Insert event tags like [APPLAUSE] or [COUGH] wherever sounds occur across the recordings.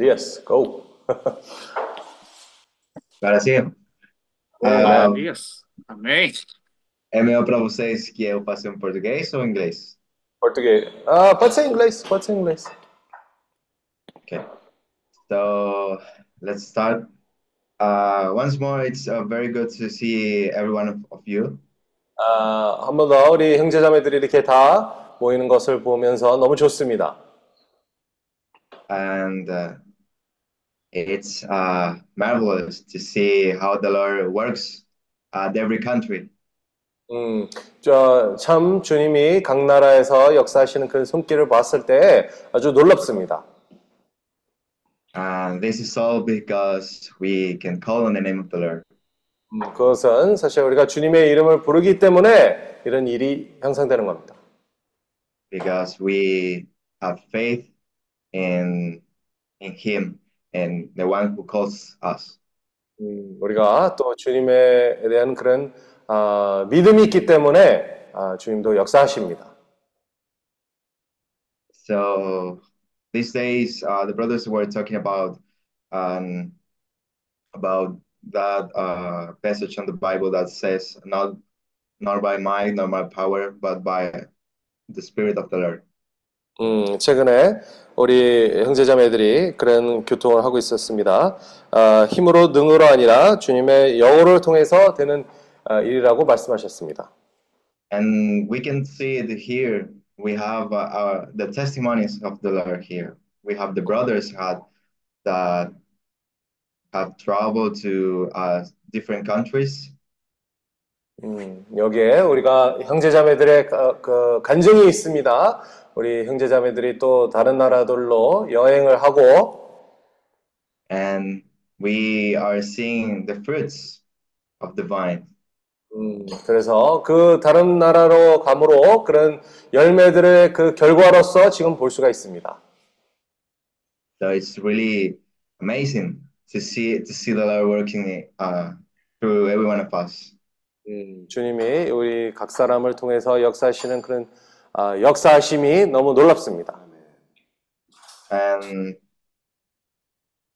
Yes, go. Agora sim. Ah, a Deus. Amém. é melhor para vocês que eu passe em português ou em inglês? Português. Ah, pode ser em inglês, pode ser em inglês. Okay. So let's start. Uh, once more, it's uh, very good to see every one of, of you. 아, 한번 더 우리 형제자매들이 이렇게 다 모이는 것을 보면서 너무 좋습니다. And uh, it's uh, marvelous to see how the Lord works at every country. 음, 저, 참 주님이 각 나라에서 역사하시는 그 손길을 봤을 때 아주 놀랍습니다. And this is all because we can call on the name of the Lord. 음, 그것은 사실 우리가 주님의 이름을 부르기 때문에 이런 일이 형성되는 겁니다. Because we have faith in in Him and the one who calls us. 음, 우리가 또 주님에 대한 그런 아, 믿음이 있기 때문에 아, 주님도 역사하십니다. So these days, uh, the brothers were talking about um, about that uh, passage on the Bible that says, "Not not by might, not by power, but by the Spirit of the Lord." 음, 최근에 우리 형제자매들이 그런 교통을 하고 있었습니다. 아, 힘으로 능으로 아니라 주님의 영으로 통해서 되는 아, 일이라고 말씀하셨습니다. And we can see it here. We have uh, our, the testimonies of the Lord here. We have the brothers had that have traveled to uh, different countries 음, 여기에 우리가 형제자매들의 그, 그 간증이 있습니다. 우리 형제자매들이 또 다른 나라들로 여행을 하고 and we are seeing the fruits of the vine. 음, 그래서 그 다른 나라로 감으로 그런 열매들의 그 결과로서 지금 볼 수가 있습니다. So it's really amazing to see to see the Lord working uh, through every one of us. 음, 주님이 우리 각 사람을 통해서 역사하시는 그런 아, 역사하심이 너무 놀랍습니다. And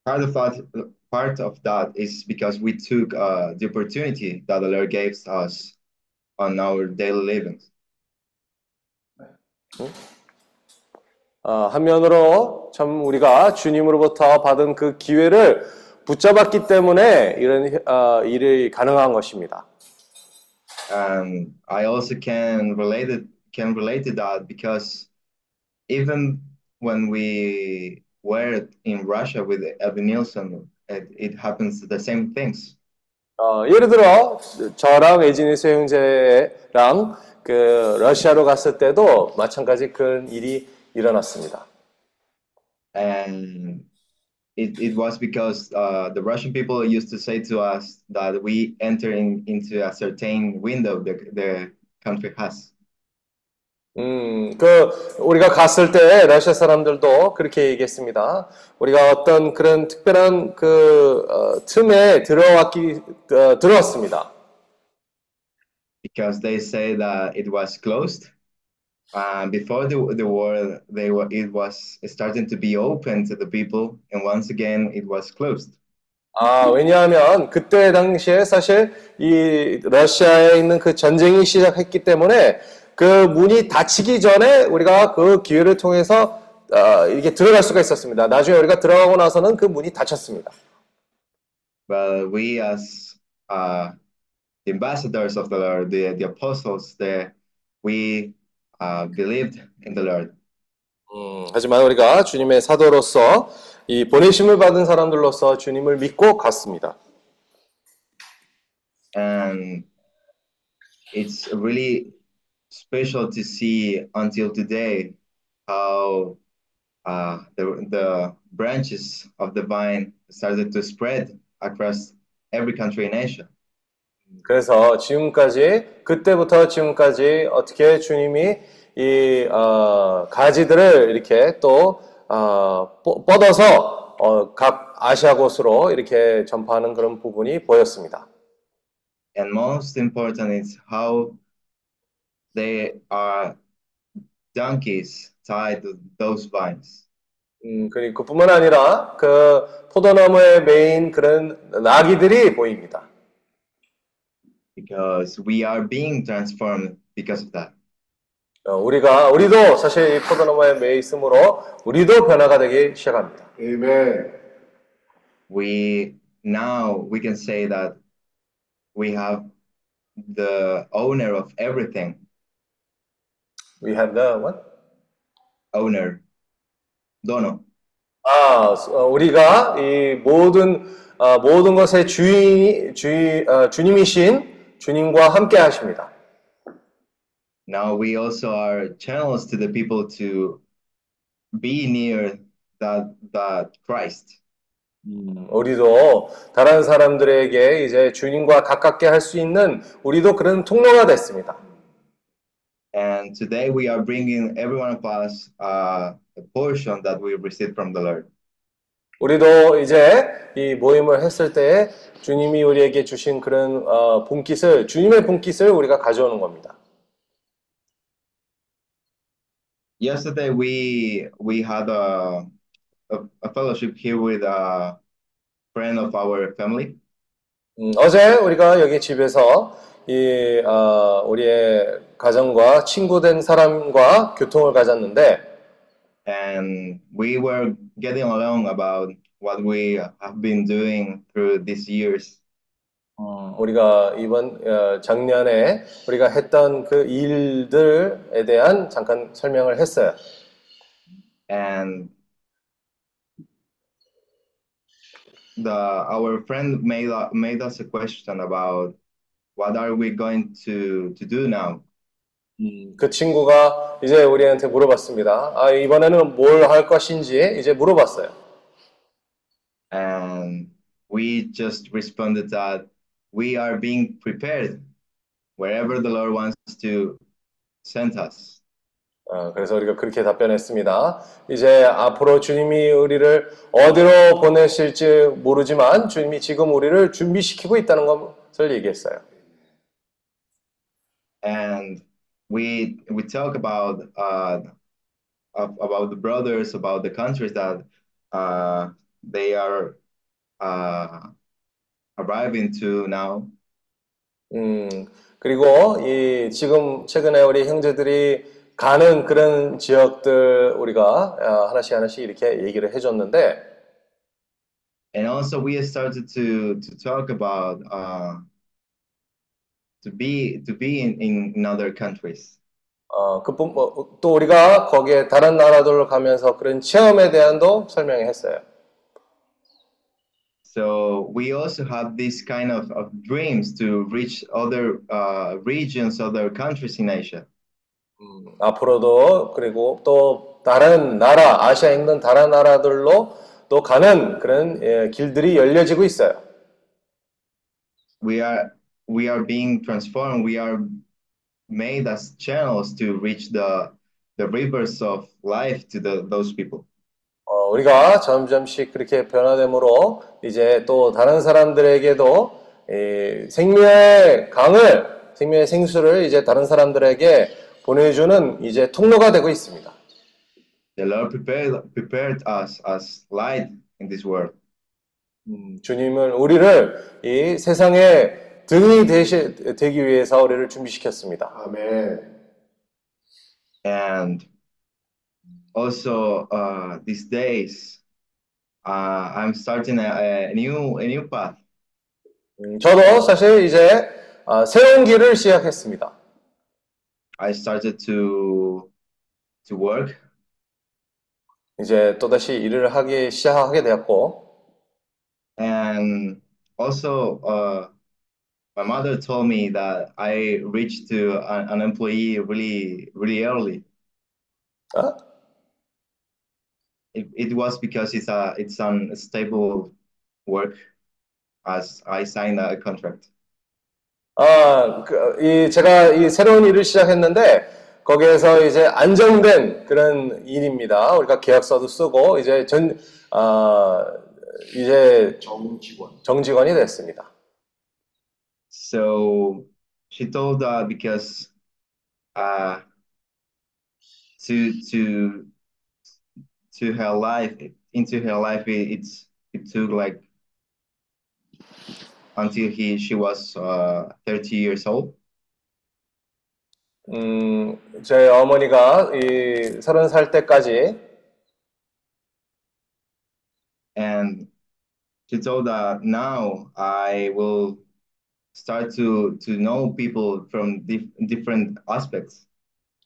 part of that part of that is because we took uh, the opportunity that the Lord gave us on our daily living. 어, 한면으로 참 우리가 주님으로부터 받은 그 기회를 붙잡았기 때문에 이런 어, 일이 가능한 것입니다. And I also can relate it can relate to that because even when we were in Russia with Evan Nielsen, it, it happens the same things. 어, 예를 들어 저랑 에지니스 형제랑 그 러시아로 갔을 때도 마찬가지 그런 일이 일어났습니다. And it, it was because uh, the Russian people used to say to us that we enter in, into a certain window the, the country has. 음, 그 우리가 갔을 때 러시아 사람들도 그렇게 얘기했습니다. 우리가 어떤 그런 특별한 그 어, 틈에 들어왔기 어, 들어왔습니다. because they say that it was closed. Uh, before the, the war, they were, it was starting to be open to the people, and once again, it was closed. 아, 왜냐하면 그때 당시에 사실 이 러시아에 있는 그 전쟁이 시작했기 때문에 그 문이 닫히기 전에 우리가 그 기회를 통해서 어, 이렇게 들어갈 수가 있었습니다. 나중에 우리가 들어가고 나서는 그 문이 닫혔습니다. But we, as uh, the ambassadors of the Lord, the, the apostles, there, we uh, believed in the Lord. 음, 하지만 우리가 주님의 사도로서 이 보내심을 받은 사람들로서 주님을 믿고 갔습니다. And it's really special to see until today how uh, the, the branches of the vine started to spread across every country in Asia. 그래서 지금까지 그때부터 지금까지 어떻게 주님이 이 어, 가지들을 이렇게 또 어, 뻗- 뻗어서 어, 각 아시아 곳으로 이렇게 전파하는 그런 부분이 보였습니다. And most important is how they are donkeys tied to those vines. 음, 그리고 그뿐만 아니라 그 포도나무에 메인 그런 나귀들이 보입니다. because we are being transformed because of that. 어, 우리가 우리도 사실 이 포도나무에 매 있으므로 우리도 변화가 되기 시작합니다. Amen. We now we can say that we have the owner of everything. We have the what? Owner. Dono. 아, 어, 우리가 이 모든 어, 모든 것의 주인 주인 어, 주님이신 주님과 함께 하십니다. Now we also are channels to the people to be near that that Christ. 음, 우리도 다른 사람들에게 이제 주님과 가깝게 할 수 있는 우리도 그런 통로가 됐습니다. And today we are bringing every one of us uh, a portion that we received from the Lord. 우리도 이제 이 모임을 했을 때 주님이 우리에게 주신 그런 어, 본깃을 주님의 본깃을 우리가 가져오는 겁니다. Yesterday we we had a a, fellowship here with a friend of our family, 음, 어제 우리가 여기 집에서 이 어, 우리의 가정과 친구된 사람과 교통을 가졌는데 and we were getting along about what we have been doing through these years. 음, 우리가 이번 어, 작년에 우리가 했던 그 일들에 대한 잠깐 설명을 했어요. And the our friend made a, made us a question about what are we going to to do now? 그 친구가 이제 우리한테 물어봤습니다. 아, 이번에는 뭘 할 것인지 이제 물어봤어요. And we just responded that we are being prepared wherever the Lord wants to send us. 어, 그래서 우리가 그렇게 답변했습니다. 이제 앞으로 주님이 우리를 어디로 보내실지 모르지만 주님이 지금 우리를 준비시키고 있다는 것을 얘기했어요. And we we talk about uh ab- about the brothers, about the countries that uh they are uh arriving to now. 음, 그리고 이 지금 최근에 우리 형제들이 가는 그런 지역들 우리가 어, 하나씩 하나씩 이렇게 얘기를 해줬는데 And also we started to to talk about uh to be to be in, in other countries. 어, 그뿐 뭐, 또 우리가 거기에 다른 나라들로 가면서 그런 체험에 대한도 설명했어요. So we also have this kind of, of dreams to reach other uh, regions, other countries in Asia. 음, 앞으로도 그리고 또 다른 나라, 아시아에 있는 다른 나라들로 또 가는 그런 예, 길들이 열려지고 있어요. We are we are being transformed. We are made as channels to reach the the rivers of life to the, those people. 어, 우리가 점점씩 그렇게 변화됨으로 이제 또 다른 사람들에게도 이 생명의 강을, 생명의 생수를 이제 다른 사람들에게 보내주는 이제 통로가 되고 있습니다. The Lord prepared prepared us as light in this world. 음, 주님은 우리를 이 세상의 등이 되시, 되기 위해서 우리를 준비시켰습니다. Amen. And also uh, these days, uh, I'm starting a, a new a new path. 음, 저도 사실 이제 아, 새로운 길을 시작했습니다. I started to to work 이제 또다시 일을 하기 시작하게 되었고, And also, uh, my mother told me that I reached to an, an employee really, really early. 어? It, it was because it's a it's an stable work as I signed a contract. 아, 그, 이 제가 이 새로운 일을 시작했는데 거기에서 이제 안정된 그런 일입니다. 우리가 계약서도 쓰고 이제 전 아, 이제 정직원. 정직원이 됐습니다. So she told that because uh, to to to her life, into her life, it, it's it took like until he she was uh, 30 years old. 음, 제 어머니가 이 서른 살 때까지 and she told that now I will start to to know people from dif different aspects.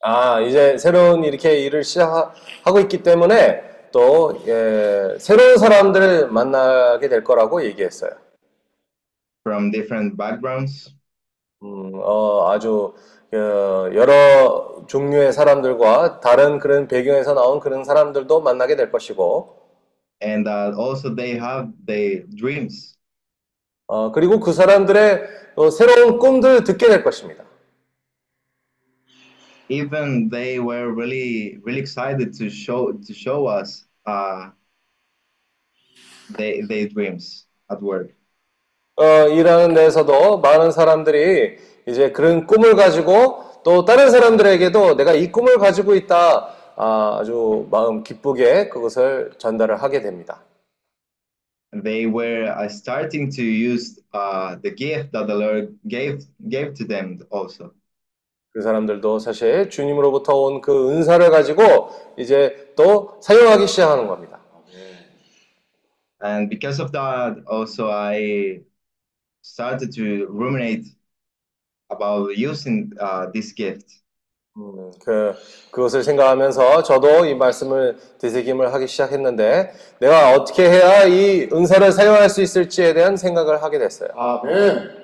아, 이제 새로운 이렇게 일을 시작하고 있기 때문에 또 예, 새로운 사람들을 만나게 될 거라고 얘기했어요. from different backgrounds 음, 어, 아주 어, 여러 종류의 사람들과 다른 그런 배경에서 나온 그런 사람들도 만나게 될 것이고, and that also they have their dreams 어, 그리고 그 사람들의 또 새로운 꿈들을 듣게 될 것입니다. even they were really really excited to show to show us uh they their dreams at work 어, 일하는 데서도 많은 사람들이 이제 그런 꿈을 가지고 또 다른 사람들에게도 내가 이 꿈을 가지고 있다. 아, 아주 마음 기쁘게 그것을 전달을 하게 됩니다. they were uh, starting to use uh the gift that the lord gave gave to them also 그 사람들도 사실 주님으로부터 온 그 은사를 가지고 이제 또 사용하기 시작하는 겁니다. and because of that also i started to ruminate about using uh this gift 음, 그, 그것을 생각하면서 저도 이 말씀을 되새김을 하기 시작했는데 내가 어떻게 해야 이 은사를 사용할 수 있을지에 대한 생각을 하게 됐어요. 아멘.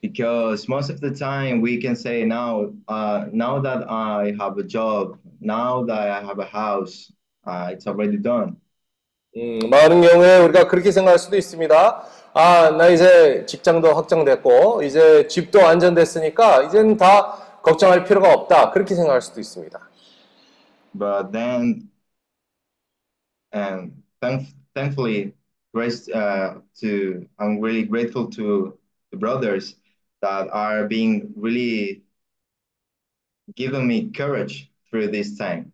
because most of the time we can say now uh, now that i have a job now that i have a house uh, it's already done 음, 많은 경우에 우리가 그렇게 생각할 수도 있습니다. 아, 나 이제 직장도 확정됐고, 이제 집도 안전됐으니까, 이제는 다 걱정할 필요가 없다. 그렇게 생각할 수도 있습니다. but then and thank, thankfully grace uh, to i'm really grateful to the brothers that are being really giving me courage through this time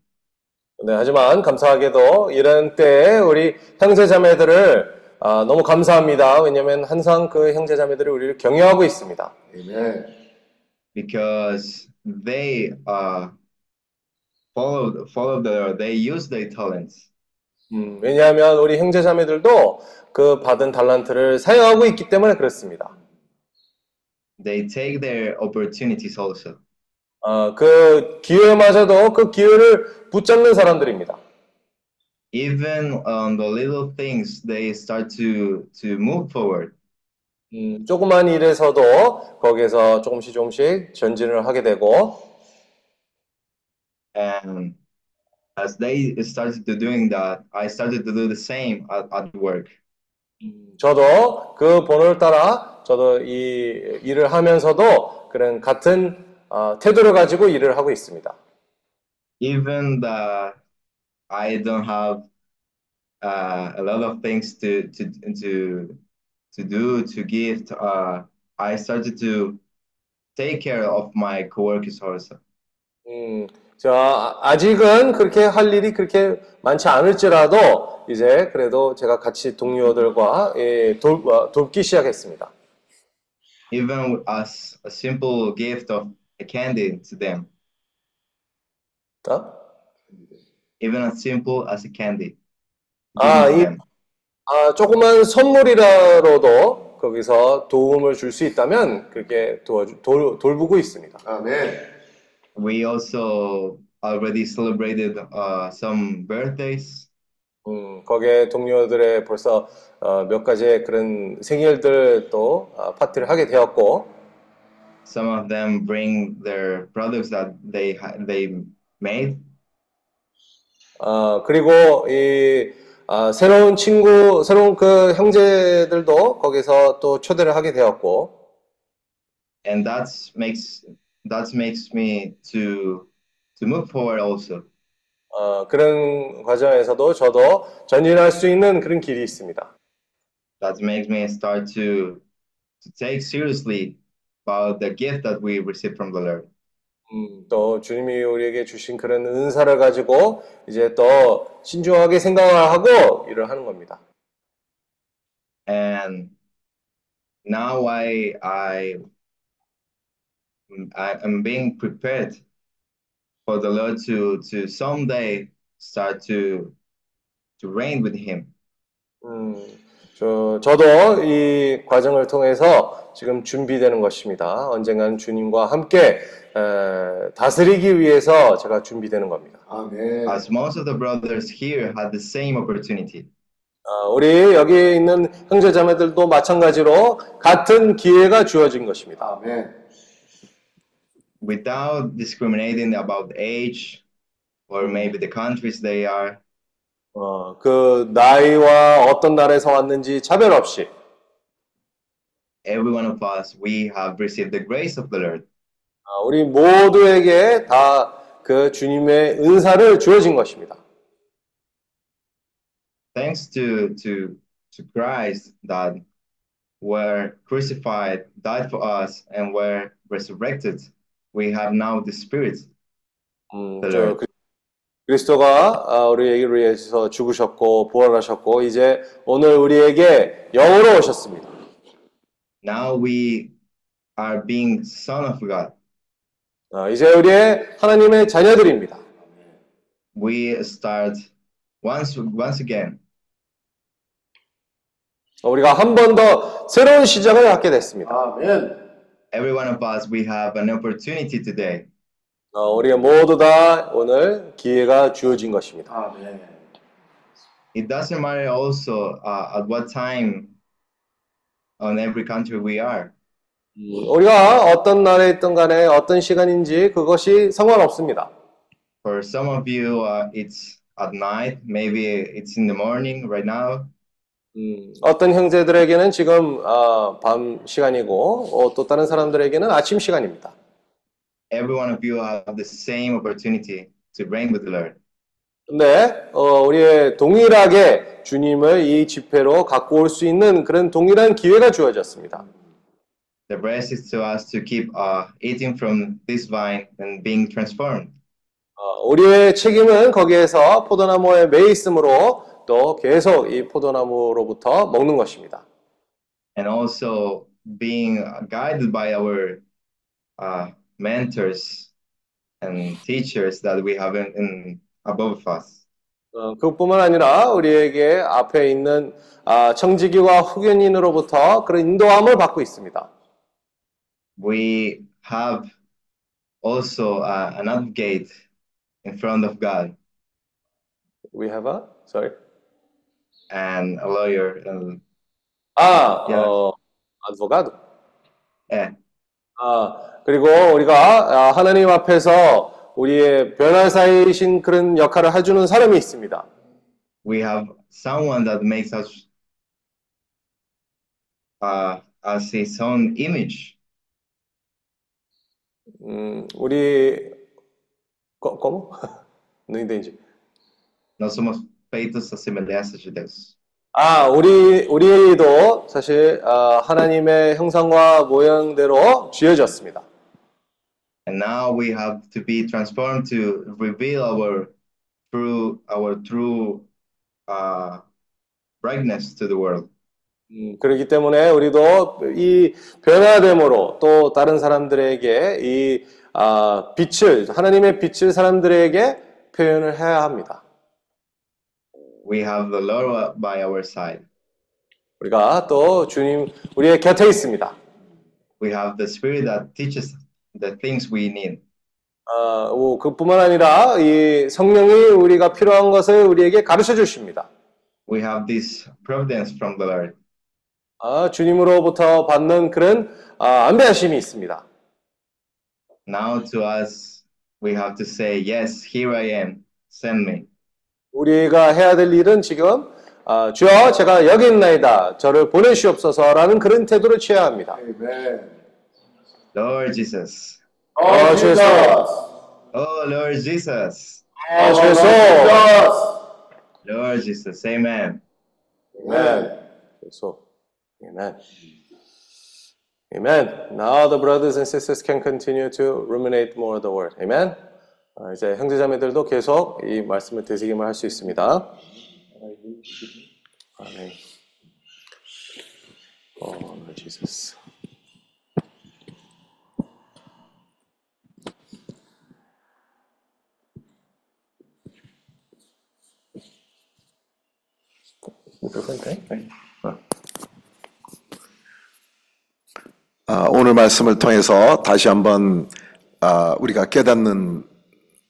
네, 하지만 감사하게도 이런 때에 우리 형제 자매들을 아, 너무 감사합니다. 왜냐하면 항상 그 형제 자매들이 우리를 격려하고 있습니다. 아멘. Because they uh follow follow the they use their talents 음, 왜냐하면 우리 형제 자매들도 그 받은 달란트를 사용하고 있기 때문에 그렇습니다. they take their opportunities also 어, 그 기회마저도 그 기회를 붙잡는 사람들입니다. even on the little things they start to to move forward 음, 조그만 일에서도 거기에서 조금씩 조금씩 전진을 하게 되고, and as they started to doing that i started to do the same at, at work 저도 그 번호를 따라 저도 이 일을 하면서도 그런 같은 어, 태도를 가지고 일을 하고 있습니다. even that i don't have uh, a lot of things to to to to do to give uh, i started to take care of my coworkers also 음, 자, 아직은 그렇게 할 일이 그렇게 많지 않을지라도 이제 그래도 제가 같이 동료들과 예, 돌, 어, 돕기 시작했습니다. even as a simple gift of a candy to them 어? even as simple as a candy 아, 이- them. 아, 조그만 선물이라도 거기서 도움을 줄 수 있다면 그렇게 도와주, 돌, 돌보고 있습니다. 아멘. we also already celebrated uh, some birthdays 음, 거기에 동료들의 벌써 어, 몇 가지의 그런 생일들도 아, 파티를 하게 되었고, some of them bring their products that they ha- they made 아, 그리고 이 아, 새로운 친구, 새로운 그 형제들도 거기서 또 초대를 하게 되었고, and that makes that makes me to to move forward also 어, 그런 과정에서도 저도 전진할 수 있는 그런 길이 있습니다. that makes me start to to take seriously about the gift that we receive from the Lord 음, 또 주님이 우리에게 주신 그런 은사를 가지고 이제 또 신중하게 생각을 하고 일을 하는 겁니다. And now I I I am being prepared for the Lord to to someday start to to reign with Him. 음, 저, 저도 이 과정을 통해서 지금 준비되는 것입니다. 언젠가는 주님과 함께 에, 다스리기 위해서 제가 준비되는 겁니다. 아멘. As most of the brothers here had the same opportunity. 아, 우리 여기 있는 형제자매들도 마찬가지로 같은 기회가 주어진 것입니다. 아멘. without discriminating about age or maybe the countries they are. 어, 그 나이와 어떤 나라에서 왔는지 차별 없이 Every one of us, we have received the grace of the Lord. 아, 우리 모두에게 다 그 주님의 은사를 주어진 것입니다. Thanks to to to Christ that were crucified, died for us, and were resurrected, we have now the Spirit. 음, 네. 저 그- 그리스도가 아, 우리에게 위해서 죽으셨고 부활하셨고 이제 오늘 우리에게 영으로 오셨습니다. Now we are being son of God. 아, 이제 우리의 하나님의 자녀들입니다. We start once once again. 우리가 한 번 더 새로운 시작을 갖게 됐습니다. 아멘. Every one of us, we have an opportunity today. 어, 우리가 모두 다 오늘 기회가 주어진 것입니다. 아멘. It doesn't matter also uh, at what time on every country we are. 음, 우리가 어떤 나라에 있든 간에 어떤 시간인지 그것이 상관없습니다. For some of you, uh, it's at night, maybe it's in the morning right now. 음, 어떤 형제들에게는 지금 아, 밤 시간이고 어, 또 다른 사람들에게는 아침 시간입니다. Every one of you have the same opportunity to reign with the Lord. 근데 어, 우리의 동일하게 주님을 이 집회로 갖고 올 수 있는 그런 동일한 기회가 주어졌습니다. The rest is to us to keep uh, eating from this vine and being transformed. 어, 우리의 책임은 거기에서 포도나무에 매 있으므로 또 계속 이 포도나무로부터 먹는 것입니다. and also being guided by our uh, mentors and teachers that we have in, in above us. 어, 그뿐만 아니라 우리에게 앞에 있는 아, 청지기와 후견인으로부터 그런 인도함을 받고 있습니다. We have also uh, an advocate in front of God We have a sorry. and a lawyer. And, 아, Yeah. 어, advocado. yeah, 아, 그리고 우리가 아, 하나님 앞에서 우리의 변화사이신 그런 역할을 해주는 사람이 있습니다. we have someone that makes us uh, as his own image. 음, 우리 co- ¿cómo? No entendi. Nós somos feitos à semelhança de Deus. 아, 우리 우리도 사실 아, 하나님의 형상과 모양대로 지어졌습니다. And now we have to be transformed to reveal our true our true uh, brightness to the world. 음, 그렇기 때문에 우리도 이 변화됨으로 또 다른 사람들에게 이 아, 빛을 하나님의 빛을 사람들에게 표현을 해야 합니다. We have the Lord by our side. 우리가 또 주님 우리의 곁에 있습니다. We have the Spirit that teaches the things we need. 아, 오, 그뿐만 아니라 이 성령이 우리가 필요한 것을 우리에게 가르쳐 주십니다. We have this providence from the Lord. 아, 주님으로부터 받는 그런 아, 안배하심이 있습니다. Now to us, we have to say, Yes, here I am, send me. 우리가 해야 될 일은 지금 아, 주여 제가 여기 있나이다 저를 보내시옵소서라는 그런 태도를 취해야 합니다. 아멘. Lord Jesus. 어, 주여서. Oh, Lord Jesus. 아, 주여서. Lord Jesus. Amen. 아멘. 그래서 아멘. Amen. Now the brothers and sisters can continue to ruminate more of the word. Amen. 아, 이제 형제자매들도 계속 이 말씀을 되새김을 할 수 있습니다. 아멘. Oh, Lord Jesus. 아, 오늘 말씀을 통해서 다시 한번 아, 우리가 깨닫는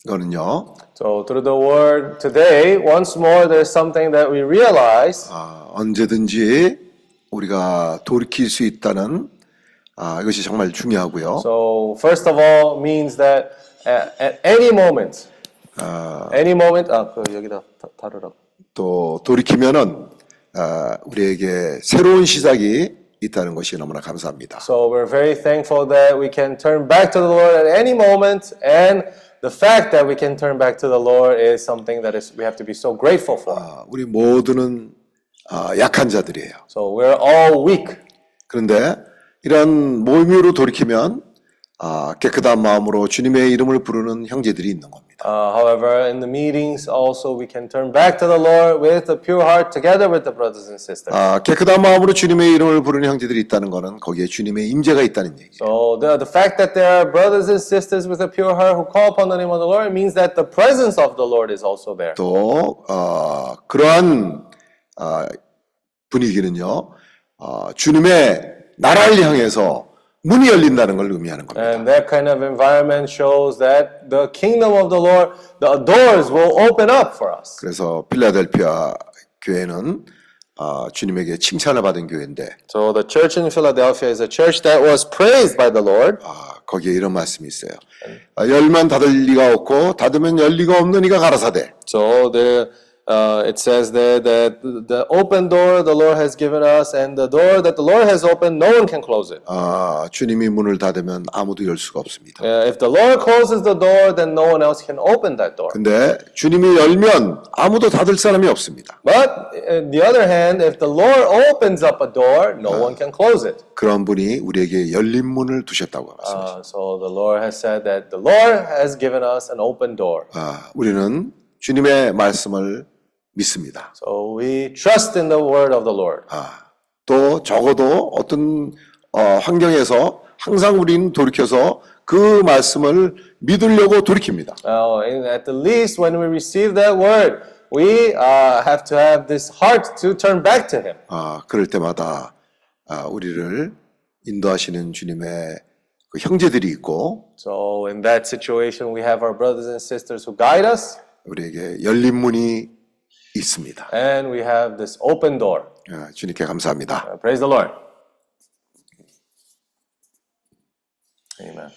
거는요. So through the word today, once more, there's something that we realize 아, 언제든지 우리가 돌이킬 수 있다는 아, 이것이 정말 중요하고요. So first of all means that at, at any moment, any moment, 아, 그 여기다 다, 다르라고. 또 돌이키면은 아, 우리에게 새로운 시작이 있다는 것이 너무나 감사합니다. So we're very thankful that we can turn back to the Lord at any moment, and the fact that we can turn back to the Lord is something that is we have to be so grateful for. 아, 우리 모두는 아, 약한 자들이에요. So we're all weak. 그런데 이런 모임으로 돌이키면 아, 깨끗한 마음으로 주님의 이름을 부르는 형제들이 있는 겁니다. Uh, however, in the meetings, also we can turn back to the Lord with a pure heart, together with the brothers and sisters. 아, 깨끗한 마음으로 주님의 이름을 부르는 형제들이 있다는 것은 거기에 주님의 임재가 있다는 얘기예요. So the, the fact that there are brothers and sisters with a pure heart who call upon the name of the Lord means that the presence of the Lord is also there. 또 어, 그러한 어, 분위기는요, 어, 주님의 나라를 향해서 문이 열린다는 걸 의미하는 겁니다. And that kind of environment shows that the kingdom of the Lord, the doors will open up for us. 그래서 필라델피아 교회는 어, 주님에게 칭찬을 받은 교회인데 So the church in Philadelphia is a church that was praised by the Lord. 아, 거기에 이런 말씀이 있어요. 아, 열만 닫을 리가 없고 닫으면 열 리가 없는 이가 가라사대. So the uh, it says there that the open door the Lord has given us, and the door that the Lord has opened, no one can close it. 아, 주님이 문을 닫으면 아무도 열 수가 없습니다. Uh, if the Lord closes the door, then no one else can open that door. 근데 주님이 열면 아무도 닫을 사람이 없습니다. But on the other hand, if the Lord opens up a door, no one can close it. 그런 분이 우리에게 열린 문을 두셨다고 말씀하십니다. Uh, so the Lord has said that the Lord has given us an open door. 아, 우리는 주님의 말씀을 믿습니다. So we trust in the word of the Lord. 아, 또 적어도 어떤 어, 환경에서 항상 우리는 돌이켜서 그 말씀을 믿으려고 돌이킵니다. Uh, and at the least, when we receive that word, we uh, have to have this heart to turn back to Him. 아, 그럴 때마다 아, 우리를 인도하시는 주님의 그 형제들이 있고 So in that situation, we have our brothers and sisters who guide us, 우리에게 열린 문이 있습니다. and we have this open door. 아, 주님께 감사합니다. Uh, praise the Lord. Amen.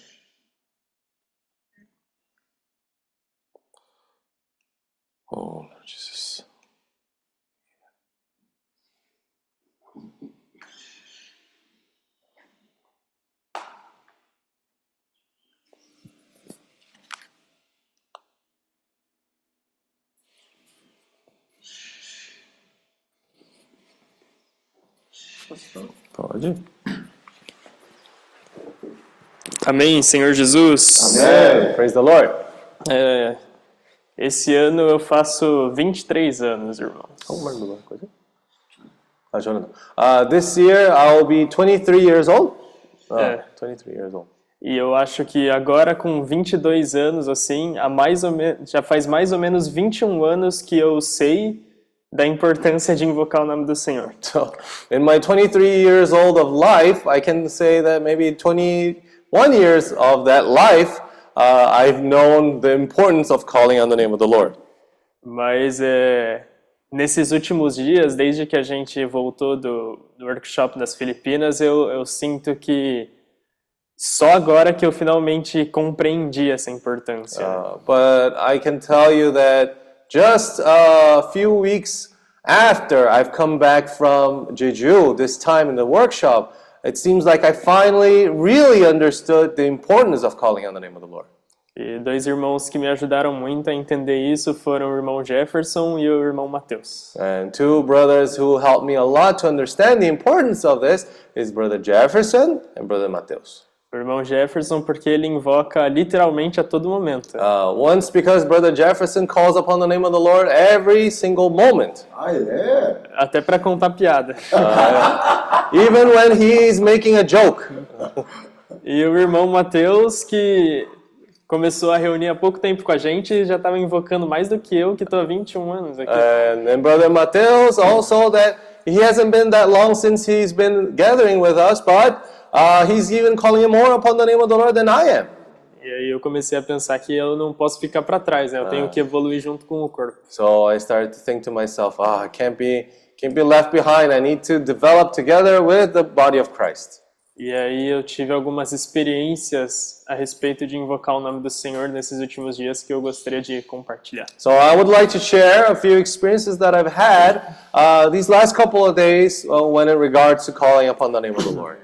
Pode. Amém, Senhor Jesus. Amém. Praise the Lord. É, esse ano eu faço 23 anos, irmãos. Como é uma coisa? Ah, Jonathan. Uh, this year I'll be 23 years old. Oh, é. 23 years old. E eu acho que agora com 22 anos, assim, há mais ou já faz mais ou menos 21 anos que eu sei da importância de invocar o nome do Senhor. [LAUGHS] So in my 23 years old of life, I can say that maybe 21 years of that life, uh, I've known the importance of calling on the name of the Lord. Mas é, nesses últimos dias, desde que a gente voltou do, do workshop das Filipinas, eu, eu sinto que só agora que eu finalmente compreendi essa importância. Uh, but I can tell you that just a few weeks after I've come back from Jeju, this time in the workshop, it seems like I finally really understood the importance of calling on the name of the Lord. E dois irmãos que me ajudaram muito a entender isso foram o irmão Jefferson e o irmão Mateus. And two brothers who helped me a lot to understand the importance of this is Brother Jefferson and Brother Mateus. O irmão Jefferson porque ele invoca literalmente a todo momento. Uh, once because Brother Jefferson calls upon the name of the Lord every single moment. 아, 예. Até para contar piada. Even when he's making a joke. E o irmão Mateus que começou a reunir há pouco tempo com a gente e já estava invocando mais do que eu que estou há 21 anos aqui. And, and Brother Mateus also that he hasn't been that long since he's been gathering with us, but uh, he's even calling more upon the name of the Lord than I am. E aí eu comecei a pensar que eu não posso ficar para trás, né? Eu tenho que evoluir junto com o corpo. So I started to think to myself, ah, I can't be can't be left behind. I need to develop together with the body of Christ. E aí eu tive algumas experiências a respeito de invocar o nome do Senhor nesses últimos dias que eu gostaria de compartilhar. So I would like to share a few experiences that I've had uh, these last couple of days uh, when it regards to calling upon the name of the Lord.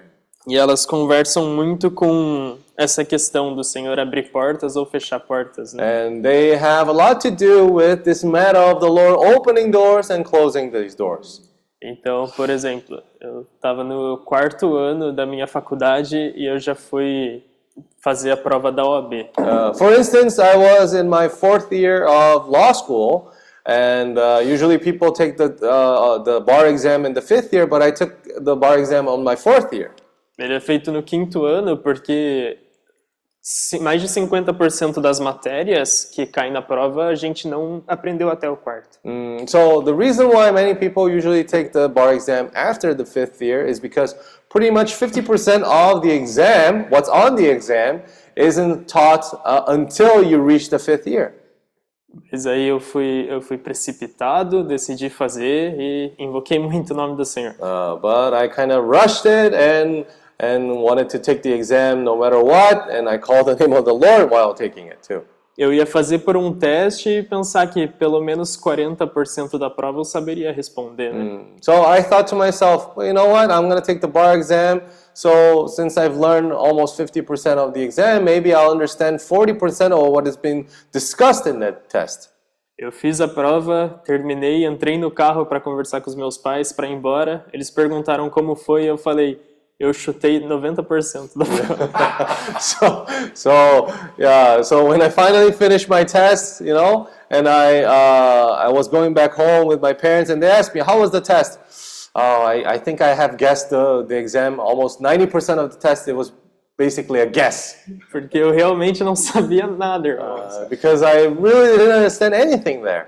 E elas conversam muito com essa questão do Senhor abrir portas ou fechar portas, né? And they have a lot to do with this matter of the Lord opening doors and closing these doors. Então, por exemplo, eu estava no quarto ano da minha faculdade e eu já fui fazer a prova da OAB. Uh, for instance, I was in my fourth year of law school, and uh, usually people take the uh, the bar exam in the fifth year, but I took the bar exam on my fourth year. Ele é feito no quinto ano porque mais de 50% das matérias que caem na prova a gente não aprendeu até o quarto. Mm, so the reason why many people usually take the bar exam after the fifth year is because pretty much 50% of the exam, what's on the exam, isn't taught uh, until you reach the fifth year. Mas aí eu fui, eu fui precipitado, decidi fazer e invoquei muito o nome do Senhor. Uh, but I kind of rushed it and and wanted to take the exam no matter what, and I called the name of the Lord while taking it too. Eu ia fazer por um teste e pensar que pelo menos 40% da prova eu saberia responder, né? So I thought to myself, well, you know what? I'm going to take the bar exam. So since I've learned almost 50% of the exam, maybe I'll understand 40% of what has been discussed in that test. Eu fiz a prova, terminei, entrei no carro para conversar com os meus pais para ir embora. Eles perguntaram como foi eu falei, eu chutei 90% da prova. [LAUGHS] so so yeah so when i finally finished my test you know and i uh, i was going back home with my parents and they asked me how was the test oh i, I think i have guessed the, the exam almost 90% of the test it was basically a guess Porque eu realmente não sabia nada, uh, because i really didn't understand anything there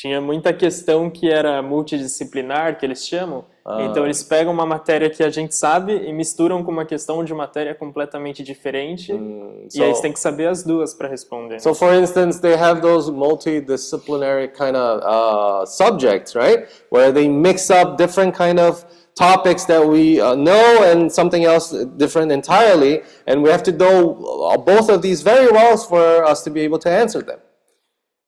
Tinha muita questão que era multidisciplinar, que eles chamam. Então eles pegam uma matéria que a gente sabe e misturam com uma questão de matéria completamente diferente. e aí so- você tem que saber as duas para responder. So, for instance, they have those multidisciplinary kind of uh, subjects, right? Where they mix up different kind of topics that we uh, know and something else different entirely, and we have to know uh, both of these very well for us to be able to answer them.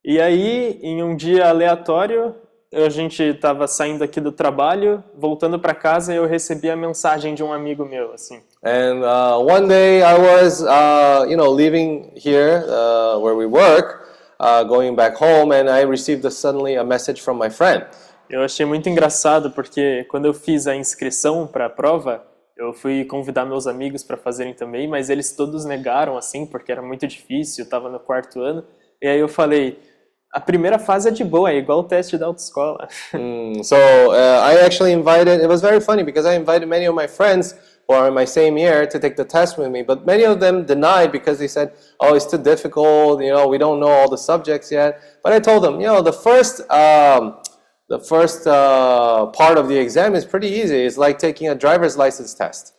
E aí, em um dia aleatório, a gente estava saindo aqui do trabalho, voltando para casa, e eu recebi a mensagem de um amigo meu, assim. And uh, one day I was, uh, you know, leaving here uh, where we work, uh, going back home, and I received a, suddenly a message from my friend. Eu achei muito engraçado porque quando eu fiz a inscrição para a prova, eu fui convidar meus amigos para fazerem também, mas eles todos negaram assim, porque era muito difícil, eu estava no quarto ano. E aí eu falei, a primeira fase é de boa, é igual o teste da autoescola. Mm, so uh, I actually invited. It was very funny because I invited many of my friends who are in my same year to take the test with me, but many of them denied because they said, "Oh, it's too difficult. You know, we don't know all the subjects yet." But I told them, you know, the first. Um, the first uh, part of the exam is pretty easy. It's like taking a driver's license test.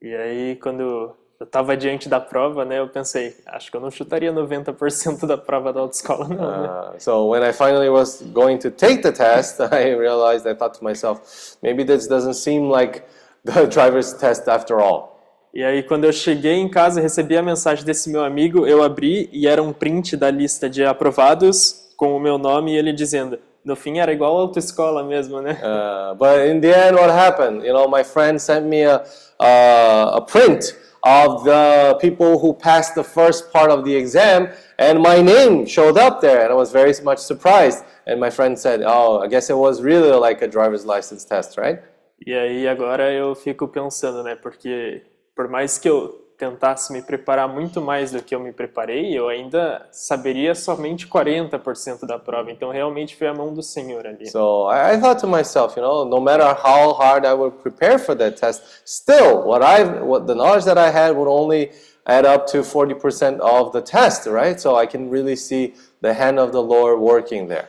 E aí quando eu estava diante da prova, né, eu pensei, acho que eu não chutaria 90% da prova da autoescola não, né? Uh, so when I finally was going to take the test, [LAUGHS] I realized I thought to myself, maybe this doesn't seem like the [LAUGHS] driver's test after all. E aí, quando eu cheguei em casa, recebi a mensagem desse meu amigo, eu abri e era um print da lista de aprovados com o meu nome e ele dizendo: no fim era igual a autoescola mesmo, né? Uh, but in the end, what happened? You know, my friend sent me a, uh, a print of the people who passed the first part of the exam, and my name showed up there, and I was very much surprised. And my friend said, "Oh, I guess it was really like a driver's license test, right?" E aí agora eu fico pensando, né? Porque por mais que eu tentasse me preparar muito mais do que eu me preparei, eu ainda saberia somente 40% da prova. Então realmente foi a mão do Senhor ali. So I, I thought to myself, you know, no matter how hard I would prepare for that test, still, what I, what the knowledge that I had would only add up to 40% of the test, right? So I can really see the hand of the Lord working there.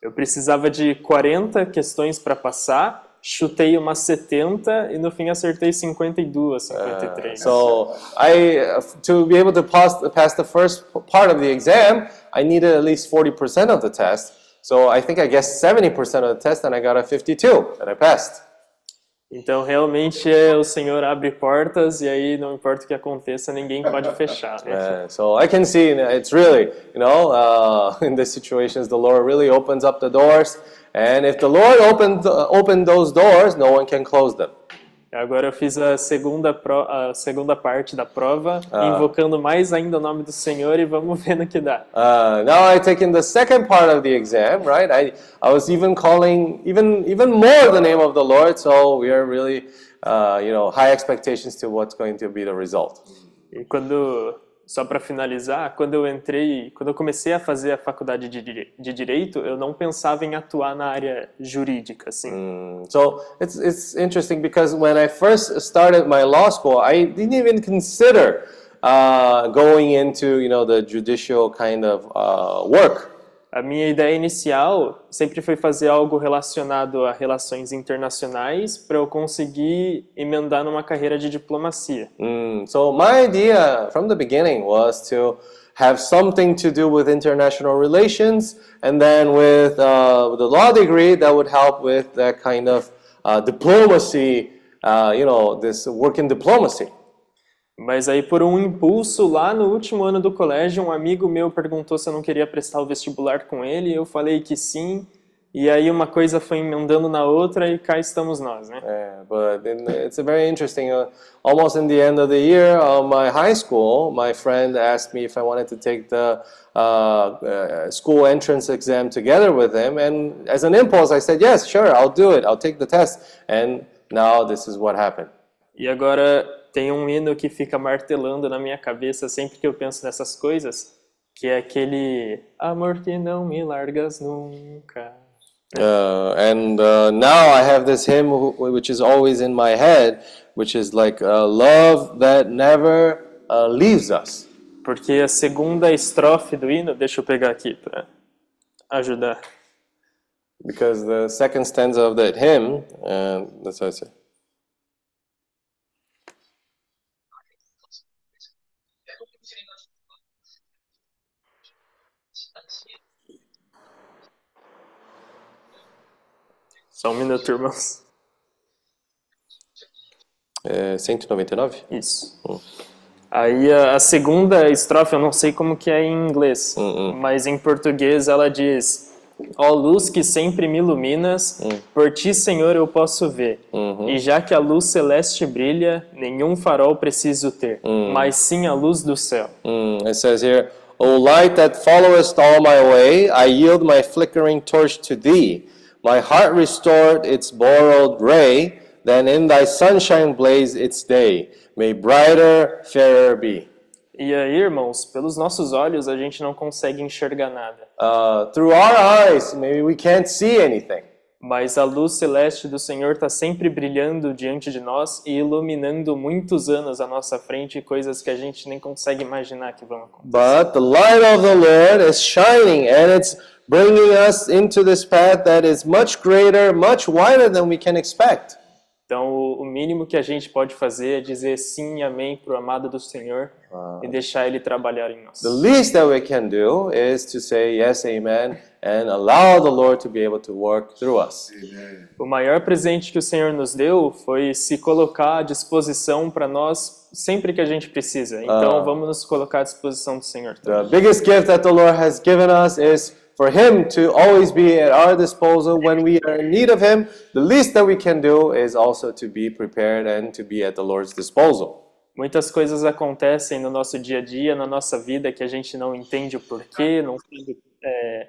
Eu precisava de 40 questões para passar, chutei umas 70 e no fim acertei 52, 53. So I, uh, to be able to pass, pass the first part of the exam, I needed at least 40% of the test. So I think I guessed 70% of the test and I got a 52 and I passed. Então realmente é, o Senhor abre portas e aí não importa o que aconteça, ninguém pode [LAUGHS] fechar. Né? Uh, so I can see it's really, you know, uh, [LAUGHS] in these situations, the Lord really opens up the doors. And if the Lord opened, uh, opened those doors, no one can close them. Agora eu fiz a segunda, pro, a segunda parte da prova, invocando mais ainda o nome do Senhor e vamos [LAUGHS] ver no que dá. Uh, now I taken the second part of the exam, right? I, I was even calling even even more the name of the Lord. So we are really, uh, you know, high expectations to what's going to be the result. E quando, só para finalizar, quando eu entrei, quando eu comecei a fazer a faculdade de, dire- de Direito, eu não pensava em atuar na área jurídica, assim. Mm, So it's it's interesting because when I first started my law school, I didn't even consider uh, going into you know the judicial kind of uh, work. A minha ideia inicial sempre foi fazer algo relacionado a relações internacionais para eu conseguir emendar numa carreira de diplomacia. Mm, so my idea from the beginning was to have something to do with international relations, and then with uh, the law degree that would help with that kind of uh, diplomacy. Uh, you know, this work in diplomacy. Mas aí, por um impulso, lá no último ano do colégio, um amigo meu perguntou se eu não queria prestar o vestibular com ele. Eu falei que sim. E aí uma coisa foi emendando na outra e cá estamos nós, né? Yeah, but it's a very interesting. Uh, almost in the end of the year of my high school, my friend asked me if I wanted to take the uh, uh, school entrance exam together with him, and as an impulse, I said yes, sure, I'll do it. I'll take the test, and now this is what happened. E agora tem um hino que fica martelando na minha cabeça sempre que eu penso nessas coisas, que é aquele amor que não me largas nunca. Uh, and uh, now I have this hymn wh- which is always in my head, which is like uh, love that never uh, leaves us. Porque a segunda estrofe do hino, deixa eu pegar aqui para ajudar. Because the second stanza of that hymn, uh, that's how I say. Só um minuto, irmãos. É 199? Isso. Aí a, a segunda estrofe, eu não sei como que é em inglês, mas em português ela diz: Ó luz que sempre me iluminas, por ti, Senhor, eu posso ver. E já que a luz celeste brilha, nenhum farol preciso ter, mas sim a luz do céu. Mm, it says here, O light that followest all my way, I yield my flickering torch to thee. My heart restored its borrowed ray, then in thy sunshine blaze its day. May brighter, fairer be. E aí, irmãos, pelos nossos olhos a gente não consegue enxergar nada. Uh, through our eyes, maybe we can't see anything. Mas a luz celeste do Senhor está sempre brilhando diante de nós e iluminando muitos anos à nossa frente, coisas que a gente nem consegue imaginar que vão acontecer. But the light of the Lord is shining and it's bringing us into this path that is much greater, much wider than we can expect. Então, o mínimo que a gente pode fazer é dizer sim e amém para o amado do Senhor e deixar Ele trabalhar em nós. The least that we can do is to say yes, amen, and allow the Lord to be able to work through us. O maior presente que o Senhor nos deu foi se colocar à disposição para nós sempre que a gente precisa. Então, vamos nos colocar à disposição do Senhor. The biggest gift that the Lord has given us is for Him to always be at our disposal when we are in need of Him. The least that we can do is also to be prepared and to be at the Lord's disposal. Muitas coisas acontecem no nosso dia a dia, na nossa vida, que a gente não entende o porquê, não, é,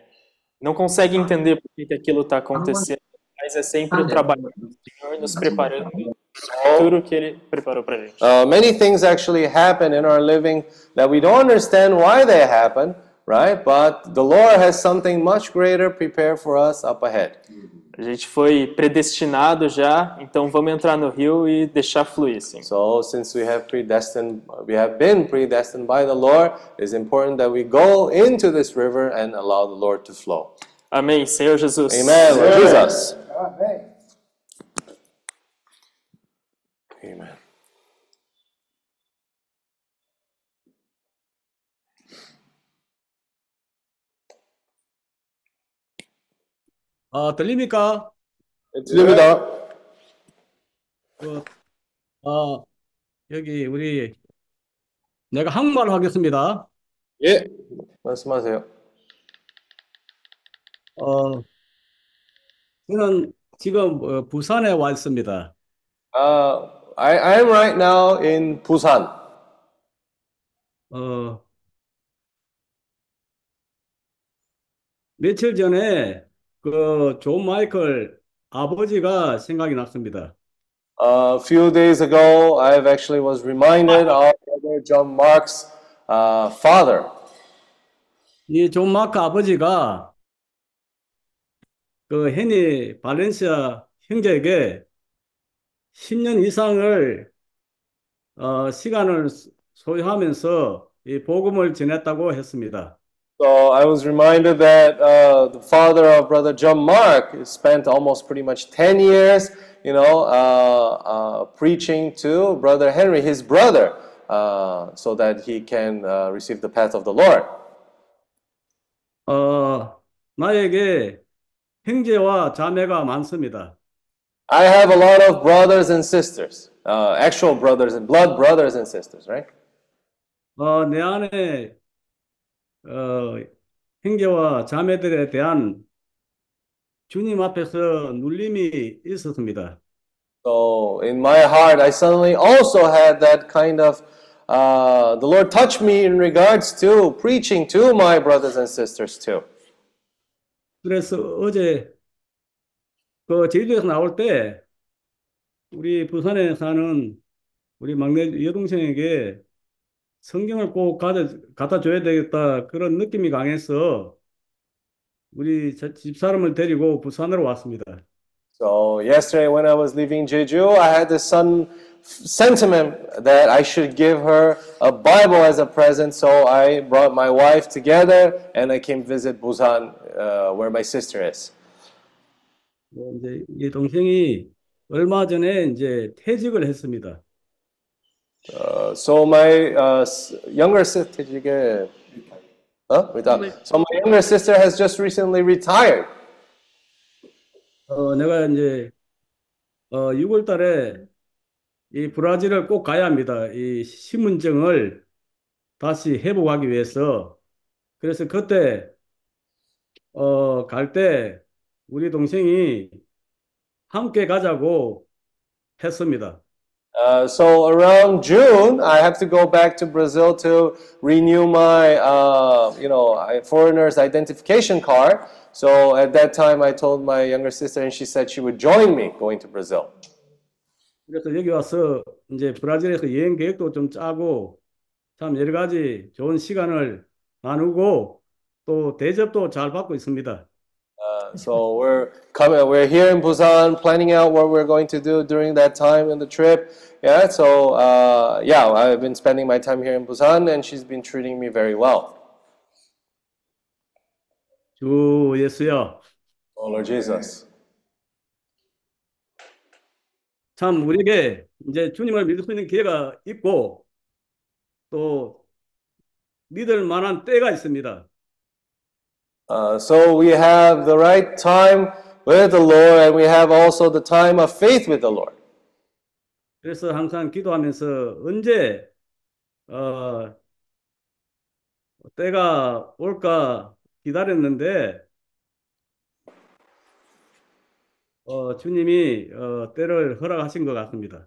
não consegue entender por que aquilo está acontecendo, mas é sempre o trabalho do Senhor nos preparando para o futuro que Ele preparou para. Uh, many things actually happen in our living that we don't understand why they happen, right? But the Lord has something much greater prepared for us up ahead. A gente foi predestinado já, então vamos entrar no rio e deixar fluir, sim. So, since we have predestined, we have been predestined by the Lord, it's important that we go into this river and allow the Lord to flow. Amém, Senhor Jesus. Amen, Lord Jesus. Amém. 아, 들립니까? 들립니다. 그, 아, 여기 우리 내가 한국말로 하겠습니다. 예. 말씀하세요. 어, 저는 지금 어, 부산에 와 있습니다. Uh, I, I am right now in Busan. 어, 며칠 전에 그 존 마이클 아버지가 생각이 났습니다. A few days ago, I actually was reminded of Brother John Mark's uh, father. 이 존 마이클 아버지가 그 헤니 발렌시아 형제에게 10년 이상을 어, 시간을 소요하면서 이 복음을 전했다고 했습니다. So I was reminded that uh, the father of Brother John Mark spent almost pretty much 10 years, you know, uh, uh, preaching to Brother Henry, his brother, uh, so that he can uh, receive the path of the Lord. 어, 나에게 형제와 자매가 많습니다. I have a lot of brothers and sisters, uh, actual brothers and blood brothers and sisters, right? 어, 내 안에 어, 형제와 자매들에 대한 주님 앞에서 눌림이 있었습니다. So in my heart, I suddenly also had that kind of, uh, the Lord touched me in regards to preaching to my brothers and sisters too. 그래서 어제 그 제주도에서 나올 때 우리 부산에 사는 우리 막내 여동생에게 성경을 꼭 가져, 갖다 줘야 되겠다 그런 느낌이 강해서 우리 저 집사람을 데리고 부산으로 왔습니다. So yesterday when I was leaving Jeju, I had this sudden sentiment that I should give her a Bible as a present. So I brought my wife together and I came visit Busan, uh, where my sister is. 뭐 이제 이 동생이 얼마 전에 이제 퇴직을 했습니다. Uh, so my uh, younger sister, did you get? Huh? Without- So my younger sister has just recently retired. 어, 내가 이제 어, 6월 달에 이 브라질을 꼭 가야 합니다. 이 신분증을 다시 회복하기 위해서. 그래서 그때 어, 갈 때 우리 동생이 함께 가자고 했습니다. Uh, so around June, I have to go back to Brazil to renew my, uh, you know, I- foreigner's identification card. So at that time, I told my younger sister, and she said she would join me going to Brazil. 그래서 여기 와서 이제 브라질에서 여행 계획도 좀 짜고 참 여러 가지 좋은 시간을 나누고 또 대접도 잘 받고 있습니다. Uh, so we're coming, we're here in Busan, planning out what we're going to do during that time in the trip. Yeah. So uh, yeah, I've been spending my time here in Busan, and she's been treating me very well. 주 예수여, Oh Lord Jesus. 참 우리에게 이제 주님을 믿을 수 있는 기회가 있고 또 믿을 만한 때가 있습니다. Uh, so we have the right time with the Lord, and we have also the time of faith with the Lord. 그래서 항상 기도하면서 언제 어, 때가 올까 기다렸는데 어, 주님이 어, 때를 허락하신 것 같습니다.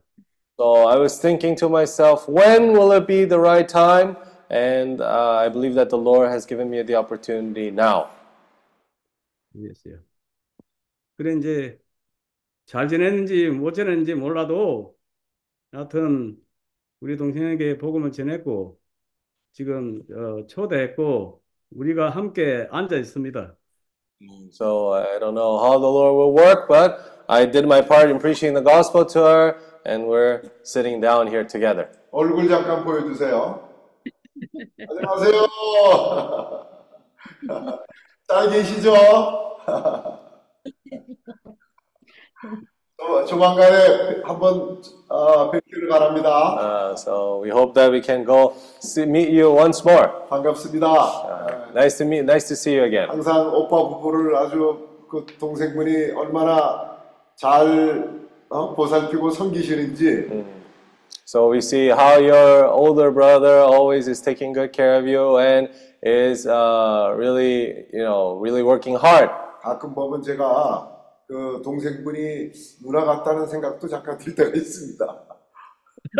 So I was thinking to myself, when will it be the right time? And uh, I believe that the Lord has given me the opportunity now. 알겠어요. 그래 이제 잘 지냈는지 못 지냈는지 몰라도 하여튼 우리 동생에게 복음을 전했고 지금 어, 초대했고 우리가 함께 앉아 있습니다. So I don't know how the Lord will work, but I did my part in preaching the gospel to her, and we're sitting down here together. 얼굴 잠깐 보여주세요. 안녕하세요. 잘 계시죠? 어, 조만간에 한번 어, 뵙기를 바랍니다. Uh, so we hope that we can go see, meet you once more. 반갑습니다. Uh, nice to meet, nice to see you again. 항상 오빠 부부를 아주 그 동생분이 얼마나 잘 어, 보살피고 섬기시는지 So we see how your older brother always is taking good care of you and is uh, really, you know, really working hard. 가끔 보면 제가 그 동생분이 누나 같다는 생각도 잠깐 들 때가 있습니다.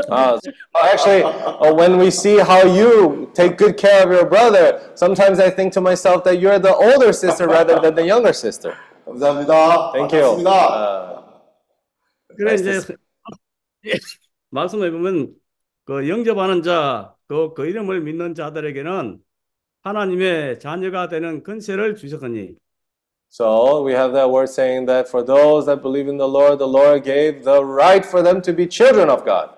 Uh, actually, uh, when we see how you take good care of your brother, sometimes I think to myself that you're the older sister rather than the younger sister. 감사합니다. Thank you. 반갑습니다. Uh, 그래 Nice to [LAUGHS] 이제 말씀해 보면 그 영접하는 자, 그, 그 이름을 믿는 자들에게는 하나님의 자녀가 되는 권세를 주셨으니 so we have that word saying that for those that believe in the Lord, the Lord gave the right for them to be children of God.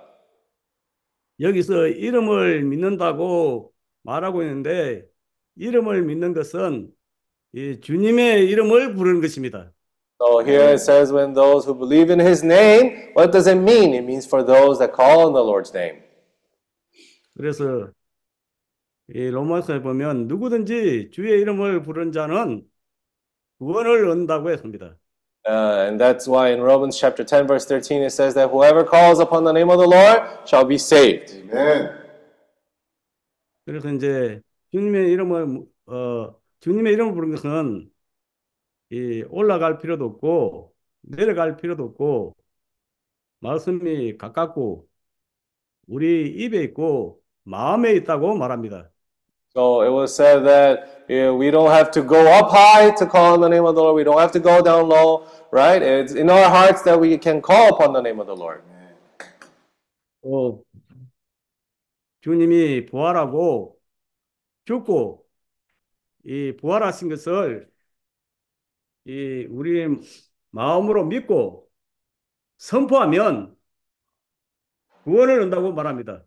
여기서 이름을 믿는다고 말하고 있는데 이름을 믿는 것은 이 주님의 이름을 부르는 것입니다. So here it says, when those who believe in his name, what does it mean? It means for those that call on the Lord's name. 그래서 이 로마서에 보면 누구든지 주의 이름을 부르는 자는 구원을 얻는다고 했습니다. Uh, and that's why in Romans chapter 10, verse 13, it says that whoever calls upon the name of the Lord shall be saved. 아멘. 그래서 이제 주님의 이름을 어 주님의 이름을 부르는 것은 이 올라갈 필요도 없고 내려갈 필요도 없고 말씀이 가깝고 우리 입에 있고 마음에 있다고 말합니다. So it was said that yeah, we don't have to go up high to call on the name of the Lord. We don't have to go down low, right? It's in our hearts that we can call upon the name of the Lord. 또 주님이 부활하고 죽고 이 부활하신 것을 이 우리 마음으로 믿고 선포하면 구원을 얻는다고 말합니다.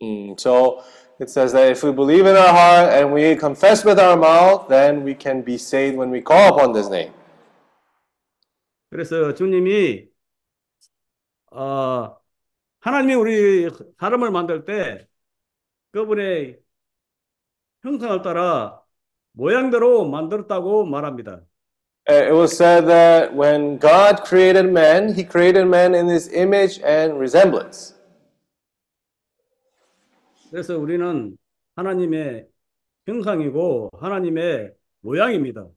Mm, so it says that if we believe in our heart and we confess with our mouth, then we can be saved when we call upon this name. 그래서 주님이 어, 하나님이 우리 사람을 만들 때 그분의 형상을 따라 모양대로 만들었다고 말합니다. Uh, It was said that when God created man, he created man in his image and resemblance. 그래서 우리는 하나님의 형상이고 하나님의 모양입니다.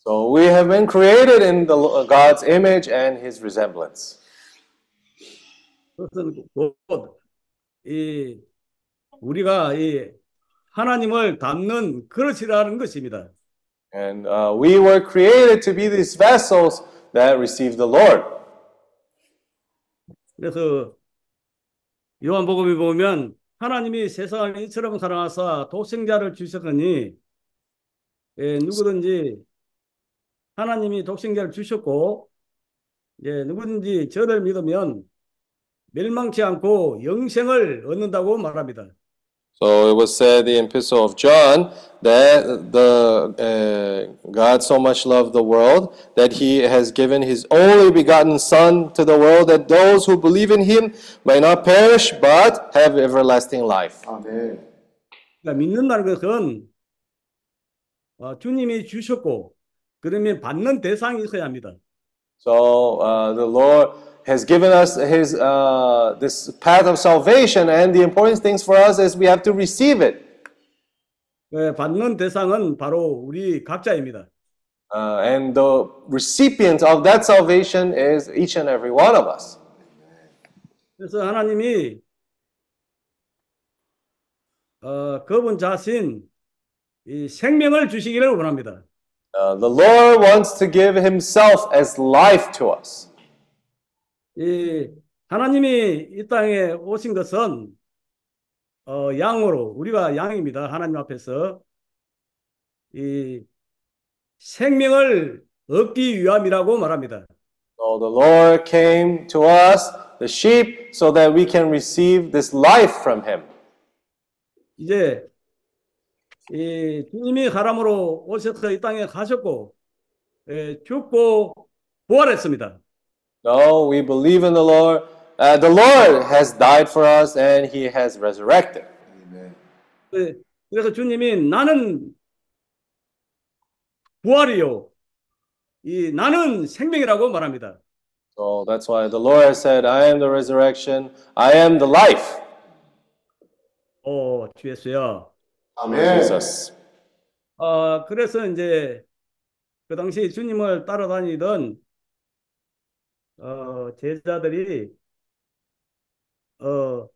So we have been created in the God's image and his resemblance. 그것은 곧이 우리가 이 하나님을 담는 그릇이라는 것입니다. And uh, we were created to be these vessels that receive the Lord. 그래서 요한복음에 보면 하나님이 세상을 이처럼 사랑하사 독생자를 주셨으니 예, 누구든지 하나님이 독생자를 주셨고 예, 누구든지 저를 믿으면 멸망치 않고 영생을 얻는다고 말합니다. So it was said in the Epistle of John that the uh, God so much loved the world that He has given His only begotten Son to the world, that those who believe in Him may not perish but have everlasting life. 아멘. 그러니까 믿는다는 것은 어, 주님이 주셨고 그러면 받는 대상이 있어야 합니다. So uh, the Lord has given us His uh, this path of salvation, and the important things for us is we have to receive it. 예, 받는 대상은 바로 우리 각자입니다. Uh, and the recipient of that salvation is each and every one of us. 그래서 하나님이 어, 그분 자신 이 생명을 주시기를 원합니다. Uh, the Lord wants to give Himself as life to us. 이 하나님이 이 땅에 오신 것은 어, 양으로 우리가 양입니다. 하나님 앞에서 이 생명을 얻기 위함이라고 말합니다. So the Lord came to us, the sheep, so that we can receive this life from Him. 이제 이 주님이 사람으로 오셔서 이 땅에 가셨고 예, 죽고 부활했습니다. No, we believe in the Lord. Uh, the Lord has died for us and He has resurrected. 예, 그래서 주님이 나는 부활이요. 이 나는 생명이라고 말합니다. So that's why the Lord has said, I am the resurrection, I am the life. 오, 주 예수야. 아멘. Jesus. 어, 그래서 이제 그 당시 주님을 따라다니던 어, 제자들이 어,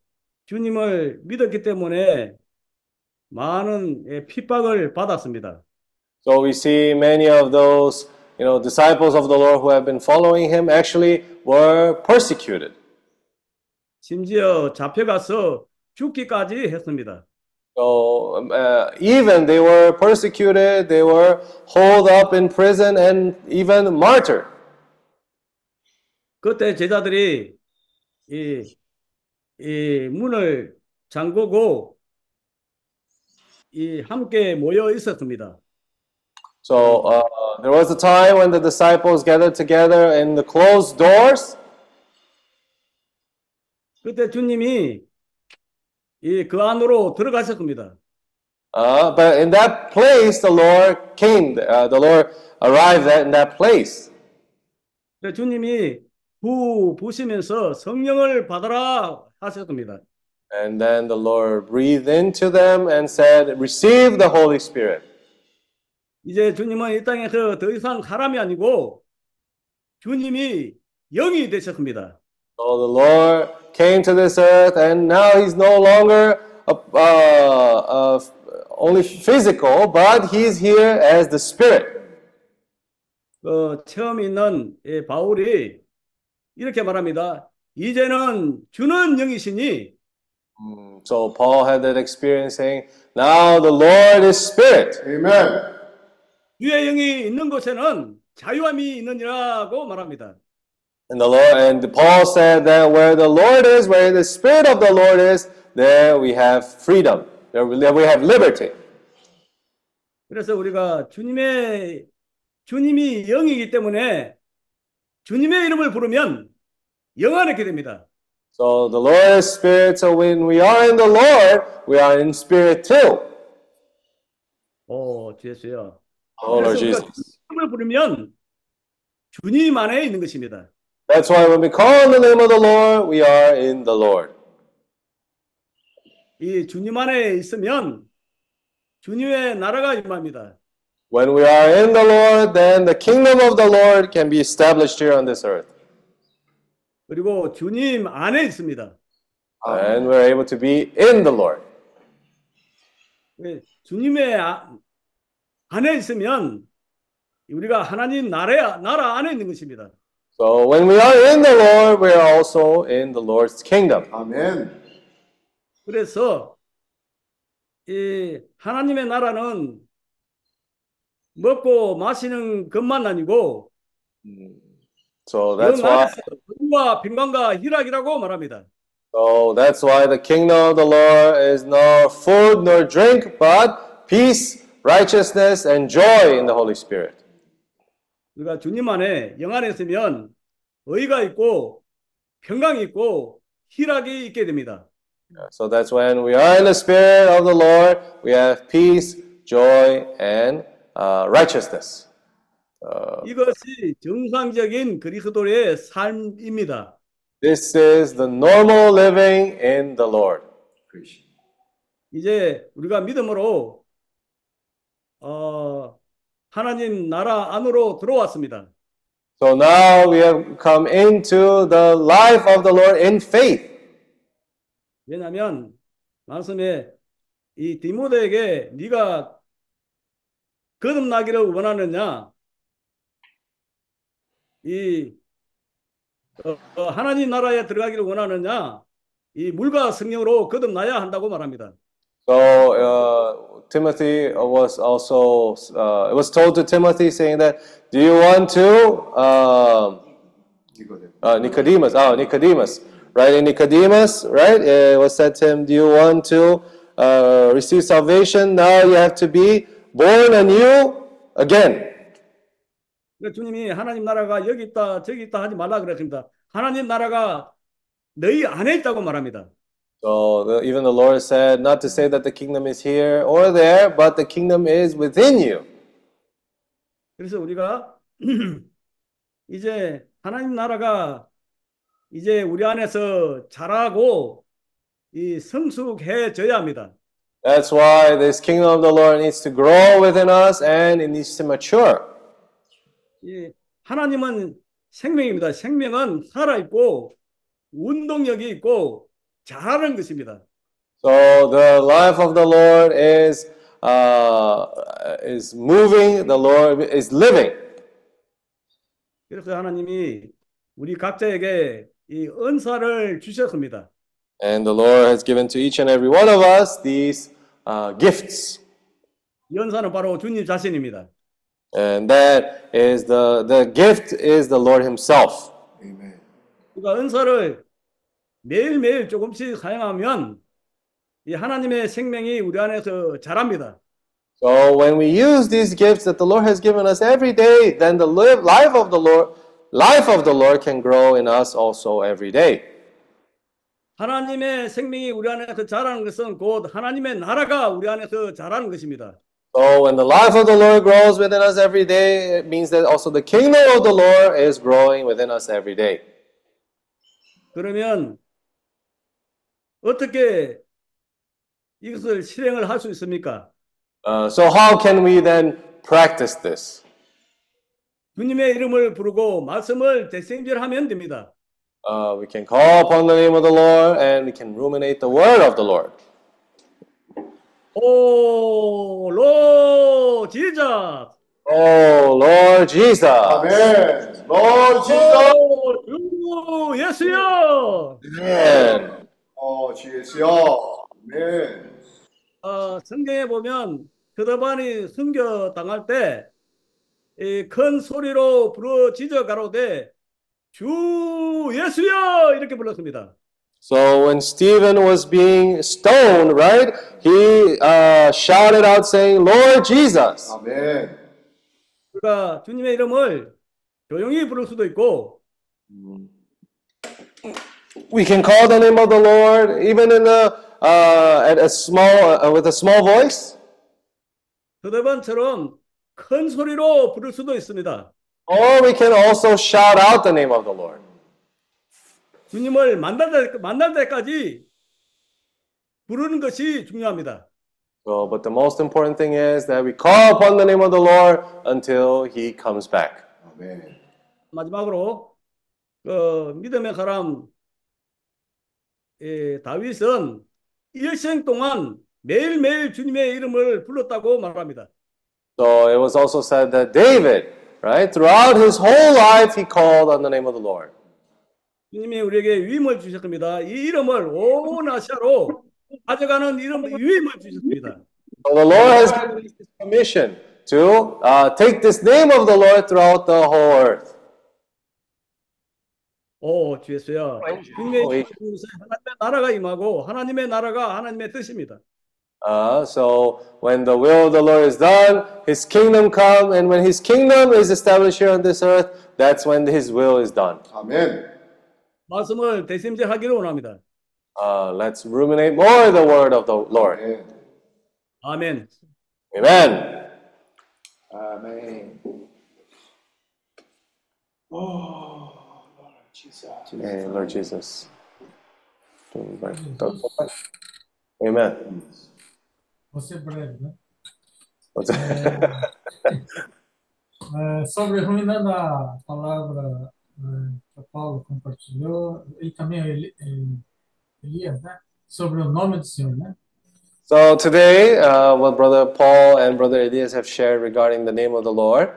주님을 믿었기 때문에 많은 예, 핍박을 받았습니다. So we see many of those, you know, disciples of the Lord who have been following Him actually were persecuted. 심지어 잡혀가서 죽기까지 했습니다. So um, uh, even they were persecuted, they were holed up in prison and even martyred. 그때 제자들이 이, 이 문을 잠그고 이 함께 모여 있었습니다. So uh, there was a time when the disciples gathered together in the closed doors. 그때 주님이 이 그 안으로 들어가셨습니다. Uh, but in that place, the Lord came. Uh, the Lord arrived at, in that place. 주님이 부 부시면서 성령을 받아라 하셨습니다. And then the Lord breathed into them and said, Receive the Holy Spirit. 이제 주님은 이 땅에서 더 이상 사람이 아니고 주님이 영이 되셨습니다. So the Lord came to this earth, and now He's no longer a, uh, uh, only physical, but He's here as the Spirit. 그 처음 있는 이 바울이 이렇게 말합니다. 이제는 주는 영이시니 Mm, So Paul had that experience saying, Now the Lord is Spirit. 아멘. 주의 영이 있는 곳에는 자유함이 있느니라고 말합니다. And the Lord and Paul said that where the Lord is, where the Spirit of the Lord is, there we have freedom. There we there we have liberty. 그래서 우리가 주님의 주님이 영이기 때문에 주님의 이름을 부르면 영안하게 됩니다. So the Lord is Spirit, so when we are in the Lord, we are in Spirit too. 오, 주 예수여. Oh Lord Jesus. 이름을 부르면 주님 안에 있는 것입니다. That's why when we call on the name of the Lord, we are in the Lord. 이 주님 안에 있으면 주님의 나라가 임합니다. When we are in the Lord, then the kingdom of the Lord can be established here on this earth. 그리고 주님 안에 있습니다. And we're able to be in the Lord. 왜? 주님의 아- 안에 있으면 우리가 하나님 나라, 나라 안에 있는 것입니다. So when we are in the Lord, we are also in the Lord's kingdom. 아멘. 그래서 이 하나님의 나라는 먹고 마시는 것만 아니고 So that's 그 why 은과 평강과 희락이라고 말합니다. so that's why the kingdom of the Lord is no food nor drink, but peace, righteousness, and joy in the Holy Spirit. 우리가 주님 안에 영 안에 있으면 의가 있고 평강이 있고 희락이 있게 됩니다. So that's when we are in the Spirit of the Lord, we have peace, joy, and uh, righteousness. 이것이 정상적인 그리스도의 삶입니다. This is the normal living in the Lord. 이제 우리가 믿음으로 어, 하나님 나라 안으로 들어왔습니다. So now we have come into the life of the Lord in faith. 왜냐하면 말씀에 이 디모데에게 네가 거듭나기를 원하느냐 이 어, 어, 하나님 나라에 들어가기를 원하느냐 이 물과 성령으로 거듭나야 한다고 말합니다. So uh, Timothy was also uh, it was told to Timothy saying that do you want to um, 이거는. uh, Nicodemus oh Nicodemus right in Nicodemus right it was said to him do you want to uh, receive salvation now you have to be born anew again 그러니까 주님이 하나님 나라가 여기 있다 저기 있다 하지 말라 그랬습니다. 하나님 나라가 너희 안에 있다고 말합니다. so the, even the Lord said not to say that the kingdom is here or there but the kingdom is within you 그래서 우리가 이제 하나님 나라가 이제 우리 안에서 자라고 이 성숙해져야 합니다. That's why this kingdom of the Lord needs to grow within us and it needs to mature. 이 하나님은 생명입니다. 생명은 살아 있고 운동력이 있고 자라는 것입니다. So the life of the Lord is uh, is moving. The Lord is living. 그래서 하나님이 우리 각자에게 이 은사를 주셨습니다. And the Lord has given to each and every one of us these uh, gifts. 이 은사는 바로 주님 자신입니다. And that is the, the gift is the Lord Himself. 아멘. 그러니까 은사를 매일매일 조금씩 사용하면 이 하나님의 생명이 우리 안에서 자랍니다. So when we use these gifts that the Lord has given us every day, then the live, life of the Lord, life of the Lord can grow in us also every day. 하나님의 생명이 우리 안에서 자라는 것은 곧 하나님의 나라가 우리 안에서 자라는 것입니다. So when the life of the Lord grows within us every day, it means that also the kingdom of the Lord is growing within us every day. 그러면 어떻게 이것을 실행을 할 수 있습니까? Uh, so how can we then practice this? 주님의 이름을 부르고 말씀을 대생절하면 됩니다. Uh, we can call upon the name of the Lord and we can ruminate the word of the Lord. 오, 로, 지자. Oh Lord Jesus. 아멘. Lord Jesus. 오, 주 예수여. Amen. 어, 주예수여. 아멘. 어, 성경에 보면 그다반이 순교 당할 때 큰 소리로 부르짖어 가로되 주 예수여 이렇게 불렀습니다. So when Stephen was being stoned, right, he uh, shouted out saying, Lord Jesus. 아멘. 그러니까 주님의 이름을 조용히 부를 수도 있고 We can call the name of the Lord even in a, uh, at a small, uh, with a small voice. 그다반처럼 큰 소리로 부를 수도 있습니다. Or we can also shout out the name of the Lord. 주님을 만날 때 만날 때까지 부르는 것이 중요합니다. So, but the most important thing is that we call upon the name of the Lord until He comes back. 아멘. 마지막으로 그 믿음의 사람 예, 다윗은 일생 동안 매일매일 주님의 이름을 불렀다고 말합니다. So it was also said that David, right, throughout his whole life, he called on the name of the Lord. 주님이 우리에게 위임을 주셨습니다. 이 이름을 온 아시아로 가져가는 이름 위임을 주셨습니다. So the Lord has given us this commission to uh, take this name of the Lord throughout the whole earth. 오, 주 예수야. 주님의 하나님의 나라가 임하고 하나님의 나라가 하나님의 뜻입니다. Uh, so when the will of the Lord is done, His kingdom come, and when His kingdom is established here on this earth, that's when His will is done. 아멘. 말씀을 대심제하기를 원합니다. Uh, let's ruminate more the word of the Lord. 아멘. 아멘. Amen. 아멘. Hey, Lord Jesus. Amen. Vou ser breve, né? That? [LAUGHS] É, sobre ruminando a palavra é, que o Paulo compartilhou, e também eh, Elias, né? sobre o nome do Senhor, né? So today, uh, what Brother Paul and Brother Elias have shared regarding the name of the Lord.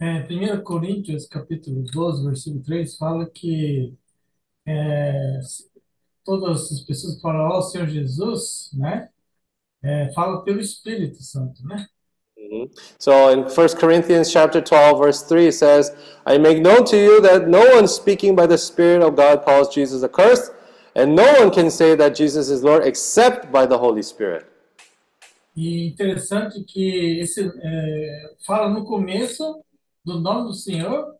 É, 1 Coríntios, capítulo 12, versículo 3, fala que é, todas as pessoas falam ao Senhor Jesus, né? É, fala pelo Espírito Santo, né? So in 1 Corinthians chapter 12 verse 3 it says, I make known to you that no one speaking by the Spirit of God calls Jesus accursed, and no one can say that Jesus is Lord except by the Holy Spirit. E interessante que esse é, fala no começo do nome do Senhor,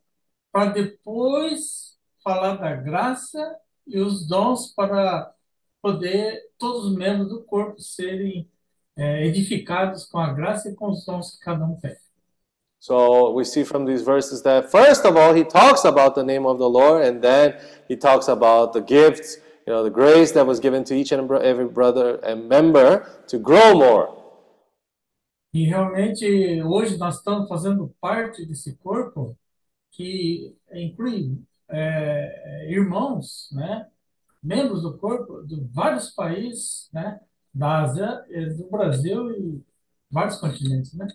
para depois falar da graça e os dons para poder todos os membros do corpo serem é, edificados com a graça e com os dons que cada um tem. So we see from these verses that first of all he talks about the name of the Lord and then he talks about the gifts, you know, the grace that was given to each and every brother and member to grow more. E realmente hoje nós estamos fazendo parte desse corpo que inclui é, irmãos, né, membros do corpo de vários países, né, da Ásia, e do Brasil e vários continentes, né?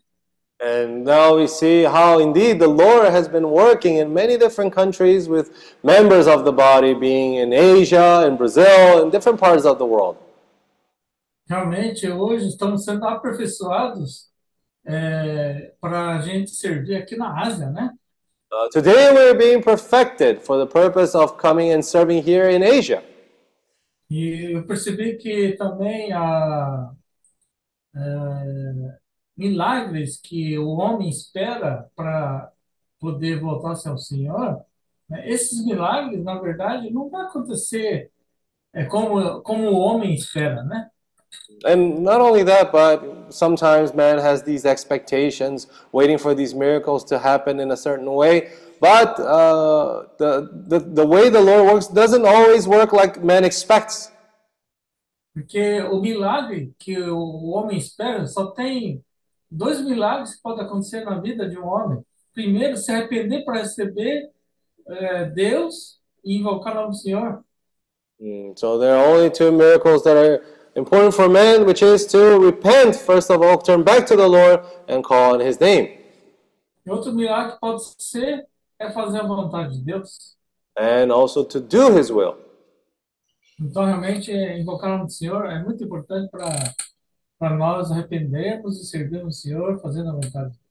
And now we see how indeed the Lord has been working in many different countries with members of the body being in Asia, in Brazil, in different parts of the world. Realmente hoje estamos sendo aperfeiçoados é, para a gente servir aqui na Ásia, né? Uh, today we're being perfected for the purpose of coming and serving here in Asia. E eu percebi que também há é, milagres que o homem espera para poder voltar-se ao Senhor. né? Esses milagres, na verdade, não vai acontecer é, como, como o homem espera, né? And not only that, but sometimes man has these expectations, waiting for these miracles to happen in a certain way. But uh, the, the, the way the Lord works doesn't always work like man expects. Porque o milagre que o homem espera só tem dois milagres que podem acontecer na vida de um homem. Primeiro, se arrepender para receber eh, Deus e invocar o nome do Senhor. Mm, So there are only two miracles that are important for man, which is to repent, first of all, turn back to the Lord and call on his name. E outro milagre que pode ser é fazer a vontade de Deus. And also to do his will. Então, realmente, invocar o nome do Senhor é muito importante para para nós arrependermos e servirmos o Senhor fazendo a vontade de Deus.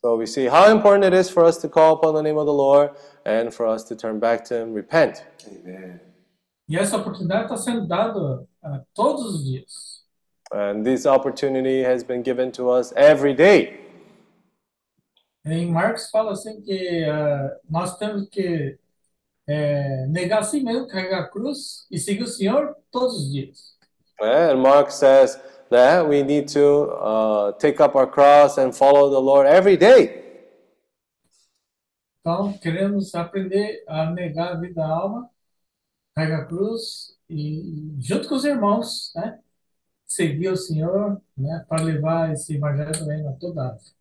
So we see how important it is for us to call upon the name of the Lord and for us to turn back to him, repent. E essa oportunidade está sendo dada ah, todos os dias. And this opportunity has been given to us every day. Em Marcos fala assim que ah, nós temos que eh, negar a si mesmo, carregar a cruz e seguir o Senhor todos os dias. And Mark says that we need to uh, take up our cross and follow the Lord every day. Então, queremos aprender a negar a vida da alma, carregar a cruz e, junto com os irmãos, né, seguir o Senhor, né, para levar esse evangelho também a toda a África.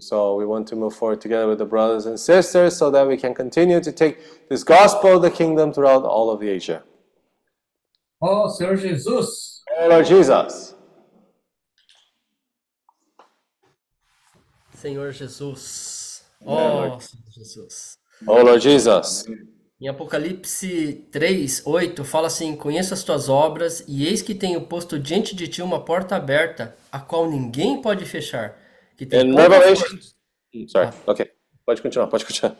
So we want to move forward together with the brothers and sisters so that we can continue to take this gospel of the kingdom throughout all of the Asia. Ó Senhor Jesus, Oh, Lord Jesus. Senhor Jesus. Ó Senhor Jesus. Oh, Lord Jesus. Em Apocalipse 3, 8, fala assim: Conheço as tuas obras, e eis que tenho posto diante de ti uma porta aberta, a qual ninguém pode fechar. Que tem pouca Revelation. Sorry. Okay. Pode continuar, pode continuar.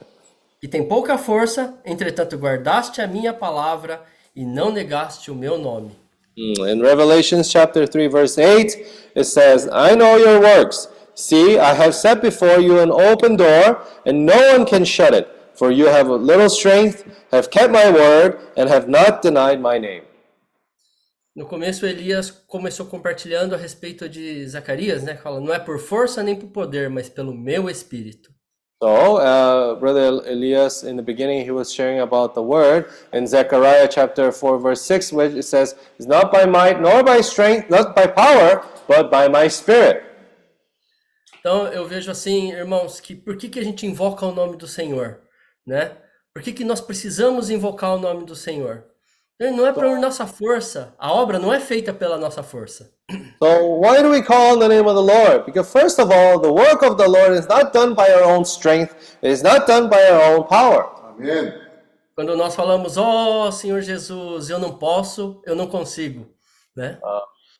que tem pouca força, entretanto guardaste a minha palavra e não negaste o meu nome. Mm, In Revelation chapter 3, verse 8, it says, I know your works. See, I have set before you an open door, and no one can shut it. For you have a little strength, have kept my word, and have not denied my name. No começo, Elias começou compartilhando a respeito de Zacarias, né? Fala, não é por força nem por poder, mas pelo meu espírito. So, uh, Brother Elias, in the beginning, he was sharing about the word in Zechariah chapter 4, verse 6, which it says, It's not by might nor by strength, not by power, but by my spirit. Então eu vejo assim, irmãos, que por que, que a gente invoca o nome do Senhor, né? Por que, que nós precisamos invocar o nome do Senhor? Não é por nossa força. A obra não é feita pela nossa força. So why do we call on the name of the Lord? Because first of all, the work of the Lord is not done by our own strength. It is not done by our own power. 아멘. Quando nós falamos, oh, Senhor Jesus, eu não posso, eu não consigo, né?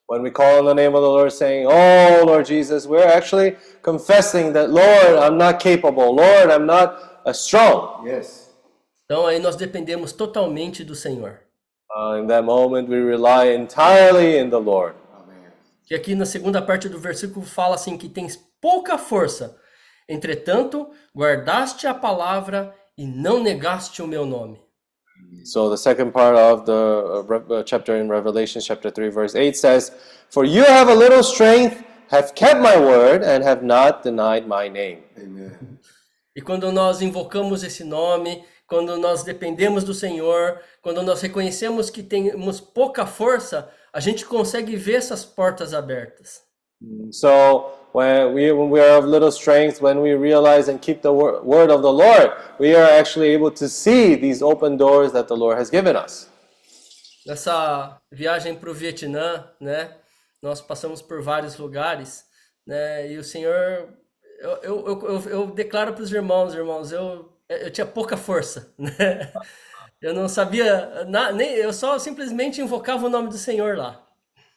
When we call on the name of the Lord saying, Oh Lord Jesus, we're actually confessing that, Lord, I'm not capable. Lord, I'm not uh, strong. Yes. Então aí nós dependemos totalmente do Senhor. Uh, in that moment we rely entirely in the Lord. Que aqui na segunda parte do versículo fala assim que tens pouca força. Entretanto, guardaste a palavra e não negaste o meu nome. So the second part of the uh, uh, chapter in Revelation chapter 3 verse 8 says, "For you have a little strength, have kept my word and have not denied my name." Amen. E quando nós invocamos esse nome, quando nós dependemos do Senhor, quando nós reconhecemos que temos pouca força, a gente consegue ver essas portas abertas. So when we, when we are of little strength, when we realize and keep the wor- word of the Lord, we are actually able to see these open doors that the Lord has given us. Nessa viagem para o Vietnã, né, nós passamos por vários lugares, né, e o Senhor, eu, eu, eu, eu, eu declaro para os irmãos, irmãos, eu, eu tinha pouca força, [LAUGHS] né, eu não sabia, na, nem, eu só simplesmente invocava o nome do Senhor lá.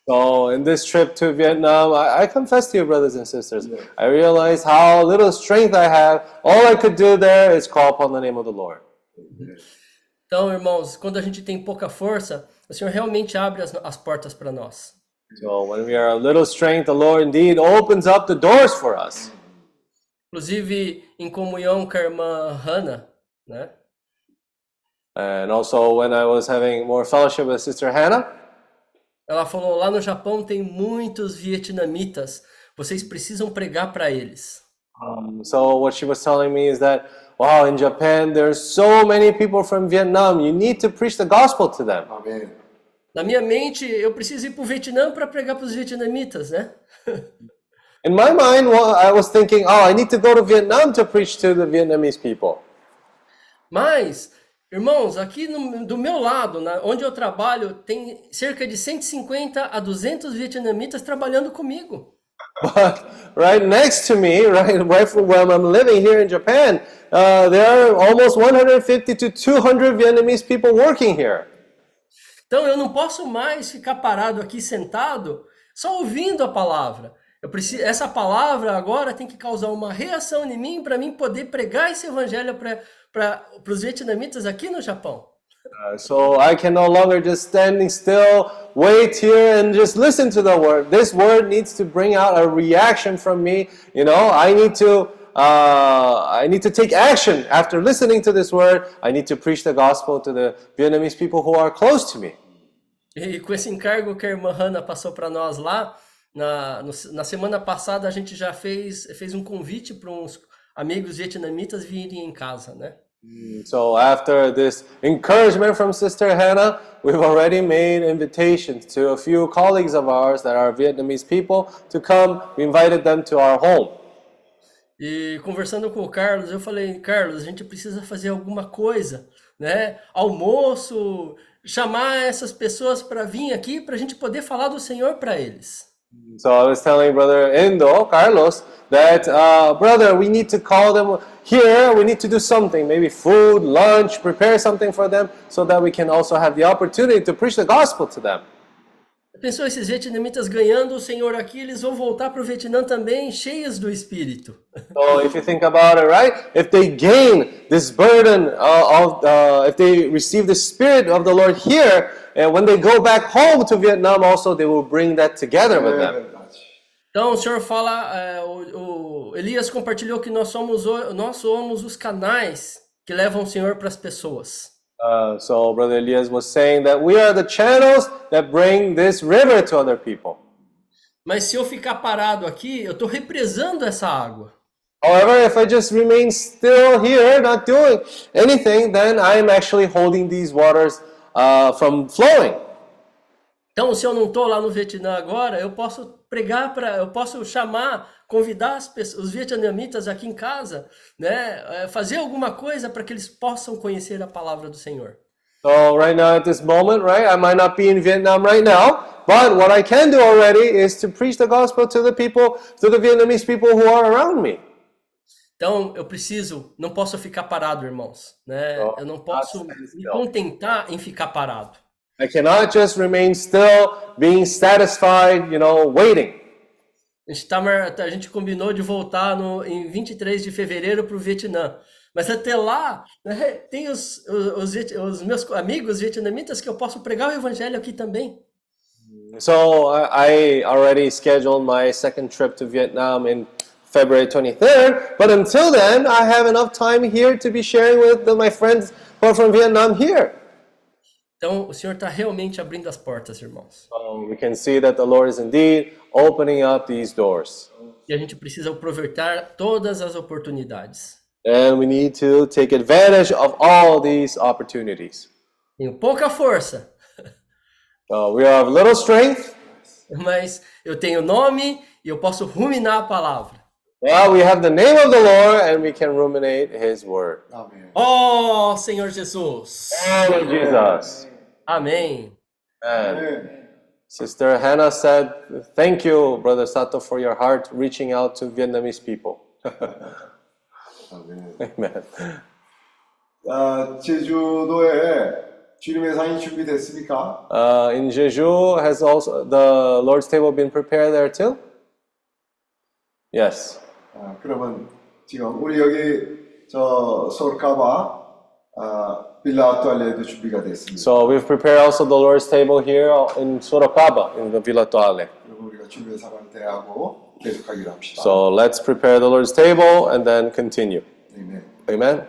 So in this trip to Vietnam, I, I confess to you, brothers and sisters, I realized how little strength I have. All I could do there is call upon the name of the Lord. Então, irmãos, quando a gente tem pouca força, o Senhor realmente abre as, as portas para nós. So when we are of little strength, the Lord indeed opens up the doors for us. Inclusive, em comunhão com a irmã Hannah, né? And also when I was having more fellowship with Sister Hannah, Ela falou: lá no Japão tem muitos vietnamitas, vocês precisam pregar para eles. Um, so what she was telling me is that, wow, in Japan there's so many people from Vietnam. You need to preach the gospel to them. Na minha mente, eu preciso ir para o Vietnã para pregar para os vietnamitas, né? [LAUGHS] In my mind, well, I was thinking, oh, I need to go to Vietnam to preach to the Vietnamese people. Mas, irmãos, aqui no- do meu lado, na- onde eu trabalho, tem cerca de 150 a 200 vietnamitas trabalhando comigo. But right next to me, right, right from where I'm living here in Japan, uh, there are almost 150 to 200 Vietnamese people working here. Então eu não posso mais ficar parado aqui sentado só ouvindo a palavra. Eu preciso, essa palavra agora tem que causar uma reação em mim para mim poder pregar esse evangelho para os vietnamitas aqui no Japão. Uh, so I can no longer just standing still, wait here, and just listen to the word. This word needs to bring out a reaction from me. You know, I need to. Uh, I need to take action after listening to this word. I need to preach the gospel to the Vietnamese people who are close to me. E com esse encargo que a irmã Hannah passou para nós lá, na, no- na semana passada a gente já fez, fez um convite para uns amigos vietnamitas virem em casa, né? So after this encouragement from Sister Hannah, we've already made invitations to a few colleagues of ours that are Vietnamese people to come. We invited them to our home. E conversando com o Carlos, eu falei, Carlos, a gente precisa fazer alguma coisa, né? Almoço, chamar essas pessoas para vir aqui para a gente poder falar do Senhor para eles. So I was telling brother Endo, Carlos, that uh, brother, we need to call them here. We need to do something, maybe food, lunch, prepare something for them, so that we can also have the opportunity to preach the gospel to them. Pensou esses vietnamitas ganhando o Senhor aqui, eles vão voltar para o Vietnã também cheios do Espírito. [LAUGHS] So if you think about it, right? If they gain this burden uh, of, uh, if they receive the spirit of the Lord here, and when they go back home to Vietnam, also they will bring that together with them. Então o Senhor fala, é, o, o Elias compartilhou que nós somos, o- nós somos os canais que levam o Senhor para as pessoas. Uh, so Brother Elias was saying that we are the channels that bring this river to other people. Mas se eu ficar parado aqui, eu estou represando essa água. However, if I just remain still here, not doing anything, then I am actually holding these waters uh, from flowing. Então, se eu não estou lá no Vietnã agora, eu posso pregar para, eu posso chamar, convidar as pessoas, os vietnamitas aqui em casa, né, é, fazer alguma coisa para que eles possam conhecer a palavra do Senhor. So right now at this moment, right, I might not be in Vietnam right now, but what I can do already is to preach the gospel to the people, to the Vietnamese people who are around me. Então, eu preciso, não posso ficar parado, irmãos, né? Oh, Eu não posso me contentar em ficar parado. I cannot just remain still, being satisfied, you know, waiting. A gente, tá, a gente combinou de voltar no, em 23 de fevereiro para o Vietnã. Mas até lá, né, tem os, os, os os meus amigos vietnamitas que eu posso pregar o evangelho aqui também. So I already scheduled my second trip to Vietnam in February 23rd, but until then, I have enough time here to be sharing with my friends who are from Vietnam here. Então, o Senhor está realmente abrindo as portas, irmãos. So we can see that the Lord is indeed opening up these doors. E a gente precisa aproveitar todas as oportunidades. And we need to take advantage of all these opportunities. Tenho pouca força, Uh, we of little strength, [LAUGHS] mas eu tenho nome e eu posso ruminar a palavra. well, we have the name of the Lord and we can ruminate His word. 아멘. Oh, Senhor Jesus! Lord Jesus. Amém. And 아멘. Sister Hannah said, Thank you, Brother Sato, for your heart reaching out to Vietnamese people. [LAUGHS] 아멘. Amen. 아, 제주도에 주님의 상이 준비됐습니까? Uh, in Jeju, has also the Lord's table been prepared there too? Yes. 아, 그러면 지금 우리 여기 저 서울카바 아, so we've prepared also the Lord's table here in Surakaba, in the Villa Toale. So let's prepare the Lord's table and then continue. Amen. Amen.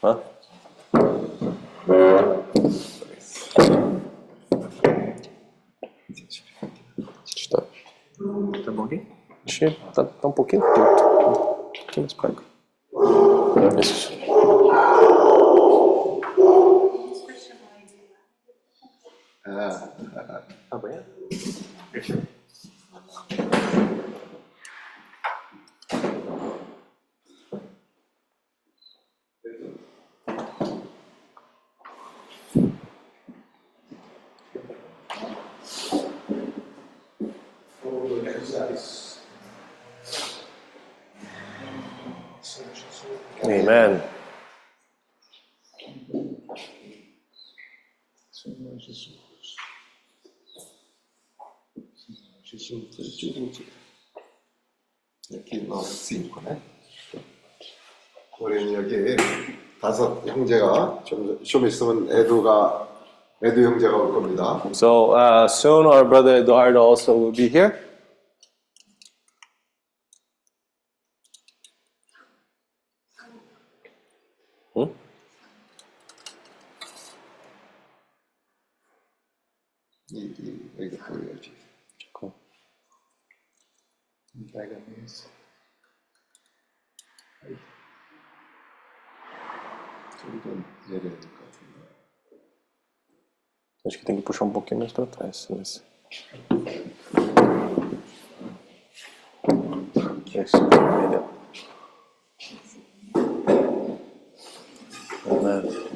Huh? Tá bom aqui? Tá, tá um pouquinho torto. Um pouquinho mais pra cá. Isso. Amanhã? Aqui nós cinco, né? 우리는 여기 다섯 형제가 좀, 좀 있으면 에두가 에두 형제가 올 겁니다. So uh, soon our brother Eduardo also will be here. Hmm? 이, 이 여기 보여야지. Cool. 빨간 메스. 좀더 내려야 될 것 같은데. Acho que tem que puxar um trás. Mas... Isso, entendeu? Amen.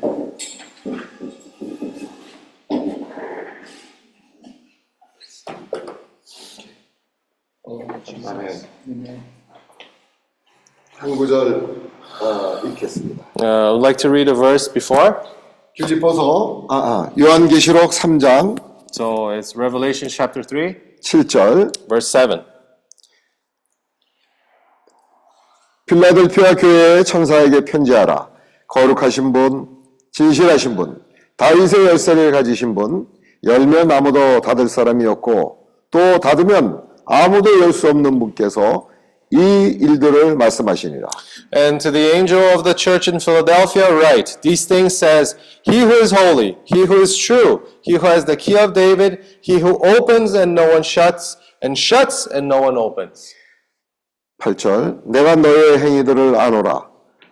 아멘. 한 구절 어, 읽겠습니다. Uh, I would like to read a verse before. 규집보서 아, 아, 요한계시록 3장 So it's Revelation chapter 3, 7절 verse 7. 필라델피아 교회의 천사에게 편지하라. 거룩하신 분, 진실하신 분, 다윗의 열쇠를 가지신 분, 열면 아무도 닫을 사람이 없고 또 닫으면 아무도 열 수 없는 분께서 이 일들을 말씀하시니라. And to the angel of the church in Philadelphia, write These things says, He who is holy, He who is true, He who has the key of David, He who opens and no one shuts, and shuts and no one opens. 8절 내가 너의 행위들을 아노라.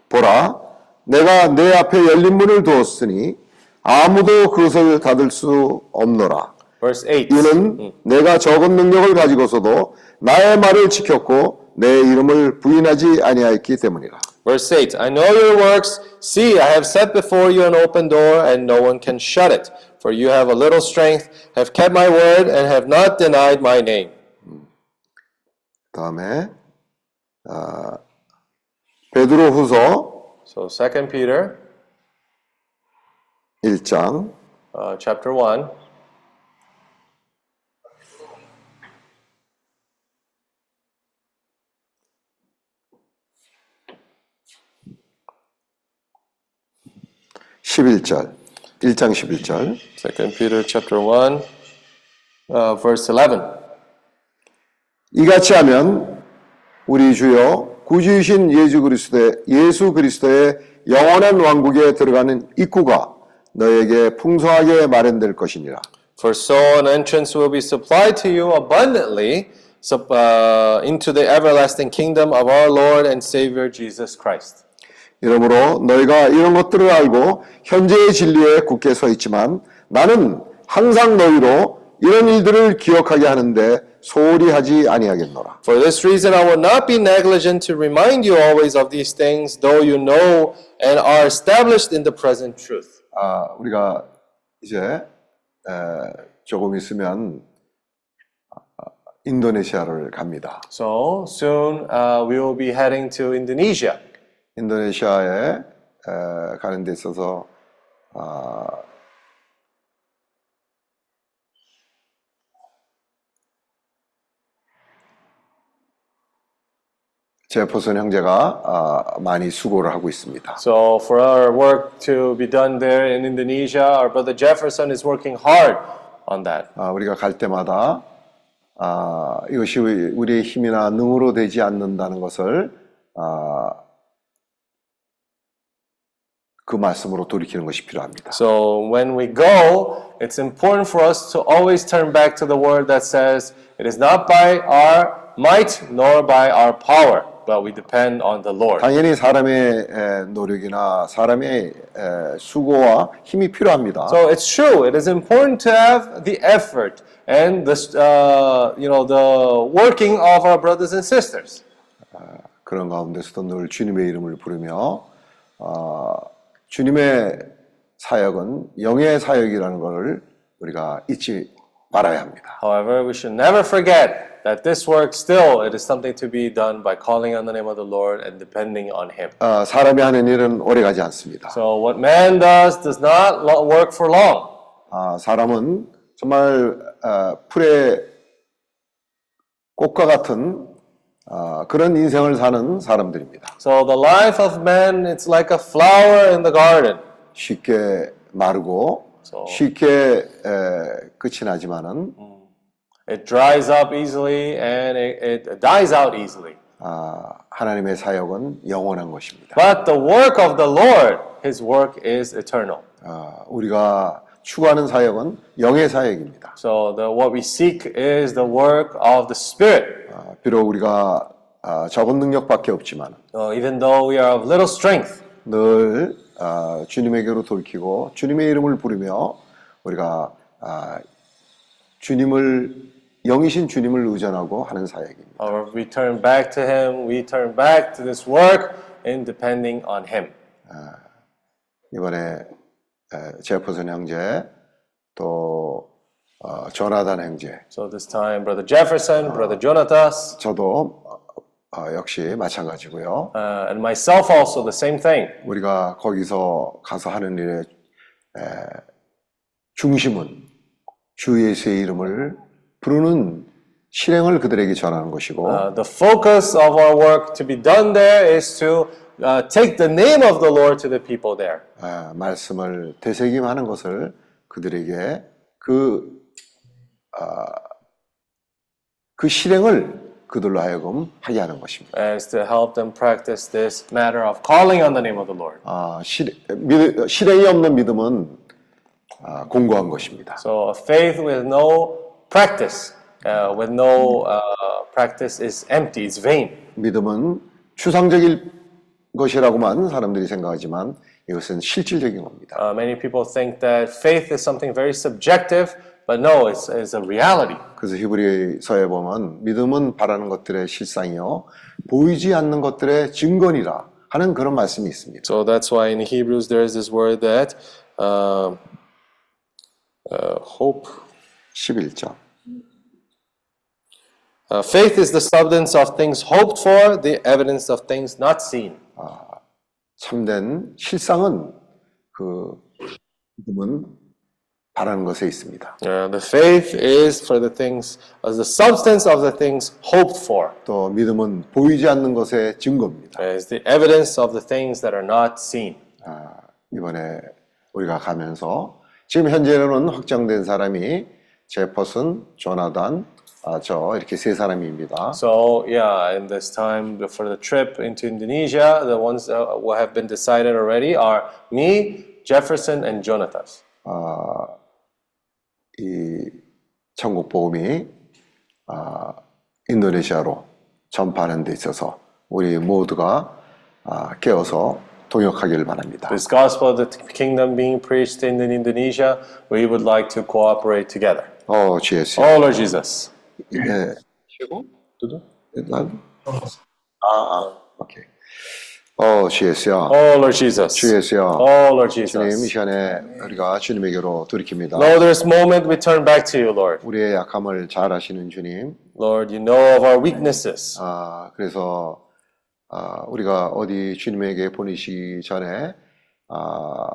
보라, 내가 내 앞에 열린 문을 두었으니 아무도 그것을 닫을 수 없노라. Verse 8. 이는 내가 적은 능력을 가지고서도 나의 말을 지켰고 내 이름을 부인하지 아니하였기 때문이라. Verse 8 I know your works. See, I have set before you an open door, and no one can shut it. For you have a little strength, have kept my word, and have not denied my name. 다음에 아, 베드로후서 So, 2 Peter 1장 uh, chapter 1. 십일 절 1장 11절 2 Peter chapter 1, uh, verse 11. 이같이 하면 우리 주여 구주이신 예수 그리스도의 예수 그리스도의 영원한 왕국에 들어가는 입구가 너에게 풍성하게 마련될 것이니라. For so an entrance will be supplied to you abundantly uh, into the everlasting kingdom of our Lord and Savior Jesus Christ. 이러므로 너희가 이런 것들을 알고 현재의 진리에 굳게 서 있지만 나는 항상 너희로 이런 일들을 기억하게 하는데 소홀히 하지 아니하겠노라. For this reason, I will not be negligent to remind you always of these things, though you know and are established in the present truth. 아, 우리가 이제 에, 조금 있으면 아, 인도네시아를 갑니다. So soon uh, we will be heading to Indonesia. 인도네시아에 에, 가는 데 있어서 아, 제퍼슨 형제가 아, 많이 수고를 하고 있습니다. So for our work to be done there in Indonesia, our brother Jefferson is working hard on that. 아, 우리가 갈 때마다 아, 이것이 우리의 힘이나 능으로 되지 않는다는 것을 아, 그 말씀으로 돌이키는 것이 필요합니다. So when we go, it's important for us to always turn back to the word that says, It is not by our might nor by our power, but we depend on the Lord. 당연히 사람의 에, 노력이나 사람의 에, 수고와 힘이 필요합니다. So it's true. It is important to have the effort and the uh, you know the working of our brothers and sisters. 그런 가운데서도 늘 주님의 이름을 부르며 어, 주님의 사역은 영의 사역이라는 것을 우리가 잊지 말아야 합니다. However, we should never forget that this work still it is something to be done by calling on the name of the Lord and depending on Him. 어, 사람이 하는 일은 오래가지 않습니다. So what man does does not work for long. 아, 사람은 정말 어, 풀의 꽃과 같은 어, 그런 인생을 사는 사람들입니다. So the life of man it's like a flower in the garden. 쉽게 마르고 So- 쉽게 에, 끝이 나지만은 It dries up easily and it, it dies out easily. 아, 하나님의 사역은 영원한 것입니다. But the work of the Lord, His work is eternal. 아, 우리가 추구하는 사역은 영의 사역입니다. So the what we seek is the work of the Spirit. 아, 비록 우리가 아, 적은 능력밖에 없지만 Uh, even though we are of little strength, 늘 아, 주님에게로 돌이키고 주님의 이름을 부르며 우리가 아, 주님을 영이신 주님을 의존하고 하는 사역입니다. or we turn back to Him, we turn back to this work in depending on Him. 이번에 에, 제퍼슨 형제 또 어, 조나단 형제 So this time, Brother Jefferson, Brother Jonatas, 저도 어, 역시 마찬가지고요. uh, and myself also the same thing. 우리가 거기서 가서 하는 일의 에, 중심은 주 예수의 이름을 부르는 실행을 그들에게 전하는 것이고 Uh, the focus of our work to be done there is to uh, take the name of the Lord to the people there. 아, 말씀을 되새김하는 것을 그들에게 그, 아, 그 실행을 그들로 하여금 하게 하는 것입니다. As to help them practice this matter of calling on the name of the Lord. 아, 실, 믿, 실행이 없는 믿음은 아, 공고한 것입니다. So a faith with no practice, uh, with no uh, practice is empty, it's vain. 믿음은 추상적일 것이라고만 사람들이 생각하지만 이것은 실질적인 겁니다. Uh, many people think that faith is something very subjective, but no, it's, it's a reality. 그래서 히브리서에 보면 믿음은 바라는 것들의 실상이요 보이지 않는 것들의 증거니라 하는 그런 말씀이 있습니다. So that's why in Hebrews there is this word that um, uh, hope. 11절. Uh, faith is the substance of things hoped for, the evidence of things not seen. 참된 실상은 그 믿음은 바라는 것에 있습니다. Uh, the faith is for the things, as the substance of the things hoped for. 또 믿음은 보이지 않는 것의 증거입니다. Uh, Is the evidence of the things that are not seen. 이번에 우리가 가면서 지금 현재는 확정된 사람이 제퍼슨, 조나단, 아, 저 이렇게 세 사람입니다. So yeah, in this time for the trip into Indonesia, the ones that have been decided already are me, Jefferson, and Jonathan. 아, 이 천국 복음이 아, 인도네시아로 전파하는 데 있어서 우리 모두가 아, 깨어서 동역하기를 바랍니다. This gospel of the kingdom being preached in Indonesia, we would like to cooperate together. 어, 주 예수. Oh Lord Jesus. 예. 최고? 두두? 난? 아, 아, 오케이. 어, 주 예수야. Oh Lord Jesus. 주 예수야. Oh Lord 주님, 이 Jesus. 시간에 우리가 주님에게로 돌이킵니다. Lord, this moment we turn back to you, Lord. 우리의 약함을 잘 아시는 주님. Lord, you know of our weaknesses. 아, 그래서 아, 우리가 어디 주님에게 보내시기 전에 아,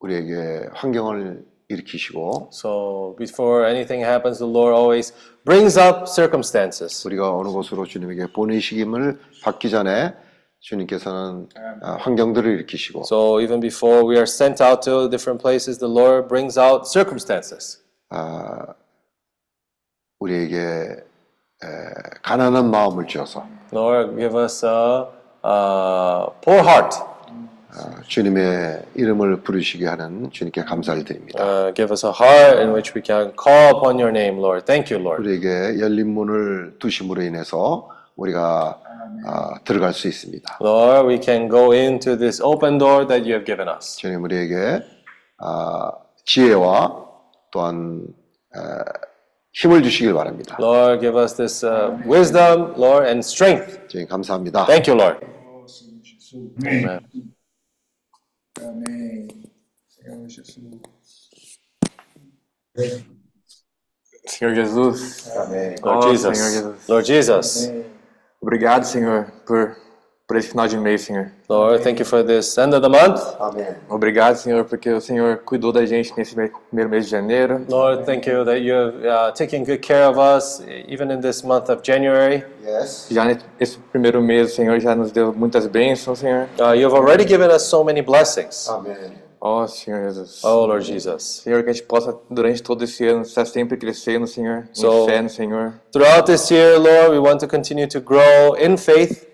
우리에게 환경을 일으키시고 So before anything happens, the Lord always brings up circumstances. 우리가 어느 곳으로 주님에게 보내시김을 받기 전에 주님께서는 아, 환경들을 일으키시고 So even before we are sent out to different places, the Lord brings out circumstances. 아, 우리에게 에, 가난한 마음을 주어서 Lord, give us a, a poor heart. 아, 주님의 이름을 부르시게 하는 주님께 감사를 드립니다. Uh, give us a heart in which we can call upon your name, Lord. Thank you, Lord. 우리에게 열린 문을 두심으로 인해서 우리가 아, 들어갈 수 있습니다. Lord, we can go into this open door that you have given us. 주님 우리에게 아, 지혜와 또한 에, 힘을 주시길 바랍니다. Lord, give us this uh, wisdom, Lord, and strength. 주님 감사합니다. Thank you, Lord. Amém. Amém. Senhor Jesus. Senhor Jesus. Amém. Lord Oh, Jesus. Senhor Jesus. Lord Jesus. Obrigado, Senhor, por, por esse final de mês, Senhor. Lord, thank you for this end of the month. Amém. Obrigado, Senhor, porque o Senhor cuidou da gente nesse primeiro mês de janeiro. Lord, thank you that you have uh, taken good care of us even in this month of January. Yes. Já nesse primeiro mês, o Senhor já nos deu muitas bênçãos, Senhor. Uh, you have already given us so many blessings. Amém. Oh, Senhor Jesus. Oh, Lord Jesus. Senhor, que a gente possa durante todo esse ano estar sempre crescendo, Senhor, so, em fé no Senhor. Throughout this year, Lord, we want to continue to grow in faith.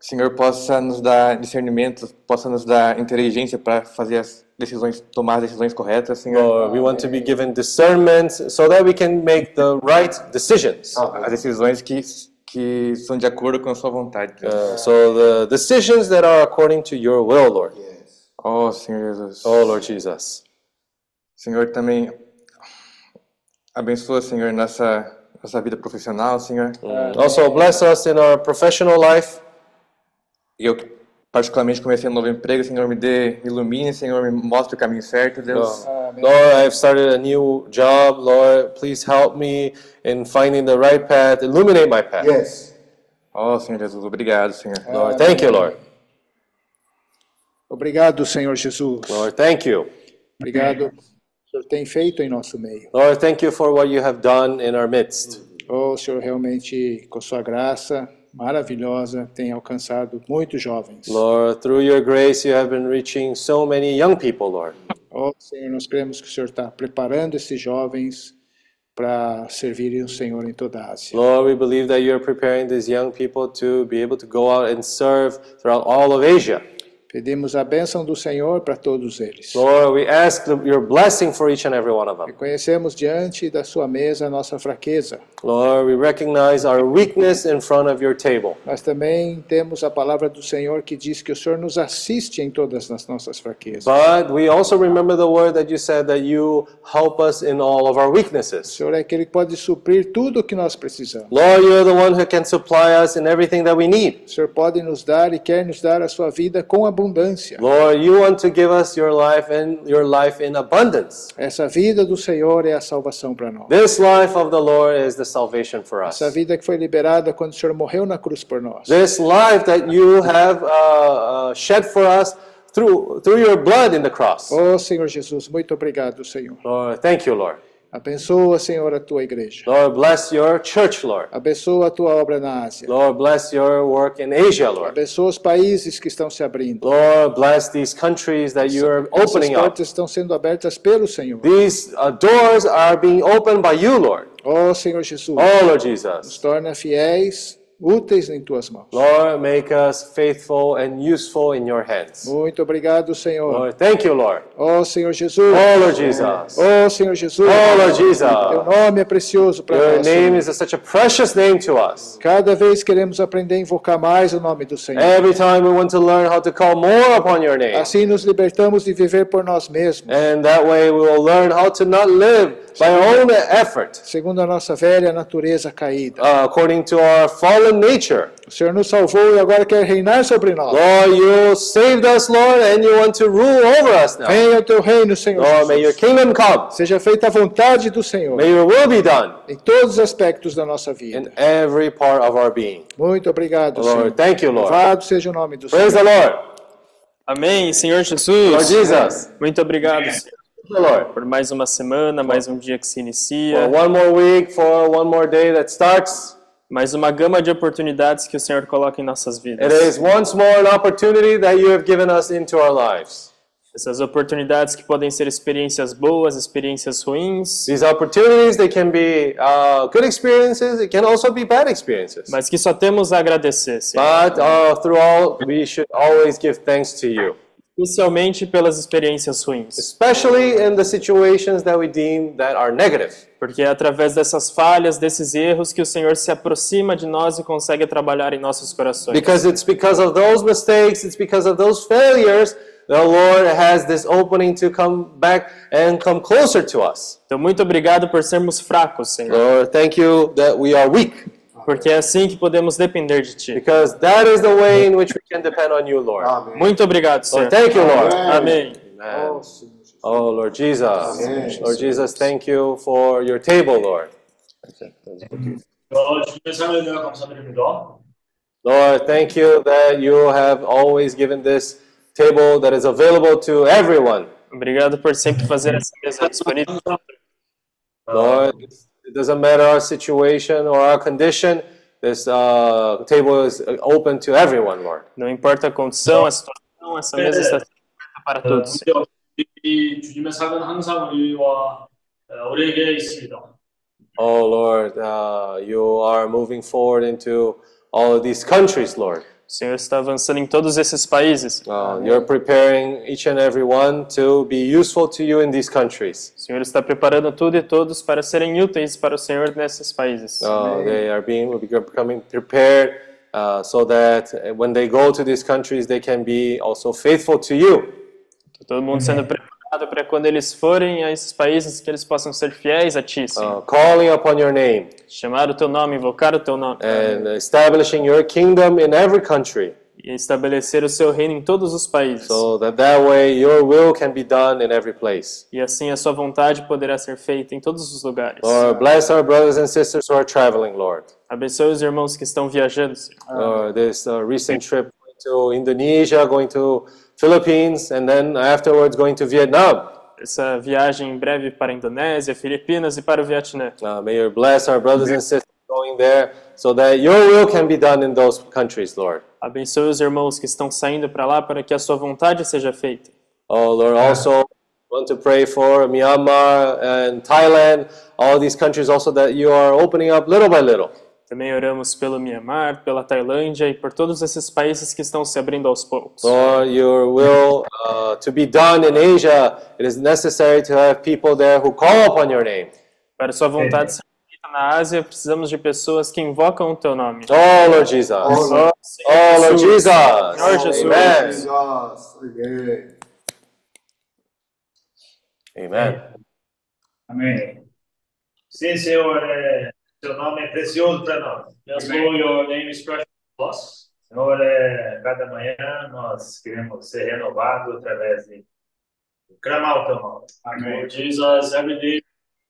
O Senhor possa nos dar discernimento, possa nos dar inteligência para fazer as decisões, tomar as decisões corretas, Senhor. Lord, we want to be given discernment so that we can make the right decisions. As decisões que, que são de acordo com a sua vontade. Uh, so the decisions that are according to your will, Lord. Oh, Senhor Jesus. Oh, Lord Jesus. Senhor, também abençoa, Senhor, nossa, nossa vida profissional, Senhor. Also, bless us in our professional life. E eu, particularmente, comecei um novo emprego, Senhor, me dê, me ilumine, Senhor, me mostre o caminho certo, Deus. Lord, I've started a new job. Lord, please help me in finding the right path. Illuminate my path. Yes. Oh, Senhor Jesus, obrigado, Senhor. Lord, thank you, Lord. Obrigado, Senhor Jesus. Lord, thank you. Obrigado. O Senhor tem feito em nosso meio. Lord, thank you for what you have done in our midst. Oh, Senhor realmente, com sua graça maravilhosa, tem alcançado muitos jovens. Lord, through your grace, you have been reaching so many young people, Lord. Oh, Senhor, nós cremos que o Senhor está preparando esses jovens para servirem o Senhor em toda a Ásia. Lord, we believe that you're preparing these young people to be able to go out and serve throughout all of Asia. Pedimos a bênção do Senhor para todos eles. Lord, we ask your blessing for each and every one of them. Reconhecemos diante da sua mesa a nossa fraqueza, Lord, we recognize our weakness in front of your table. mas também temos a palavra do Senhor que diz que o Senhor nos assiste em todas as nossas fraquezas. But we also remember the word that you said that you help us in all of our O weaknesses. Senhor é aquele que pode suprir tudo o que nós precisamos. Lord, you're the one who can supply us in everything that we need. O Senhor pode nos dar e quer nos dar a sua vida com abundância. Lord, you want to give us your life and your life in abundance. Essa vida do Senhor é a salvação para nós. This life of the Lord is the salvation for us. Essa vida que foi liberada quando o Senhor morreu na cruz por nós. This life that you have uh, uh, shed for us through through your blood in the cross. Oh, Senhor Jesus, muito obrigado, Senhor. Lord, thank you, Lord. Abençoa, Senhor, a tua igreja. Lord, bless your church, Lord. Abençoa a tua obra na Ásia. Lord, bless your work in Asia, Lord. Abençoa os países que estão se abrindo. Lord, bless these countries that you are Essas opening up. portas estão sendo abertas pelo Senhor. These uh, doors are being opened by you, Lord. Oh, Senhor Jesus, Oh, Lord nos Jesus. torna fiéis, úteis em tuas mãos. Lord, make us faithful and useful in your hands. Muito obrigado, Senhor. Lord, thank you, Lord. Oh, Senhor Jesus. Oh, Lord Jesus. Oh, Senhor Jesus. Oh, Lord Jesus. Teu nome é precioso para Your nós. name Senhor. is such a precious name to us. Cada vez queremos aprender a invocar mais o nome do Senhor. Every time we want to learn how to call more upon your name. Assim nos libertamos de viver por nós mesmos, And that way we will learn how to not live by our own effort, segundo a nossa velha natureza caída. uh, according to our fallen nature. O Senhor nos salvou e agora quer reinar sobre nós. Lord, you saved us, Lord, and you want to rule over us now. Venha o teu reino, Senhor Lord, may your Jesus. kingdom come. Seja feita a vontade do Senhor May your will be done em todos os aspectos da nossa vida. in every part of our being. Muito obrigado, Lord, Senhor. thank you, Lord. Louvado seja o nome do Praise Senhor. the Lord. Amém, Senhor Lord Jesus. Jesus. Muito obrigado, Senhor, You, Lord. por mais uma semana, mais um dia que se For inicia, one more week, for one more day that starts. mais uma gama de oportunidades que o Senhor coloca em nossas It vidas. is once more an opportunity that you have given us into our lives. Essas oportunidades que podem ser experiências boas, experiências ruins, These opportunities, they can be uh, good experiences, it can also be bad experiences. mas que só temos a agradecer, Senhor. But uh, through all, we should always give thanks to you, Especialmente pelas experiências ruins. especially in the situations that we deem that are negative. Porque é através dessas falhas, desses erros, que o Senhor se aproxima de nós e consegue trabalhar em nossos corações. Because it's because of those mistakes, it's because of those failures, the Lord has this opening to come back and come closer to us. Então, muito obrigado por sermos fracos, Senhor. Lord, thank you that we are weak, porque é assim que podemos depender de ti. Because that is the way in which we can depend on you, Lord. Amém. Muito obrigado, Senhor. So thank you, Lord. Amém. Oh, oh, Lord Jesus. Amém. Lord Jesus, thank you for your table, Lord. Lord, thank you that you have always given this table that is available to everyone. Obrigado por sempre fazer essa mesa disponível. Lord, It doesn't matter our situation or our condition. This uh, table is uh, open to everyone, Lord. Não importa a condição, a situação, essa mesa está aberta para todos. Oh Lord, uh, you are moving forward into all of these countries, Lord. O Senhor está avançando em todos esses países. Uh, you're preparing each and every one to be useful to you in these countries. O Senhor está preparando tudo e todos para serem úteis para o Senhor nesses países. Uh, they are being becoming prepared uh, so that when they go to these countries, they can be also faithful to you. Todo mundo sendo preparado para quando eles forem a esses países que eles possam ser fiéis a Ti, Senhor. Uh, calling upon your name Chamar o Teu nome, invocar o Teu nome. and establishing your kingdom in every country, E estabelecer o Seu reino em todos os países. so that that way your will can be done in every place. E assim a Sua vontade poderá ser feita em todos os lugares. Lord, bless our brothers and sisters who are traveling, Lord. Abençoe os irmãos que estão viajando, Senhor. Lord, this uh, recent trip going to Indonesia, going to Philippines, and then afterwards going to Vietnam. Essa viagem em breve para a Indonésia, Filipinas e para o Vietnã. Uh, may you bless our brothers and sisters going there so that your will can be done in those countries, Lord. Abençoe os irmãos que estão saindo para lá para que a Sua vontade seja feita. Oh, Lord, also want to pray for Myanmar and Thailand, all these countries also that you are opening up little by little. Também oramos pelo Myanmar, pela Tailândia e por todos esses países que estão se abrindo aos poucos. For your will uh, to be done in Asia, it is necessary to have people there who call upon your name. Para sua vontade ser feita na Ásia, precisamos de pessoas que invocam o teu nome. Oh, Lord Jesus. Ó Oh, Senhor Lord Jesus. Senhor Jesus. Amen. Jesus. Amen. Amen. Amém. Sim, Senhor, é, seu nome é precioso para nós. Yes, Lord, your name is precious to us. Senhor, é, cada manhã nós queremos ser renovados através de clamar o teu nome. Lord Jesus, every day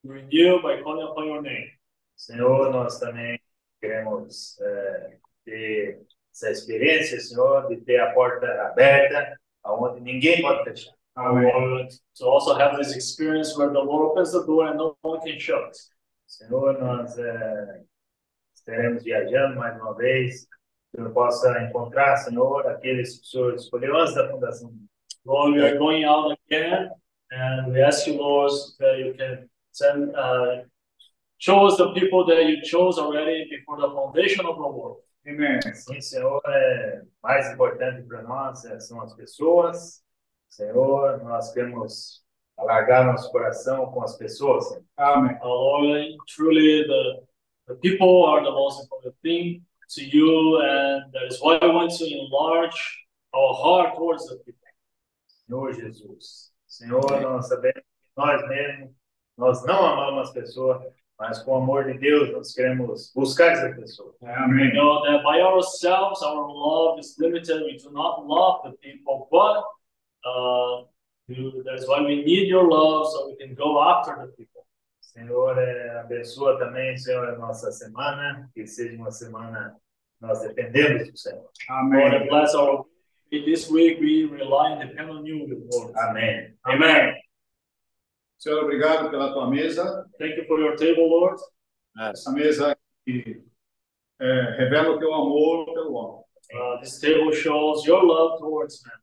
renew by calling upon your name. Senhor, nós também queremos é, ter essa experiência, Senhor, de ter a porta aberta, aonde ninguém pode fechar. Lord, to also have this experience where the Lord opens the door and no one can shut. Senhor, nós é, estaremos viajando mais uma vez, que eu possa encontrar, Senhor, aqueles que o Senhor escolheu antes da fundação. Lord, we are going out again, and we ask you, Lord, that you can send, uh, show us the people that you chose already before the foundation of the world. Amém. Sim, Senhor, é mais importante para nós é, são as pessoas. Senhor, nós queremos alargar nosso coração com as pessoas. Amen. Uh, Lord, truly the, the people are the most important thing to you, and that is why we want to enlarge our heart towards the people. Senhor Jesus. Senhor, nós sabemos que nós mesmos, nós não amamos as pessoas, mas com o amor de Deus nós queremos buscar essas pessoas. We know that by ourselves, our love is limited. We do not love the people, but uh, you, that's why we need your love so we can go after the people. Senhor, é, abençoa também, Senhor, a nossa semana, que seja uma semana que nós dependemos do Senhor. Lord, and bless our this week. We rely and depend on you, Lord. Amém. Amen. Senhor, obrigado pela tua mesa, Thank you for your table, Lord. essa mesa que é, revela o teu amor pelo homem. Uh, this table shows your love towards man.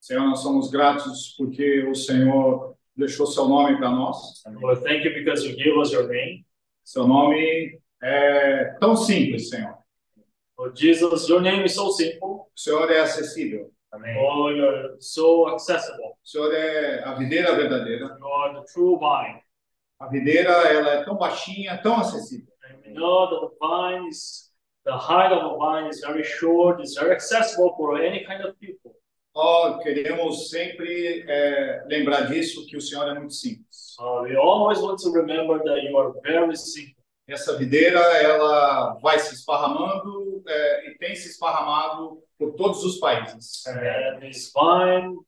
Senhor, nós somos gratos porque o Senhor deixou seu nome para nós. Lord, thank you because you gave us your name. Seu nome é tão simples, Senhor. Lord Jesus, your name is so simple. O Senhor é acessível. Amém. Oh, you're so accessible. O Senhor é a videira verdadeira. You are the true vine. A videira, ela é tão baixinha, tão acessível. And that the vine is, the height of a vine is very short, it's very accessible for any kind of people. Ó, queremos sempre é, lembrar disso, que o Senhor é muito simples. Uh, we always want to remember that you are very simple. Essa videira, ela vai se esparramando é, e tem se esparramado por todos os países. And this vine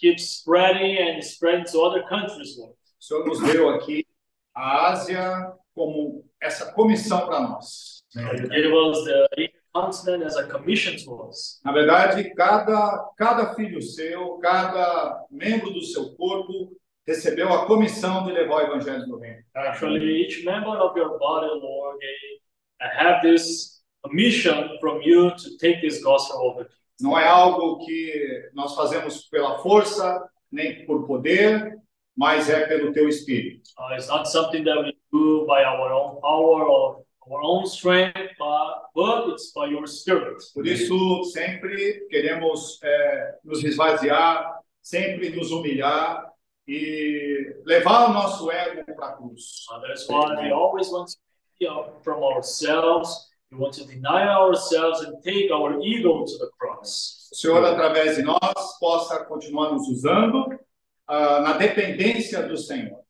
keeps spreading and spreading to other countries, Lord. O Senhor nos deu aqui a Ásia como essa comissão para nós. Gave us the As a commission. Na verdade, cada, cada filho seu, cada membro do seu corpo recebeu a comissão de levar o evangelho do reino. Actually, each member of your body, Lord, have this mission from you to take this gospel over. Não é algo que nós fazemos pela força, nem por poder, mas é pelo teu espírito. Uh, it's not something that we do by our own power or our own strength, but, but it's by your spirit. Por isso, sempre queremos é, nos esvaziar, sempre nos humilhar e levar o nosso ego para a cruz. Uh, that's why we always want to be out from ourselves. We want to deny ourselves and take our ego to the cross. O Senhor, através de nós, possa continuar nos usando ah, na dependência do Senhor.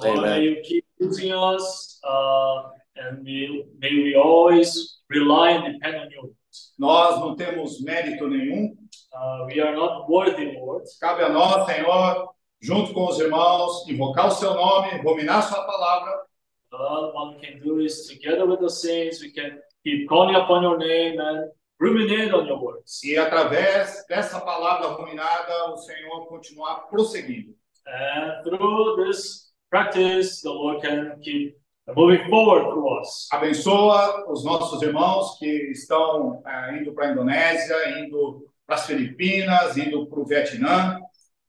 Lord, may you keep using us, uh, and we, may we always rely and depend on you. Nós não temos mérito nenhum. Uh, we are not worthy, Lord. Cabe a nós, Senhor, junto com os irmãos, invocar o seu nome, ruminar sua palavra All one can do is together with the saints, we can keep calling upon your name and ruminate on your words. e através dessa palavra ruminada, o Senhor continuar prosseguindo. And through this practice, the Lord can keep moving forward us. Abençoa os nossos irmãos que estão eh, indo para a Indonésia, indo para as Filipinas, indo para o Vietnã.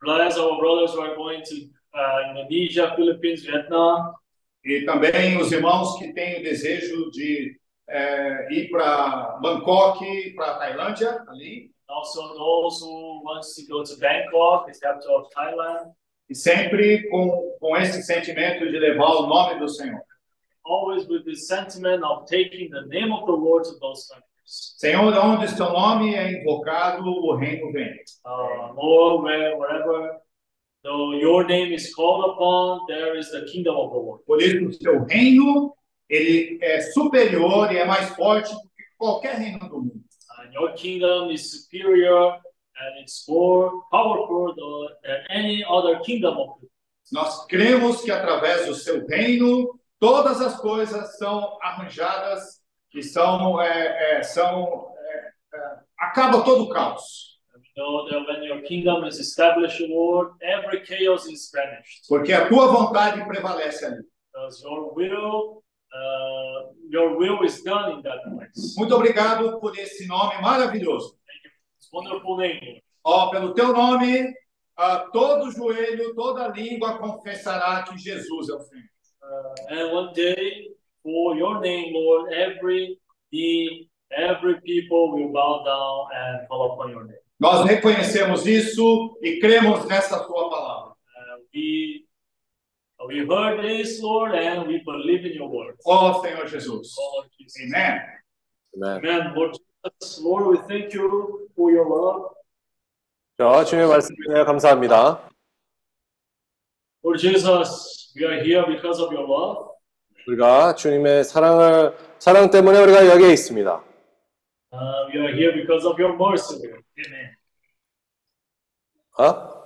Bless our brothers who are going to uh, Indonesia, Philippines, Vietnam, E também os irmãos que têm o desejo de é, ir para Bangkok, para Tailândia, ali, Also those who wants to go to Bangkok, the capital of Thailand, e sempre com, com esse sentimento de levar o nome do Senhor. Always with the sentiment of taking the name of the Lord to those countries. Senhor, onde o seu nome é invocado, o reino vem. Uh, Lord, where, wherever though your name is called upon, there is the kingdom of the Lord. Por isso, o seu reino, ele é superior e é mais forte do que qualquer reino do mundo. And your kingdom is superior and it's more powerful than any other kingdom of the Nós cremos que através do seu reino, todas as coisas são arranjadas e são, é, é, são é, é, acaba todo o caos. Porque a tua vontade prevalece ali. Your will, uh, your will is done in that place. Muito obrigado por esse nome maravilhoso. Wonderful name. Ó, pelo teu nome, ah, todo joelho, toda língua confessará que Jesus é o Senhor. Uh, and one day, for your name, Lord, every knee, every people will bow down and call upon your name. Nós reconhecemos isso e cremos nessa tua palavra. Uh, we we heard this, Lord, and we believe in your word. Ó Senhor Jesus. Oh, Lord Jesus. Amém. 아멘. Amen. Lord Jesus, Lord, we thank you for your love. 자, 주님의 말씀에 감사합니다. Lord Jesus, we are here because of your love. 우리가 주님의 사랑을 사랑 때문에 우리가 여기에 있습니다. Uh, we are here because of your mercy. Amen. 어?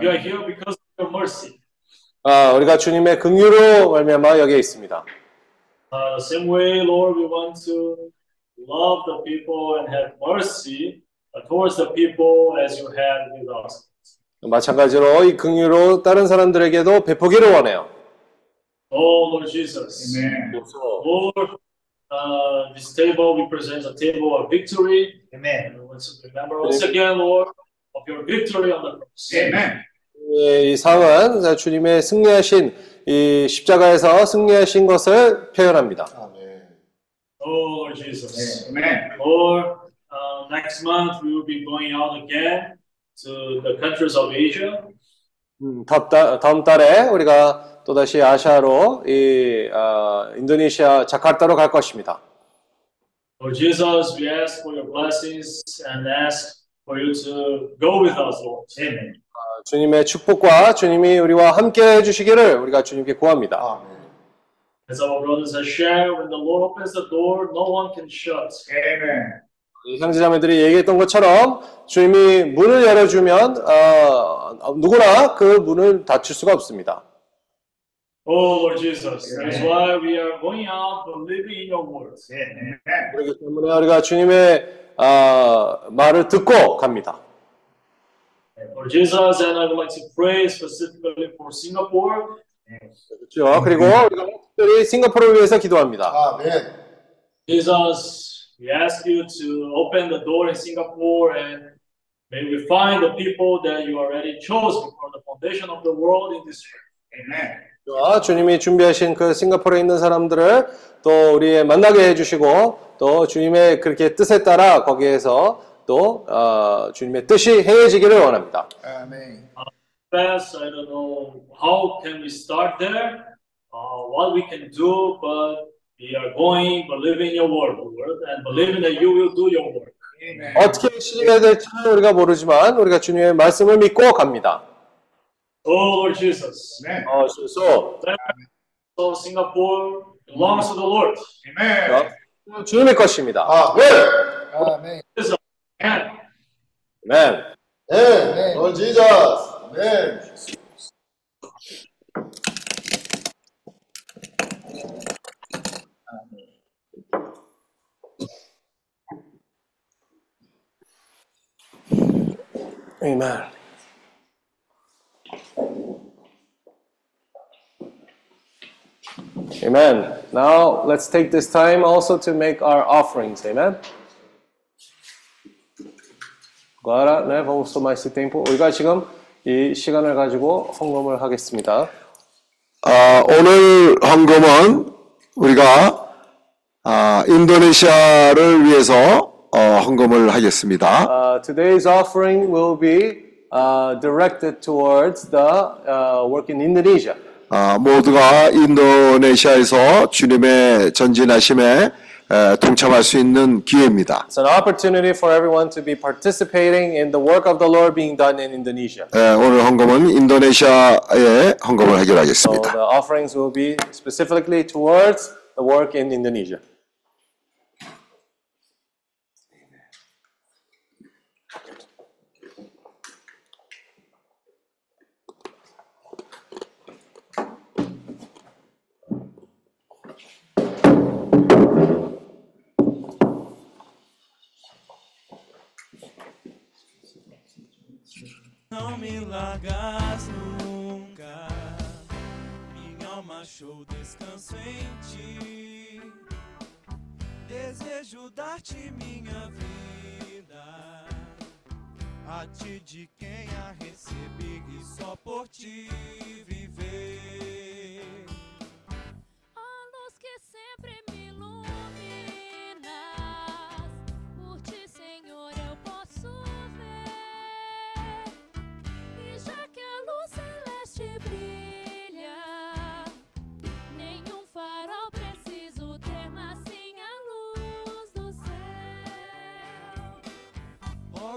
We are here because of your mercy. 아, 우리가 주님의 긍휼로 말미암아 여기에 있습니다. Uh, same way, Lord, we want to love the people and have mercy uh, towards the people as you had with us. 마찬가지로 이 긍휼로 다른 사람들에게도 베푸기를 원해요. Oh, Lord Jesus. Amen. Lord, uh, this table represents a table of victory. Amen. Want to remember once again, Lord, of your victory on the cross. Amen. 이 상은 주님의 승리하신 이 십자가에서 승리하신 것을 표현합니다. Oh, Lord Jesus. Amen. Lord, uh, next month we will be going out again to the countries of Asia. 음, 다음, 달, 다음 달에 우리가 또다시 아시아로 이 아, 인도네시아 자카르타로 갈 것입니다. Lord Jesus, we ask for your blessings and ask for you to go with us, Lord. Amen. 아, 주님의 축복과 주님이 우리와 함께 해주시기를 우리가 주님께 구합니다. As our brothers have shared, when the Lord opens the door, no one can shut. Amen. 이 형제자매들이 얘기했던 것처럼 주님이 문을 열어주면 어, 누구나 그 문을 닫힐 수가 없습니다. Oh, Lord Jesus. That is why we are going out believing in your words. Amen. 그렇기 때문에 우리가 주님의 어, 말을 듣고 갑니다. Lord Jesus, and I would like to pray specifically for Singapore. 그렇죠. 그리고 우리가 특별히 싱가포르를 위해서 기도합니다. 아멘. Jesus, we ask you to open the door in Singapore and may we find the people that you already chose before the foundation of the world in this Amen. 자, 주님이 준비하신 그 싱가포르에 있는 사람들을 또 우리 만나게 해주시고 또 주님의 그렇게 뜻에 따라 거기에서 또 어, 주님의 뜻이 행해지기를 원합니다. 아멘. fast. I don't know how can we start there, uh, what we can do, but we are going, believing your word, Lord, and believing that you will do your work. Amen. 어떻게 시작해야 될지는 우리가 모르지만 우리가 주님의 말씀을 믿고 갑니다. Oh, Lord Jesus. Amen. 어, so, So Singapore belongs to the Lord. Amen. 주님의 것입니다. 아멘. 아멘. 아멘. 네. Lord Jesus. 아멘. Amen. Amen. Now let's take this time also to make our offerings. Amen. Agora, né, vamos tomar esse tempo. 우리가 지금 이 시간을 가지고 헌금을 하겠습니다. 아, 오늘 헌금은 우리가 아, 인도네시아를 위해서 어, 헌금을 하겠습니다. Uh, today's offering will be uh, directed towards the uh, work in Indonesia. 아, 모두가 인도네시아에서 주님의 전진하심에 에, 동참할 수 있는 기회입니다. It's an opportunity for everyone to be participating in the work of the Lord being done in Indonesia. 에, 오늘 헌금은 인도네시아에 헌금을 So the offerings will be specifically towards the work in Indonesia. Não me largas nunca, minha alma achou descanso em ti. Desejo dar-te minha vida, a ti de quem a recebi e só por ti viver.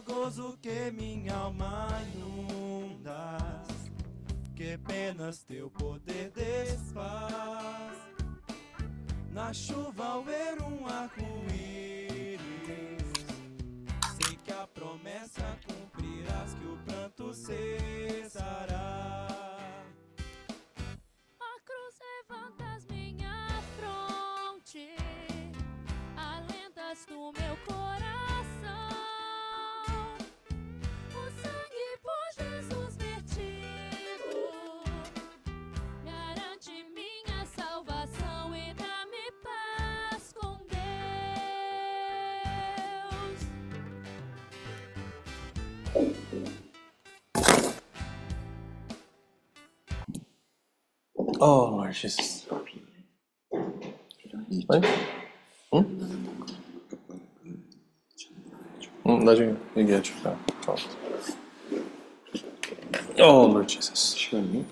Gozo que minha alma inundas, que apenas teu poder desfaz. Na chuva ao ver um arco-íris, sei que a promessa cumprirás, que o pranto cessará. A cruz levantas minha fronte, alentas no meu coração. Oh, Lord Jesus. 네? 응? 응, 나중에 얘기해 줄까? 어. Oh, Lord Jesus. 시간이?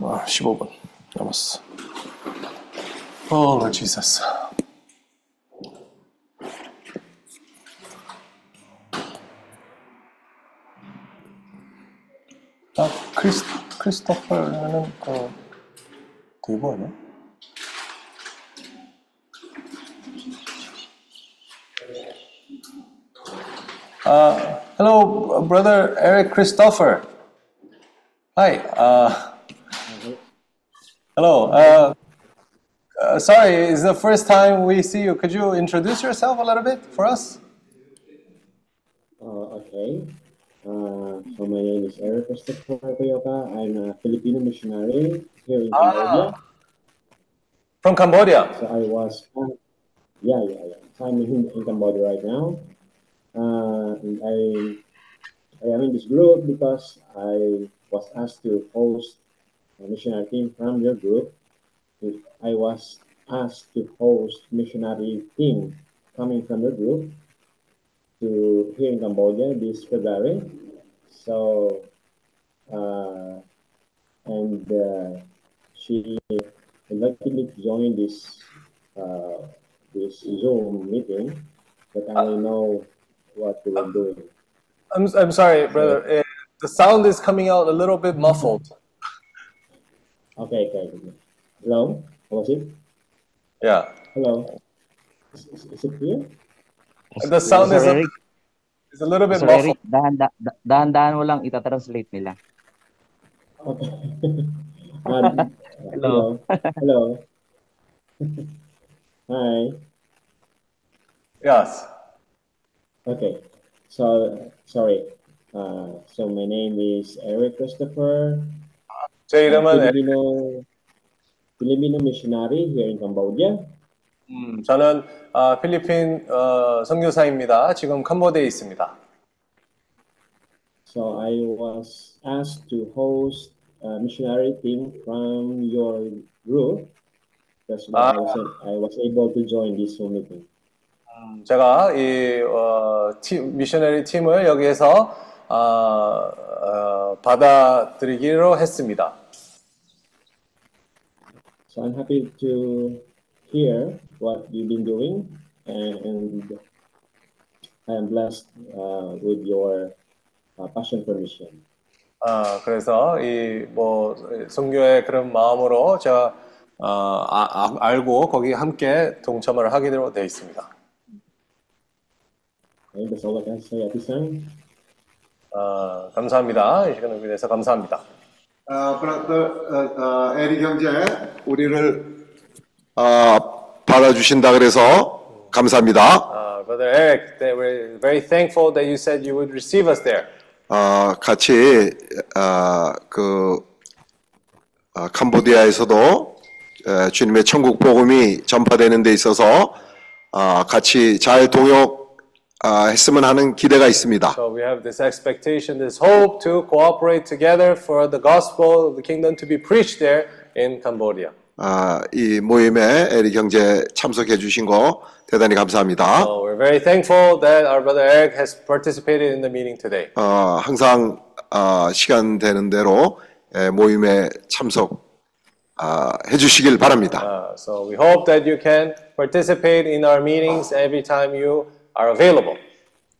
아, 15분 남았어. Oh, Lord Jesus. 아, 크리스, 크리스토퍼는 그 대부 아니야? Uh, hello, brother Eric Christopher. Hi. Uh, hello. Uh, uh, sorry, it's the first time we see you. Could you introduce yourself a little bit for us? Uh, okay. Uh, so my name is Eric Toyoka. I'm a Filipino missionary here in Cambodia. From Cambodia. So I was, yeah, yeah, yeah. So I'm in, in Cambodia right now. Uh, and I, I am in this group because I was asked to host a missionary team from your group. I was asked to host missionary team coming from your group to here in Cambodia this February. So, uh, and uh, she invited me to join this uh, this Zoom meeting, but I know what we were doing. I'm, I'm sorry, brother. Uh, the sound is coming out a little bit muffled. Okay, okay. okay. Hello, was it? Yeah. Hello. Is, is, is it clear? The sound Sir is Eric, is a little bit Sir muffled. Eric, dahan-dahan da, mo lang itatranslate nila. Okay. [LAUGHS] Um, hello. Hello. [LAUGHS] Hi. Yes. Okay. So, sorry. Uh, so my name is Eric Christopher. Say naman, Filipino, Filipino missionary here in Cambodia. 음, 저는 어, 필리핀 어, 선교사입니다. 지금 캄보디아에 있습니다. So I was asked to host a missionary team from your group That's why I, was, I was able to join this Zoom meeting. 제가 이 어, 팀, 미셔너리 팀을 여기에서 어, 어, 받아들이기로 했습니다. So I'm happy to hear what you've been doing, and I am blessed uh, with your uh, passion for mission. 아, 그래서 이뭐 선교의 그런 마음으로 제가 어, 아, 아, 알고 거기 함께 동참을 하기로 되어 있습니다. Okay, that's all I can say at this time. 아, 감사합니다. 이 시간을 위해서 감사합니다. 아, 브라더 어, 어, 에리 형제, 우리를 아, 받아주신다 그래서 감사합니다. Uh, Brother Eric, they were very thankful that you said you would receive us there. 아, 같이 아, 그 아, 캄보디아에서도 에, 주님의 천국 복음이 전파되는 데 있어서 아, 같이 잘 동역 아, 했으면 하는 기대가 있습니다. So we have this expectation, this hope to cooperate together for the gospel of the kingdom to be preached there in Cambodia. 아, 이 모임에 에릭 형제 참석해 주신 거 대단히 감사합니다. So we're very thankful that our brother Eric has participated in the meeting today. 어, 항상 아, 시간 되는 대로 에, 모임에 참석 아, 해주시길 바랍니다. Uh, so we hope that you can participate in our meetings every time you are available.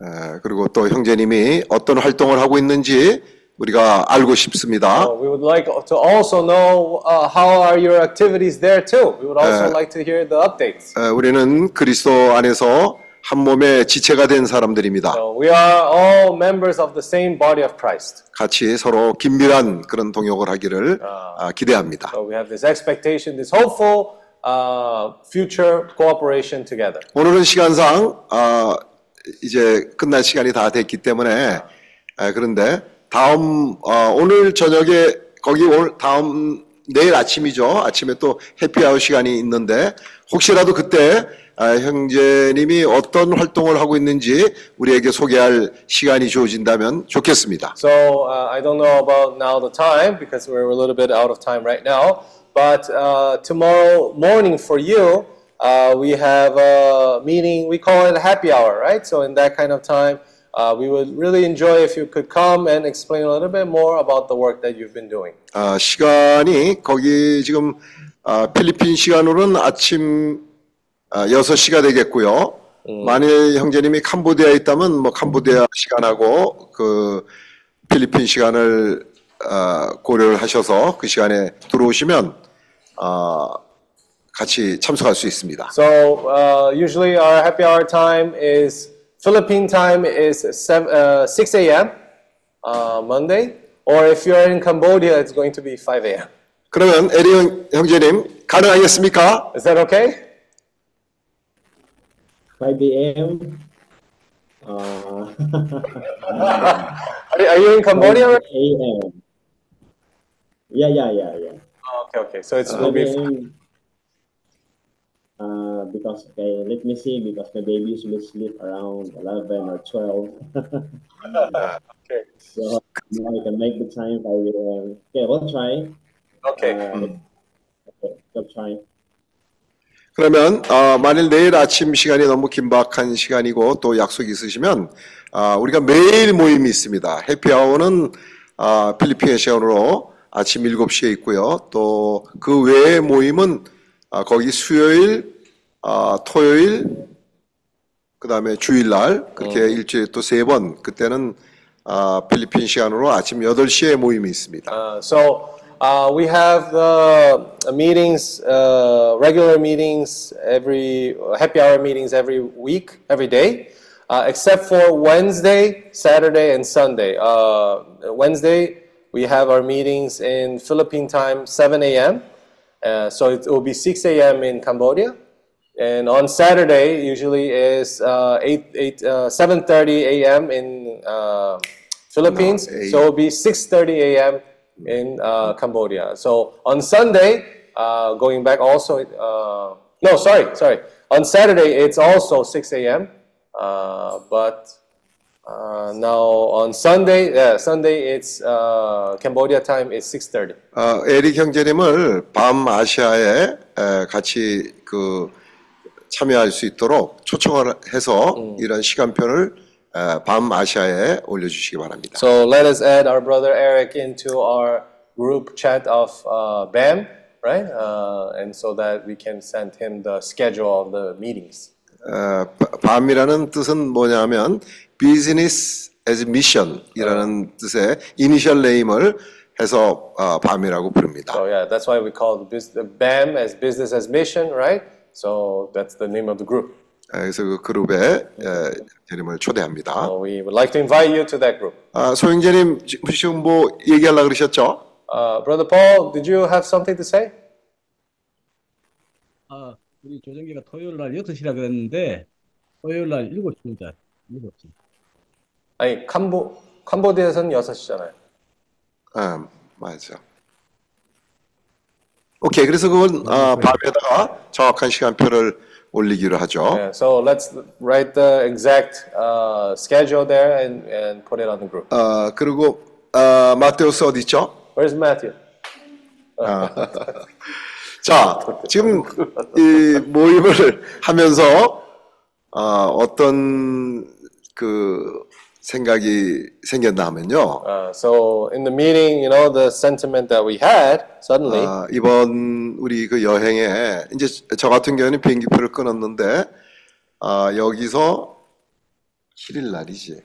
에, 그리고 또 형제님이 어떤 활동을 하고 있는지 우리가 알고 싶습니다. Uh, we would like to also know uh, how are your activities there too. We would also Uh, like to hear the updates. 에, 우리는 그리스도 안에서 한 몸의 지체가 된 사람들입니다. So we are all members of the same body of Christ. 같이 서로 긴밀한 그런 동역을 하기를 아, 기대합니다. So we have this expectation, this hopeful uh, future cooperation together. 오늘은 시간상 아, 이제 끝날 시간이 다 됐기 때문에 아, 그런데 다음 어, 오늘 저녁에 거기 오늘 다음 내일 아침이죠. 아침에 또 해피아워 시간이 있는데 혹시라도 그때 아, 형제님이 어떤 활동을 하고 있는지 우리에게 소개할 시간이 주어진다면 좋겠습니다. So uh, I don't know about now the time because we're a little bit out of time right now. But uh, tomorrow morning for you, uh, we have a meeting. We call it happy hour, right? So in that kind of time, uh, we would really enjoy if you could come and explain a little bit more about the work that you've been doing. 아, 시간이 거기 지금 아, 필리핀 시간으로는 아침 아, 6시가 되겠고요. 만일 형제님이 캄보디아에 있다면 뭐 캄보디아 시간하고 그 필리핀 시간을 아, 고려를 하셔서 그 시간에 들어오시면 아, 같이 참석할 수 있습니다. So uh, usually our happy hour time is Philippine time is seven, uh, 6 a.m. Uh, Monday, or if you're in Cambodia, it's going to be 5 a.m. 그러면 에리 형- 형제님 가능하겠습니까? Is that okay? 5 a.m. Uh, [LAUGHS] Are, are you in Cambodia? right? a.m. Yeah, yeah, yeah, yeah. Oh, okay, okay. So it's Uh, will be. Uh, because okay, let me see because my baby usually sleep around eleven or twelve. okay. So now I can make the time by uh, okay, we'll try. Okay. Uh, okay, we'll try. 그러면 어, 만일 내일 아침 시간이 너무 긴박한 시간이고 또 약속이 있으시면 아, 우리가 매일 모임이 있습니다. 해피아워는 아, 필리핀 시간으로 아침 7시에 있고요. 또 그 외의 모임은 아, 거기 수요일, 아, 토요일, 그 다음에 주일날 그렇게 일주일에 또 세 번 그때는 아, 필리핀 시간으로 아침 8시에 모임이 있습니다. Uh, so uh, we have the meetings, uh, regular meetings every happy hour meetings every week, every day, uh, except for Wednesday, Saturday, and Sunday. Uh, Wednesday we have our meetings in Philippine time, 7 a.m. Uh, so it will be 6 a.m. in Cambodia. And on Saturday, usually is uh, 8, 8, uh, 7.30 a.m. in uh, Philippines. No, so it will be 6.30 a.m. in uh, Cambodia. So on Sunday, uh, going back also, uh, no, sorry, sorry. On Saturday, it's also 6 a.m. Uh, but Uh, now on Sunday, yeah, Sunday it's uh, Cambodia time is 6:30. 어, 에릭 형제님을 밤 아시아에 에, 같이 그 참여할 수 있도록 초청을 해서 이런 시간표를 에, 밤 아시아에 올려주시기 바랍니다. So let us add our brother Eric into our group chat of uh, BAM, right? Uh, and so that we can send him the schedule of the meetings. 어, 바- 밤이라는 뜻은 뭐냐면 비즈니스 as mission이라는 뜻의 이니셜 네임을 해서 어, 밤이라고 부릅니다. So yeah, that's why we call the, bus- the BAM as business as mission, right? So that's the name of the group. 에, 그래서 그 그룹에 에, 형제님을 초대합니다. So we would like to invite you to that group. 아, 소영재님 지- 지금 뭐 얘기하려고 그러셨죠? Uh, Brother Paul, did you have something to say? 아, 우리 조정기가 토요일 날 6시라 그랬는데 토요일 날 7시입니다. 7시. 아니 캄보 캄보디아에서는 6시잖아요. 아, 맞아. 오케이, 그래서 그건 아, 밤에다가 정확한 시간표를 올리기로 하죠. Yeah, so let's write the exact uh, schedule there and, and put it on the group. 아, 그리고 아, 마테오스 어디 있죠? Where's Matthew? 아, [LAUGHS] 자, 지금 이 모임을 하면서 아, 어떤 그 생각이 생겼나 하면요. Uh, so in the meeting, you know, the sentiment that we had suddenly. 아, 이번 우리 그 여행에 이제 저 같은 경우는 비행기표를 끊었는데 아, 여기서 7일 날이지.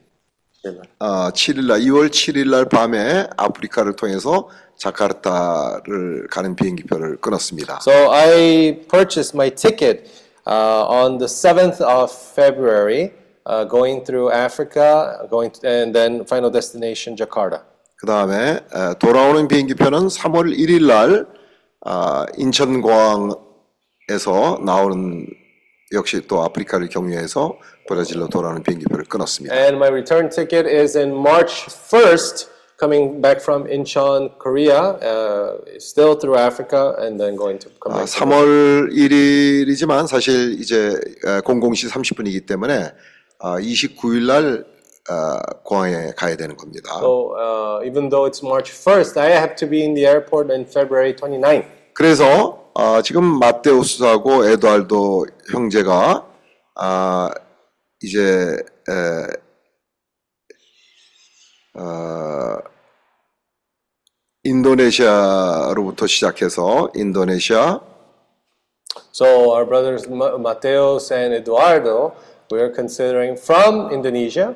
아, 7일 날 2월 7일 날 밤에 아프리카를 통해서 자카르타를 가는 비행기표를 끊었습니다. So I purchased my ticket uh, on the 7th of February, uh, going through Africa, going to, and then final destination Jakarta. 그 다음에 돌아오는 비행기표는 3월 1일 날 아, 인천공항에서 나오는 역시 또 아프리카를 경유해서 브라질로 돌아오는 비행기표를 끊었습니다. And my return ticket is in March 1st, coming back from Incheon, Korea, uh, still through Africa, and then going to come 아, back. to 3월 1일이지만 사실 이제 00시 30분이기 때문에 29일 날 아, 공항에 가야 되는 겁니다. So uh, even though it's March 1st, I have to be in the airport on February 29th. 그래서 아, 지금 마테우스하고 에드알도 형제가 아, 이제 에, 어, 인도네시아로부터 시작해서 인도네시아, So our brothers Ma- Mateos and Eduardo, we are considering from Indonesia.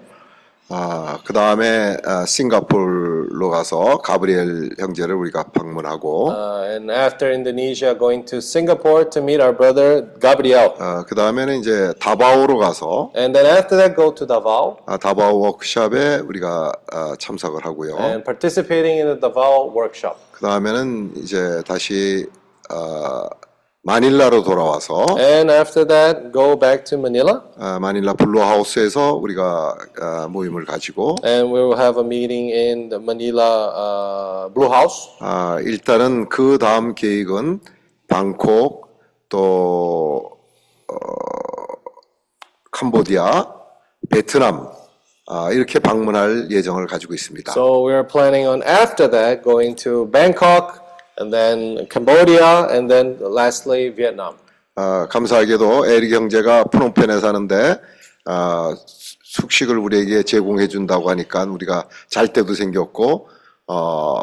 아, 그 다음에 아, 싱가포르로 가서 가브리엘 형제를 우리가 방문하고, Uh, and after Indonesia, going to Singapore to meet our brother Gabriel. 아, 그 다음에는 이제 다바오로 가서 And then after that, go to Davao 아, 다바오 워크샵에 우리가 아, 참석을 하고요. and participating in the Davao workshop. 그 다음에는 이제 다시 어, 마닐라로 돌아와서 And after that, go back to Manila. 어, 마닐라 블루하우스에서 우리가 어, 모임을 가지고 And we will have a meeting in the Manila uh, Blue House. 아, 일단은 그 다음 계획은 방콕 또 어, 캄보디아, 베트남 아, 이렇게 방문할 예정을 가지고 있습니다. So we are planning on after that going to Bangkok and then Cambodia and then lastly Vietnam. 아, 감사하게도 에릭 형제가 프놈펜에 사는데 아, 숙식을 우리에게 제공해 준다고 하니까 우리가 잘 때도 생겼고 어,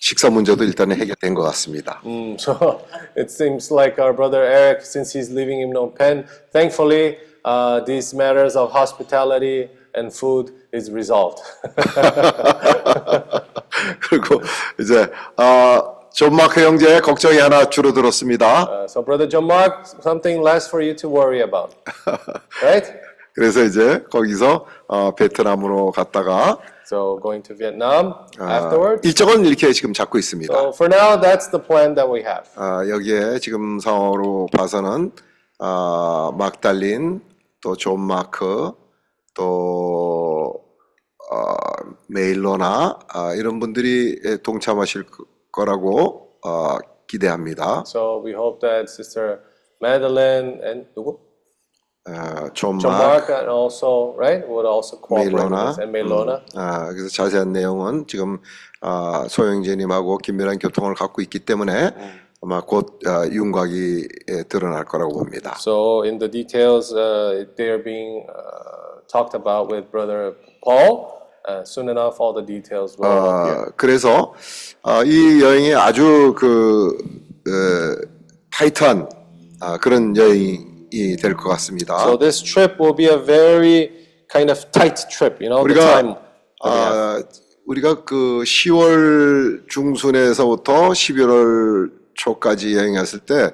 식사 문제도 일단은 해결된 것 같습니다. Mm, so it seems like our brother Eric, since he's living in Phnom Penh, thankfully uh, these matters of hospitality and food is resolved. 그리고 이제 어, 존 마크 형제의 걱정이 하나 줄어들었습니다. Uh, so brother John Mark, something less for you to worry about, right? 그래서 이제 거기서 어, 베트남으로 갔다가 So going to Vietnam 아, afterwards. 일정은 이렇게 지금 잡고 있습니다. So for now, that's the plan that we have. 아, 여기에 지금 상황으로 봐서는 아, 막달린 또 존 마크 또 어, 메일로나 아, 이런 분들이 동참하실 거- 거라고 어, 기대합니다. So we hope that Sister Madeline and 누구? 어, 존 마크, and also right would also cooperate with and Melona. 음, 아, 그래서 자세한 내용은 지금 아, 소영재님하고 긴밀한 교통을 갖고 있기 때문에 아마 곧 아, 윤곽이 예, 드러날 거라고 봅니다. So in the details, uh, they are being uh, talked about with Brother Paul. Uh, soon enough, all the details will appear. 어, 그래서 아, 이 여행이 아주 그 어, 타이트한 아, 그런 여행이 될 것 같습니다. So this trip will be a very kind of tight trip. You know, the time. 우리가 아, 우리가 그 10월 중순에서부터 11월 초까지 여행했을 때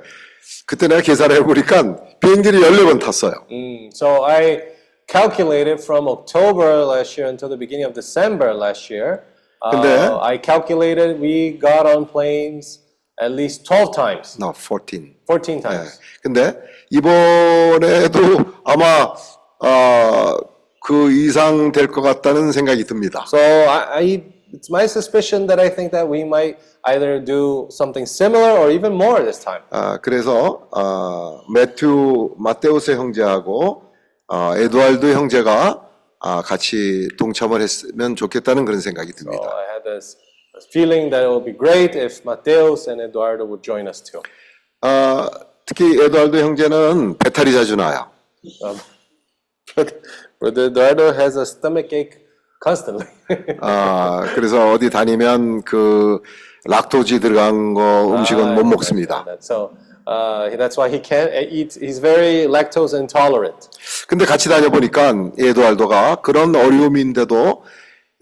그때 내가 계산해 보니까 비행기를 14번 탔어요. Mm, so I calculated from October last year until the beginning of December last year. Uh, 근데- I calculated we got on planes at least 12 times, No, 14. 14 times. 근데 이번에도 아마 어, 그 이상 될 것 같다는 생각이 듭니다. So I, I, it's my suspicion that I think that we might either do something similar or even more this time. 아, 그래서 어, 매튜 마테우스 형제하고 어, 에드왈드 형제가 아, 같이 동참을 했으면 좋겠다는 그런 생각이 So 듭니다. I had this, this feeling that it would be great if Mateus and Eduardo would join us too. 아, 특히 에드왈드 형제는 배탈이 자주 나요. Um, Brother Eduardo has a stomach ache constantly. 아, 그래서 어디 다니면 그 락토지 들어간 거 음식은 Ah, 못 먹습니다. that. So uh, that's why he can't eat. He's very lactose intolerant. 근데 같이 다녀보니까 에드왈도가 그런 어려움인데도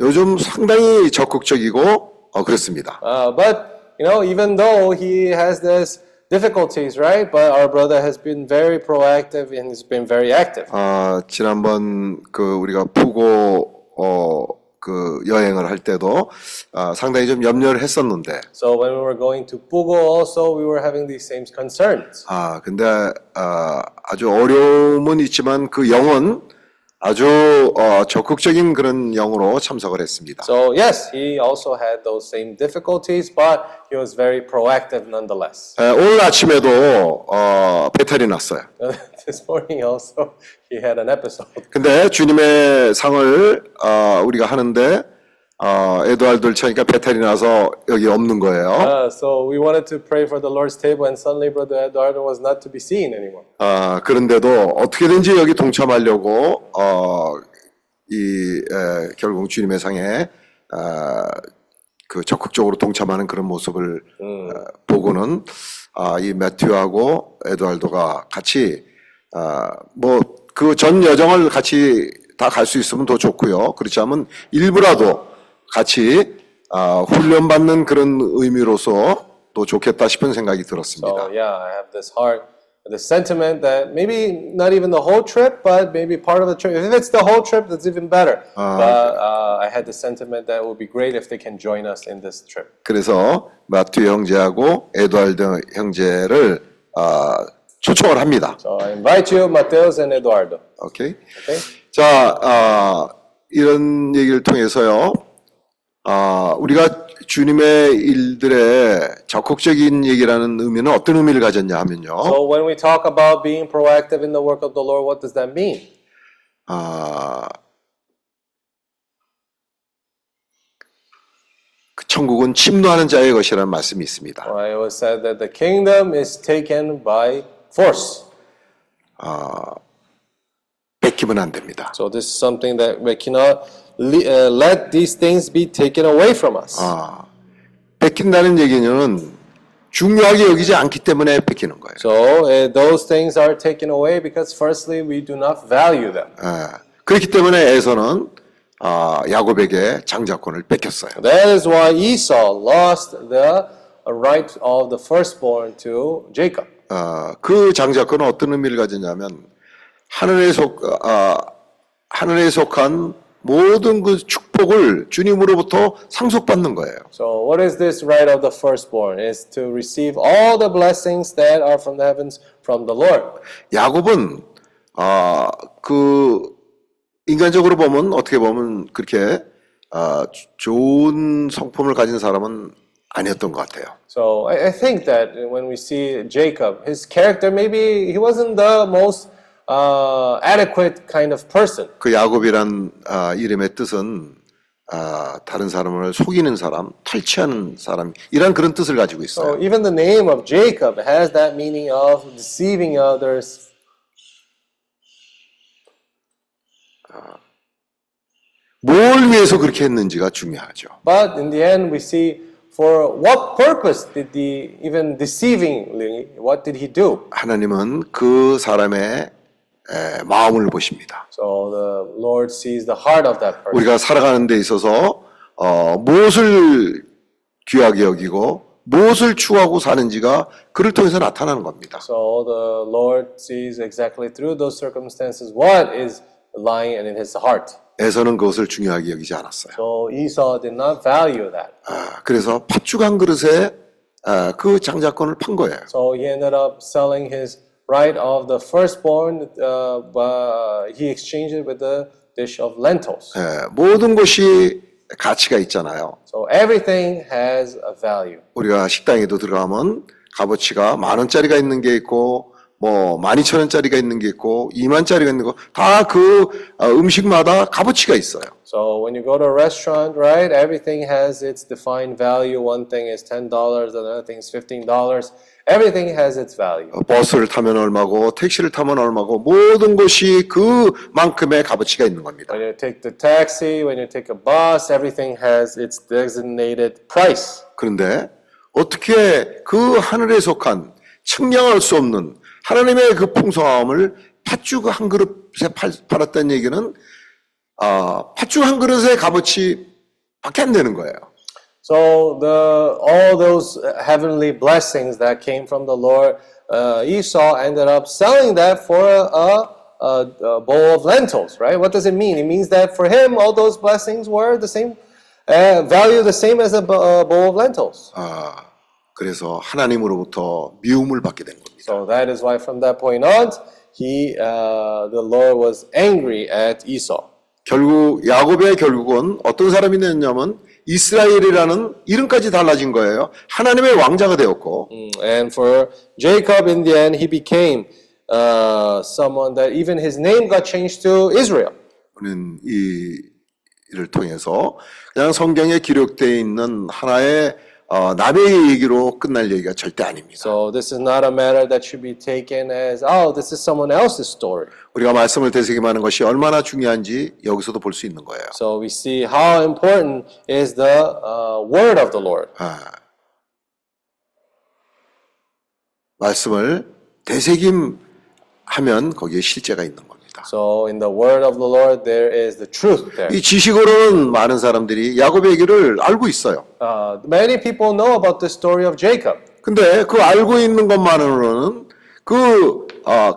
요즘 상당히 적극적이고 어, 그렇습니다. Uh, but you know, even though he has this difficulties, right? But our brother has been very proactive and he's been very active. 아, 지난번 그 우리가 푸고 어, 그 여행을 할 때도 아, 상당히 좀 염려를 했었는데 So when we were going to Pugo, also we were having these same concerns. 아, 근데 아, 아주 어려움은 있지만 그 영은 아주 어, 적극적인 그런 영으로 참석을 했습니다. So yes, he also had those same difficulties, but he was very proactive nonetheless. 에, 오늘 아침에도 어, 배탈이 났어요. this morning also he had an episode. 근데 주님의 상을 어, 우리가 하는데 어, 에드왈드를 쳐니까 배탈이 나서 여기 없는 거예요. Uh, so we wanted to pray for the Lord's table, and suddenly Brother Eduardo was not to be seen anymore. 아, 그런데도 어떻게든지 여기 동참하려고 어, 이 에, 결국 주님의 상에 아, 그 적극적으로 동참하는 그런 모습을 음. 어, 보고는 아, 이 매튜하고 에드왈도가 같이 아, 뭐 그 전 여정을 같이 다 갈 수 있으면 더 좋고요. 그렇지 않으면 일부라도 같이 아, 훈련받는 그런 의미로서 또 좋겠다 싶은 생각이 들었습니다. So yeah, I have this heart, this sentiment that maybe not even the whole trip, but maybe part of the trip. If it's the whole trip, that's even better. Ah. but uh, I had the sentiment that it would be great if they can join us in this trip. 그래서 마튜 형제하고 에드왈드 형제를 아, 초청을 합니다. So I invite you, Mateus and Eduardo. 오케이. Okay. 자, 아, 이런 얘기를 통해서요. 아, 우리가 주님의 일들에 적극적인 얘기라는 의미는 어떤 의미를 가졌냐 하면요. So when we talk about being proactive in the work of the Lord, what does that mean? 아, 그 천국은 침노하는 자의 것이라는 말씀이 있습니다. Well, it was said that the kingdom is taken by force. 아, 뺏기면 안 됩니다. So this is something that we cannot uh, let these things be taken away from us. 아, 뺏긴다는 얘기는 중요하게 여기지 않기 때문에 뺏기는 거예요. So uh, those things are taken away because firstly we do not value them. 아, 그렇기 때문에 에서는 아, 야곱에게 장자권을 뺏겼어요. That is why Esau lost the right of the firstborn to Jacob. 아, 그 장자권은 어떤 의미를 가졌냐면 하늘에 속 아, 하늘에 속한 모든 그 축복을 주님으로부터 상속받는 거예요. So what is this right of the firstborn? Is to receive all the blessings that are from the heavens from the Lord. 야곱은 아, 그 인간적으로 보면 어떻게 보면 그렇게 아, 주- 좋은 성품을 가진 사람은 아니었던 것 같아요. So I think that when we see Jacob, his character maybe he wasn't the most uh, adequate kind of person. 그 야곱이란 아, 이름의 뜻은 아, 다른 사람을 속이는 사람, 탈취하는 사람 이런 그런 뜻을 가지고 있어요. So even the name of Jacob has that meaning of deceiving others. 뭘 위해서 그렇게 했는지가 중요하죠. But in the end, we see for what purpose did the even deceivingly what did he do? 하나님은 그 사람의 에, 마음을 보십니다. So the Lord sees the heart of that person. 우리가 살아가는 데 있어서 어, 무엇을 귀하게 여기고 무엇을 추구하고 사는지가 그를 통해서 나타나는 겁니다. So the Lord sees exactly through those circumstances what is lying in his heart. 에서는 그것을 중요하게 여기지 않았어요. So Esau did not value that. 아, 그래서 팥죽 한 그릇에 아, 그 장자권을 판 거예요. So he ended up selling his right of the firstborn. Uh, but he exchanged it with the dish of lentils. 예, 모든 것이 가치가 있잖아요. So everything has a value. 우리가 식당에도 들어가면 값어치가 만 원짜리가 있는 게 있고 뭐 만 이천 원짜리가 있는 게 있고 이만짜리가 있는 거 다 그 음식마다 값어치가 있어요. So when you go to a restaurant, right, everything has its defined value. One thing is ten dollars, another thing is fifteen dollars. Everything has its value. 어, 버스를 타면 얼마고 택시를 타면 얼마고 모든 것이 그만큼의 값어치가 있는 겁니다. When you take the taxi, when you take a bus, everything has its designated price. 그런데 어떻게 그 하늘에 속한 측량할 수 없는 하나님의 그 풍성함을 팥죽 한 그릇에 팔, 팔았다는 얘기는 아, 팥죽 한 그릇의 값어치 밖에 안 되는 거예요. So the all those heavenly blessings that came from the Lord, uh, Esau ended up selling that for a, a, a bowl of lentils, right? What does it mean? It means that for him, all those blessings were the same uh, value, the same as a, bo- a bowl of lentils. 아, 그래서 하나님으로부터 미움을 받게 된 겁니다. So that is why from that point on, he, uh, the Lord was angry at Esau. 결국 야곱의 결국은 어떤 사람이 됐냐면 이스라엘이라는 이름까지 달라진 거예요. 하나님의 왕자가 되었고 Mm, And for Jacob, in the end, he became uh, someone that even his name got changed to Israel. 우리는 이 이를 통해서 그냥 성경에 기록되어 있는 하나의 어, 남의 얘기로 끝날 얘기가 절대 아닙니다. So this is not a matter that should be taken as, oh, this is someone else's story. 우리가 말씀을 되새김하는 것이 얼마나 중요한지 여기서도 볼 수 있는 거예요. So we see how important is the uh, word of the Lord. 아, 말씀을 되새김하면 거기에 실제가 있는 겁 니다. So in the word of the Lord, there is the truth there. 이 지식으로는 많은 사람들이 야곱의 얘기를 알고 있어요. Uh, many people know about the story of Jacob. 근데 그 알고 있는 것만으로는 그 아,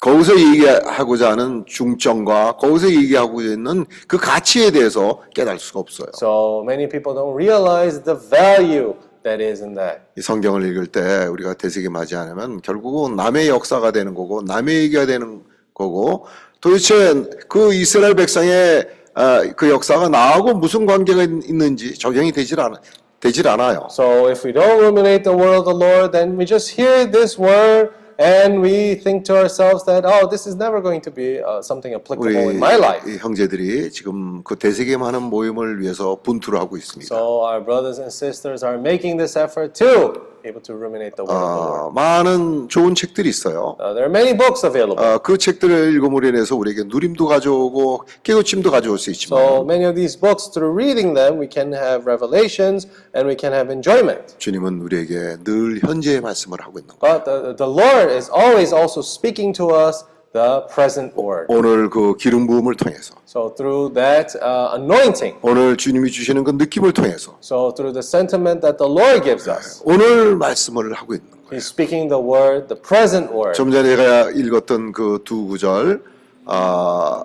거기서 얘기하고자 하는 중점과 거기서 얘기하고 있는 그 가치에 대해서 깨달을 수가 없어요. So many people don't realize the value that is in that. 이 성경을 읽을 때 우리가 되새김하지 않으면 결국은 남의 역사가 되는 거고 남의 얘기가 되는 거고 도대체 그 이스라엘 백성의 아, 그 역사가 나하고 무슨 관계가 있- 있는지 적용이 되질 않아 되질 않아요. So if we don't ruminate the word of the Lord, then we just hear this word and we think to ourselves that, oh, this is never going to be uh, something applicable in my life. 이 형제들이 지금 그 되새김하는 모임을 위해서 분투를 하고 있습니다. So our brothers and sisters are making this effort to be able to ruminate the word of the Lord. 아, 많은 좋은 책들이 있어요. Uh, there are many books available. 아, 그 책들을 읽음으로 인해서 우리에게 누림도 가져오고 깨우침도 가져올 수 있지만 So many of these books, through reading them, we can have revelations and we can have enjoyment. 주님은 우리에게 늘 현재의 말씀을 하고 있는 거예요. But the, the Lord is always also speaking to us the present word. 오늘 그 기름 부음을 통해서 So through that uh, anointing, 오늘 주님이 주시는 그 느낌을 통해서 so through the sentiment that the Lord gives us, 오늘 말씀을 하고 있는 거예요. He's speaking the word, the present word. 좀 전에 제가 읽었던 그 두 구절 아,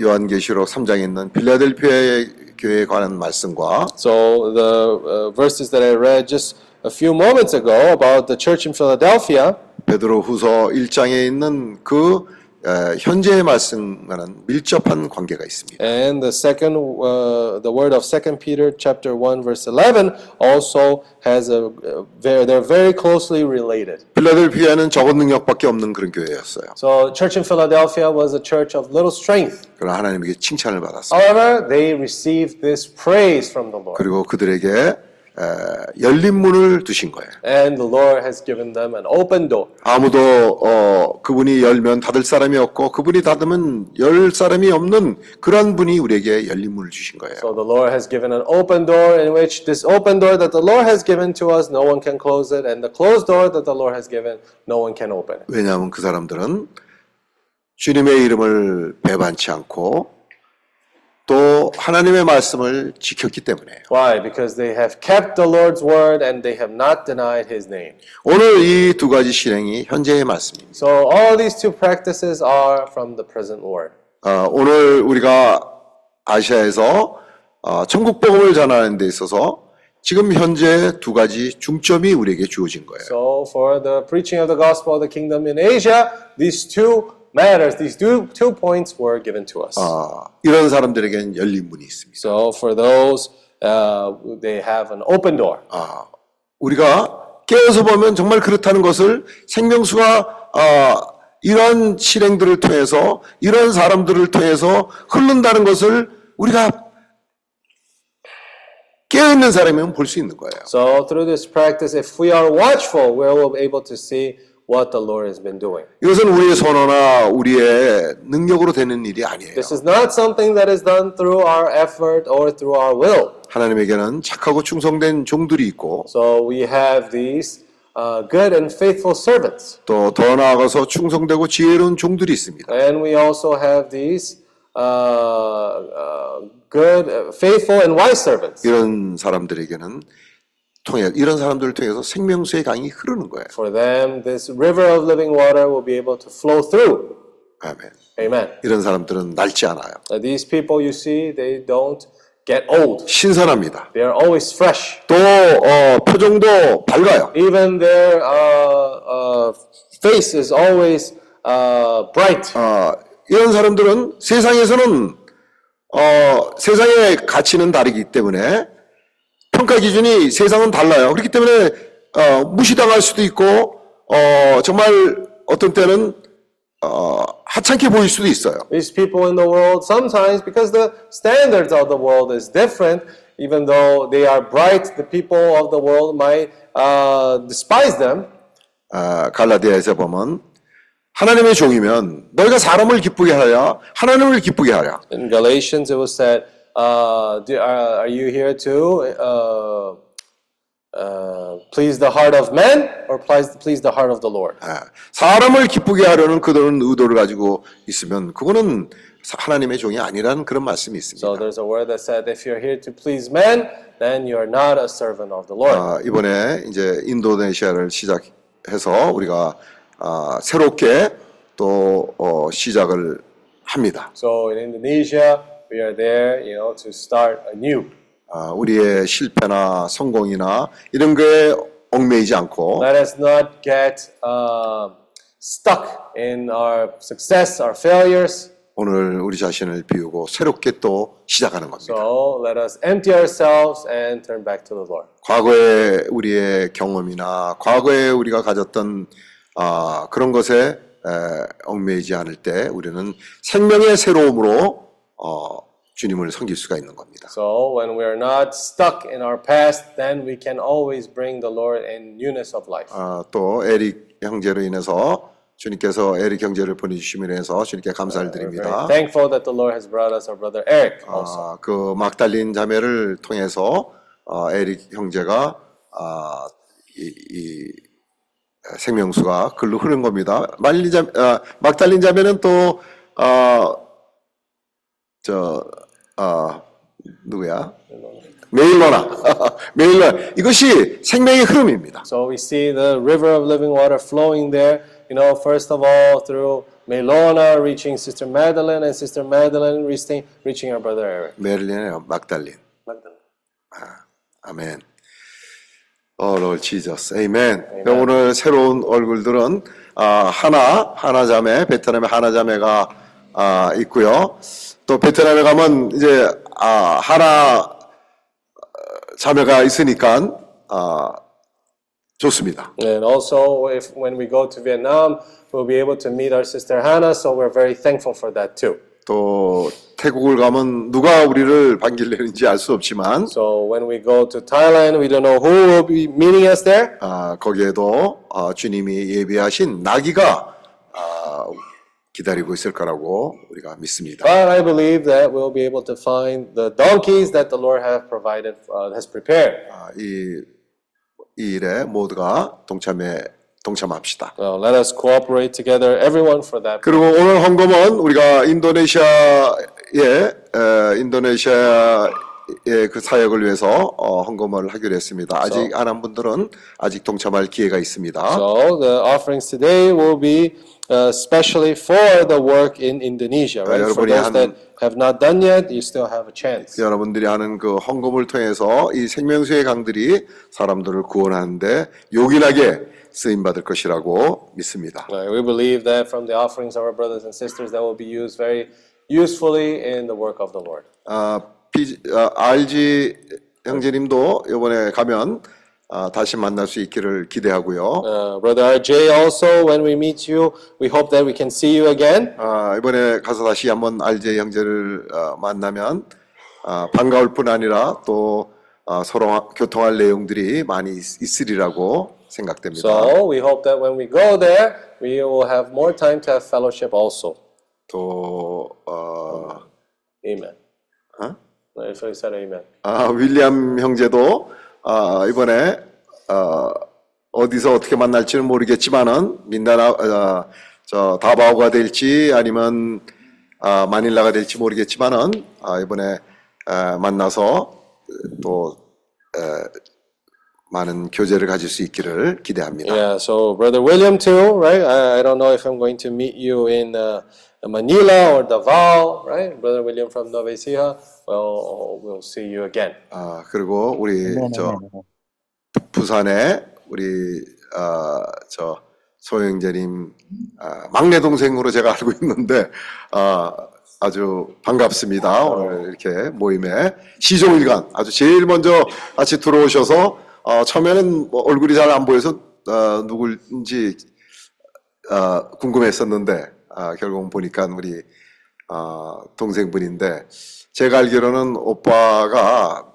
요한계시록 3장에 있는 빌라델피아 교회에 관한 말씀과 So the uh, verses that I read just a few moments ago about the church in Philadelphia, 베드로 후서 1장에 있는 그 에, 현재의 말씀과는 밀접한 관계가 있습니다. And the second, uh, the word of Second Peter chapter one verse eleven also has a uh, very, they're very closely related. 필라델피아는 적은 능력밖에 없는 그런 교회였어요. So, church in Philadelphia was a church of little strength. 그러나 하나님에게 칭찬을 받았어요. However, they received this praise from the Lord, 그리고 그들에게 에, 열린 문을 두신 거예요. and the Lord has given them an open door. 아무도 어, 그분이 열면 닫을 사람이 없고 그분이 닫으면 열 사람이 없는 그런 분이 우리에게 열린 문을 주신 거예요. So the Lord has given an open door in which this open door that the Lord has given to us, no one can close it, and the closed door that the Lord has given, no one can open it. 왜냐하면 그 사람들은 주님의 이름을 배반치 않고 또 하나님의 말씀을 지켰기 때문에요. Why? Because they have kept the Lord's word and they have not denied His name. 오늘 이 두 가지 실행이 현재의 말씀입니다. So all these two practices are from the present word. 어, 오늘 우리가 아시아에서 어, 천국 복음을 전하는 데 있어서 지금 현재 두 가지 중점이 우리에게 주어진 거예요. So for the preaching of the gospel of the kingdom in Asia, these two matters, these two, two points were given to us. 아, 이런 사람들에게는 열린 문이 있습니다. So for those, uh, they have an open door. 아, 우리가 깨어서 보면 정말 그렇다는 것을 생명수가 아, 이런 실행들을 통해서 이런 사람들을 통해서 흐른다는 것을 우리가 깨어 있는 사람이면 볼 수 있는 거예요. So through this practice, if we are watchful, we will be able to see what the Lord has been doing. 이것은 우리의 선호나 우리의 능력으로 되는 일이 아니에요. This is not something that is done through our effort or through our will. 하나님에게는 착하고 충성된 종들이 있고 So we have these uh, good and faithful servants, 또 더 나아가서 충성되고 지혜로운 종들이 있습니다. and we also have these uh, uh, good, uh, faithful, and wise servants. 이런 사람들에게는 통해 이런 사람들을 통해서 생명수의 강이 흐르는 거예요. For them, this river of living water will be able to flow through. 아멘. Amen. 이런 사람들은 낡지 않아요. Uh, these people you see, they don't get old. 신선합니다. They are always fresh. 또 어, 표정도 밝아요. Even their uh, uh, face is always uh, bright. 어, 이런 사람들은 세상에서는 어, 세상의 가치는 다르기 때문에 평가 기준이 세상은 달라요. 그렇기 때문에 어, 무시당할 수도 있고 어, 정말 어떤 때는 어, 하찮게 보일 수도 있어요. These people in the world, sometimes because the standards of the world is different, even though they are bright, the people of the world might uh, despise them. 아, 갈라디아에서 보면 하나님의 종이면 너희가 사람을 기쁘게 하랴 하나님을 기쁘게 하랴 In Galatians, it was said, uh, do, are, are you here to uh, uh, please the heart of men or please, please the heart of the Lord? 아, 사람을 기쁘게 하려는 그런 의도를 가지고 있으면 그거는 사- 하나님의 종이 아니라는 그런 말씀이 있습니다. So there's a word that said, if you're here to please men, then you are not a servant of the Lord. 아, 이번에 이제 인도네시아를 시작해서 우리가 아, 새롭게 또 어, 시작을 합니다. So in Indonesia, we are there, you know, to start anew. 아, 우리의 실패나 성공이나 이런 거에 얽매이지 않고 Let us not get uh, stuck in our success, our failures. 오늘 우리 자신을 비우고 새롭게 또 시작하는 겁니다. So let us empty ourselves and turn back to the Lord. 과거의 우리의 경험이나 과거에 우리가 가졌던 아, 그런 것에 에, 얽매이지 않을 때 우리는 생명의 새로움으로 어, 주님을 섬길 수가 있는 겁니다. So when we are not stuck in our past, then we can always bring the Lord in newness of life. 아, 또 에릭 형제로 인해서 주님께서 에릭 형제를 보내주심으로 해서 주님께 감사를 We're 드립니다. thankful that the Lord has brought us our brother Eric also. 아, 그 막달린 자매를 통해서 아, 에릭 형제가 아, 이, 이 생명수가 글로 흐른 겁니다. 말린 자, 아, 막달린 자매는 또 아, 저, 아, 누구야? 메일러나. 메일러. 이것이 생명의 흐름입니다. So we see the river of living water flowing there. You know, first of all through Melona, reaching Sister Magdalene, and Sister Magdalene reaching, reaching our brother Eric. 메릴린의 막달린. 아, 아멘. 어, Lord Jesus. 아멘. 그러니까 오늘 새로운 얼굴들은 아, 하나, 하나 자매, 베트남에 하나 자매가 아, 있고요. 또 베트남에 가면 이제 아, 하나 어, 자매가 있으니까 아, 좋습니다. And also, if when we go to Vietnam, we'll be able to meet our sister Hannah, so we're very thankful for that too. 또 태국을 가면 누가 우리를 반길내는지 알 수 없지만 So when we go to Thailand, we don't know who will be meeting us there. 아, 거기에도 아, 주님이 예비하신 나귀가 아, 기다리고 있을 거라고 우리가 믿습니다. But I believe that we'll be able to find the donkeys that the Lord have provided, uh, has prepared. 아, 이, 이 일에 모두가 동참해 동참합시다. So let us cooperate together, everyone, for that. 그리고 오늘 헌금은 우리가 인도네시아의 에, 인도네시아의 그 사역을 위해서 어, 헌금을 하기로 했습니다. 아직 안 한 분들은 아직 동참할 기회가 있습니다. So the offerings today will be uh, especially for the work in Indonesia, right? For 여러분이 those 한- that have not done yet, you still have a chance. 여러분들이 하는 그 헌금을 통해서 이 생명수의 강들이 사람들을 구원하는데 요긴하게 쓰임 받을 것이라고 믿습니다. Right, We believe that from the offerings of our brothers and sisters, that will be used very usefully in the work of the Lord. 아, 피, 아, RG 형제님도 이번에 가면 아, 다시 만날 수 있기를 기대하고요. Uh, Brother RJ, also, when we meet you, we hope that we can see you again. 아, 이번에 가서 다시 한번 RJ 형제를 어, 만나면 아, 반가울 뿐 아니라 또 아, 서로 하- 교통할 내용들이 많이 있, 있으리라고 생각됩니다. So we hope that when we go there, we will have more time to have fellowship also. 또 어, Amen. 어? If I said amen. 아, 윌리엄 형제도 아, 이번에 어, 어디서 어떻게 만날지는 모르겠지만은 민다나 어, 저 다바오가 될지 아니면 아, 마닐라가 될지 모르겠지만은 아, 이번에 아, 만나서 또 에, 많은 교제를 가질 수 있기를 기대합니다. Yeah, so Brother William too, right? I, I don't know if I'm going to meet you in uh, Manila or Davao, right? Brother William from Nova Ecija. Well, we'll see you again. 아, 그리고 우리 저 부산에 우리 아, 저 소영재님 아, 막내 동생으로 제가 알고 있는데 아, 아주 반갑습니다. 오늘 이렇게 모임에 시종일관 아주 제일 먼저 같이 들어오셔서 어, 처음에는 뭐 얼굴이 잘 안 보여서 어, 누굴지 어, 궁금했었는데 아, 결국 보니까 우리 어, 동생분인데 제가 알기로는 오빠가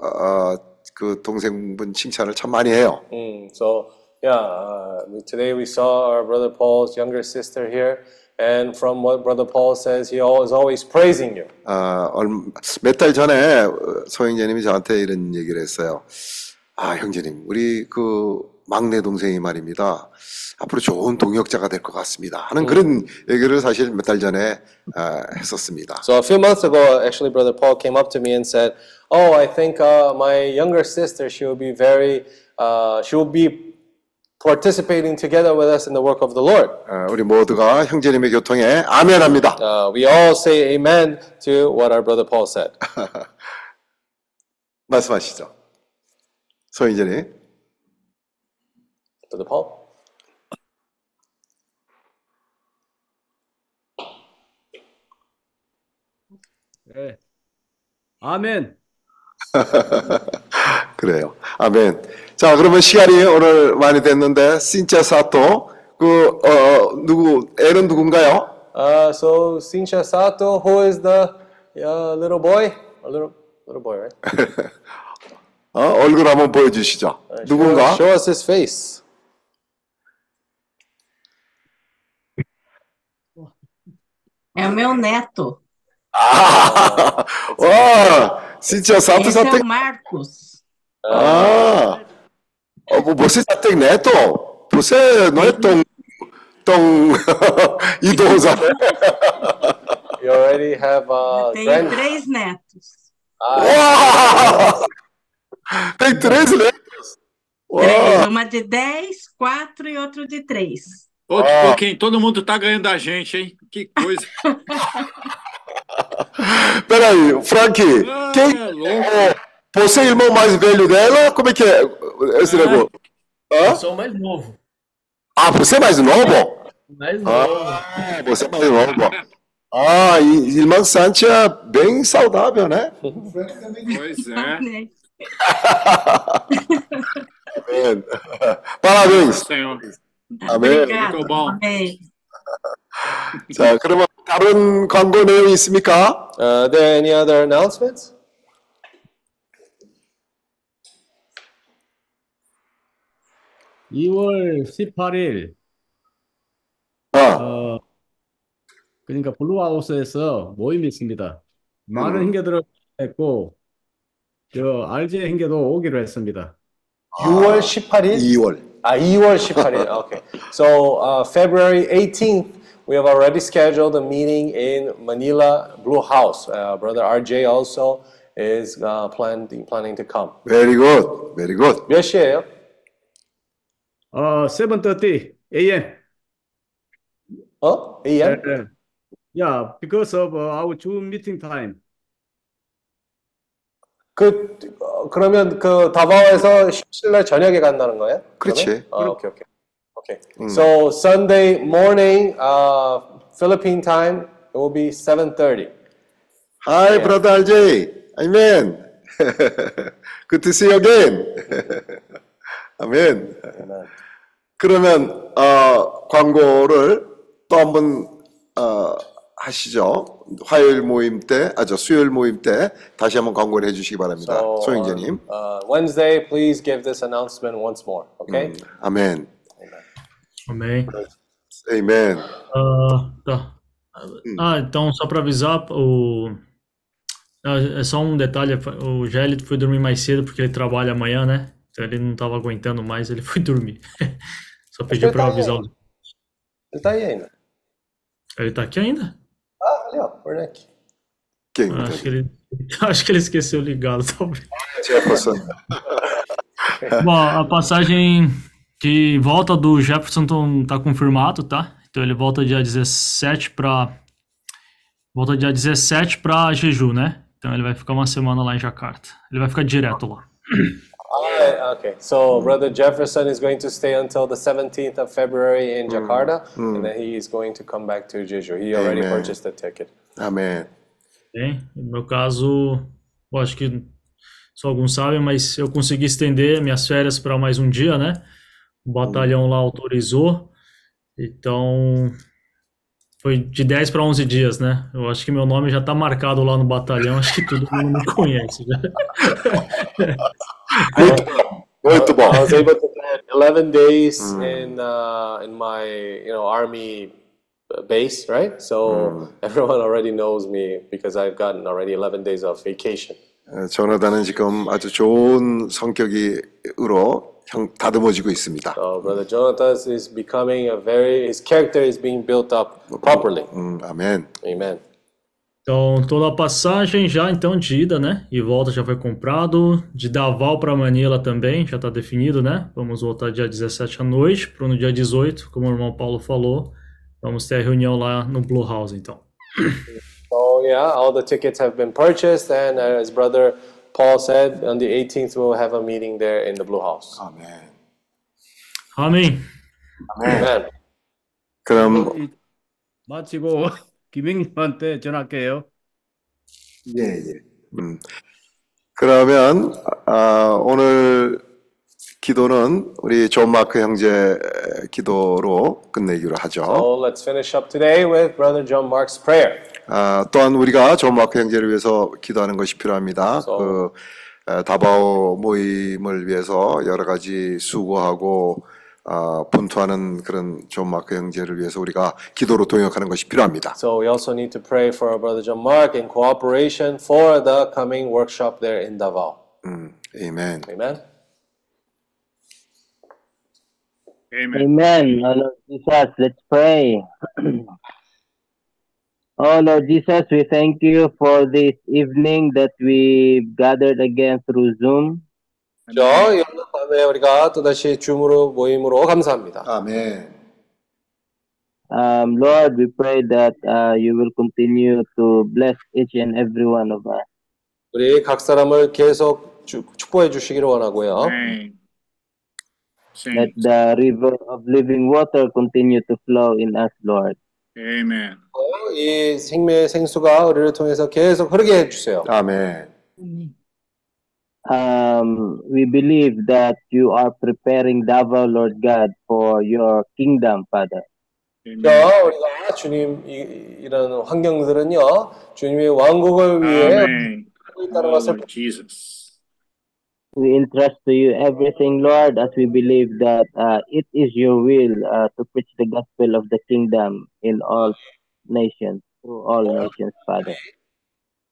어, 그 동생분 칭찬을 참 많이 해요. Mm, so, yeah, uh, today we saw our Brother Paul's younger sister here. And from what Brother Paul says, he is always praising you. 아, 몇달 전에 어, 소영재님이 저한테 이런 얘기를 했어요. 아, 형제님, 우리 그 막내 동생이 말입니다. 앞으로 좋은 동역자가 될 것 같습니다. 하는 그런 얘기를 사실 몇 달 전에 아, 했었습니다. So a few months ago, actually, Brother Paul came up to me and said, "Oh, I think uh, my younger sister, she will be very, uh, she will be participating together with us in the work of the Lord." 아, 우리 모두가 형제님의 교통에 아멘합니다. Uh, we all say amen to what our Brother Paul said. 말씀하시죠. 소영재님. Brother Paul. 네. 아멘. 그래요. 아멘. 자, 그러면 시간이 오늘 많이 됐는데, 신짜 사토, 그, 어, 누구, 애는 누군가요? Uh, so Sincha Sato, who is the uh, little boy? A little little boy, right? 어, 얼굴 한번 보여주시죠. Uh, 누군가? Show, show us his face. É o meu neto. Ah! [LAUGHS] Oh, Cintia Santos Esse já é tem. O Marcos. Ah! Você já tem neto? Você não é tão. tão. [LAUGHS] idosa. [LAUGHS] You already have a. Eu tenho grand... três netos. Ah. Uau! Então tá tem três netos? Três, uma de dez, quatro e outro de três. Ô, que pouquinho, todo mundo tá ganhando da gente, hein? Que coisa. [LAUGHS] Peraí, Frank, quem é você é o irmão mais velho dela? Como é que é esse negócio? Eu sou o mais novo. Ah, você é mais novo? Mais Ah, você é mais novo. Ah, e irmã Santia bem saudável, né? Pois é. [LAUGHS] Amém. Parabéns. Senhor. 아멘. Muito bom. Amém. 자, 그러면 다른 광고 내용이 있습니까? Uh, are there any other announcements? 이월 18일 아, 어, 그러니까 블루하우스에서 모임이 있습니다. 많은 음. 형제들을 했고 저 RJ 형제도 오기로 했습니다. 6월 18일? 2월. 아, 2월 18일. Okay. So, uh, February 18th, we have already scheduled a meeting in Manila Blue House. Uh, Brother RJ also is uh, planning, planning to come. Very good. Very good. 몇 시에요? 어, 7:30 a.m. 어? AM? 네, 네. Yeah, because of uh, our Zoom meeting time. 그, 어, 그러면 그 다바오에서 17일 저녁에 간다는 거예요? 그렇지. 그러면? 아, 오케이, 오케이. 오케이. 음. So, Sunday morning, uh, Philippine time, it will be 7.30. Hi, Yeah. brother RJ. Amen. Good to see you again. 아멘. 그러면 어, 광고를 또 한번 어, 하시죠. 화요일 모임 때, 아저 수요일 모임 때 다시 한번 광고를 해주시기 바랍니다. So, 소영재님. on, uh, Wednesday, please give this announcement once more, okay? 음, 아멘. Amém. Amen. Ah, tá. Ah, então só para avisar, o ah, é só um detalhe, o Gélio foi dormir mais cedo porque ele trabalha amanhã, né? Então ele não estava aguentando mais, ele foi [LAUGHS] dormir. Só pediu para eu avisar. os- Ele tá aí ainda. Ele tá aqui ainda? Ali, ó, Werneck. Quem? Acho que ele, [LAUGHS] acho que ele esqueceu ligado, [LAUGHS] talvez. Jefferson. [LAUGHS] Bom, a passagem de volta do Jefferson tão- tá confirmado, tá? Então ele volta dia 17 para volta dia 17 para Jeju, né? Então ele vai ficar uma semana lá em Jakarta. Ele vai ficar direto lá. [CLEARS THROAT] Ah, okay, so Brother Jefferson is going to stay until the 17th of February in Jakarta, Mm. and then he is going to come back to Jeju. He already Amen. purchased the ticket. 아멘. Bem, no meu caso, eu acho que só alguns sabem, mas eu consegui estender minhas férias para mais um dia, né? O batalhão lá autorizou. Então, foi de 10 para 11 dias, né? Eu acho que meu nome já tá marcado lá no batalhão, acho que todo mundo me conhece já. [LAUGHS] Muito bom. I was able to get 11 days in uh, in my you know army base, right? So [LAUGHS] everyone already knows me because I've gotten already 11 days of vacation. 어, 조나단은 지금 아주 좋은 성격이로 형 다듬어지고 있습니다. So Brother Jonathan is becoming a very his character is being built up properly. 음, 아멘. Amen. Então, toda a passagem já, então, de ida, né? E volta já foi comprado. De Davao para Manila também, já está definido, né? Vamos voltar dia 17 à noite, para no dia 18, como o irmão Paulo falou. Vamos ter a reunião lá no Blue House, então. So yeah, all the tickets have been purchased, and uh, as Brother Paul said, on the 18th we'll have a meeting there in the Blue House. 아멘. Amém. Amen. 그럼 마치고 김영님한테 전할게요. 예, 예. 음. 그러면 아, 오늘 기도는 우리 존 마크 형제 기도로 끝내기로 하죠. So let's finish up today with Brother John Mark's prayer. 아, 또한 우리가 존 마크 형제를 위해서 기도하는 것이 필요합니다. 그 에, 다바오 모임을 위해서 여러 가지 수고하고 아, 분투하는 그런 존 마크 형제를 위해서 우리가 기도로 동역하는 것이 필요합니다. So we also need to pray for our Brother John Mark in cooperation for the coming workshop there in Davao. 음, 아멘. Amen. Amen. Oh Lord Jesus, let's pray. [CLEARS THROAT] oh Lord Jesus, we thank you for this evening that we gathered again through Zoom. 저 오늘 밤에 우리가 또다시 줌으로 모임으로 감사합니다. 아멘. Um, Lord, we pray that uh, you will continue to bless each and every one of us. 우리 각 사람을 계속 주- 축복해 주시기를 원하고요. Let the river of living water continue to flow in us, Lord. Amen. 이 생명의 생수가 우리를 통해서 계속 흐르게 해주세요. 아멘. Um, we believe that you are preparing Davao, Lord God, for your kingdom, Father. 자, 우리가 주님 이, 이런 환경들은요, 주님의 왕국을 위해 Amen. 하고 있다는 것을 Lord Jesus. We entrust to you everything, Lord, as we believe that uh, it is your will uh, to preach the gospel of the kingdom in all nations, through all nations, Father.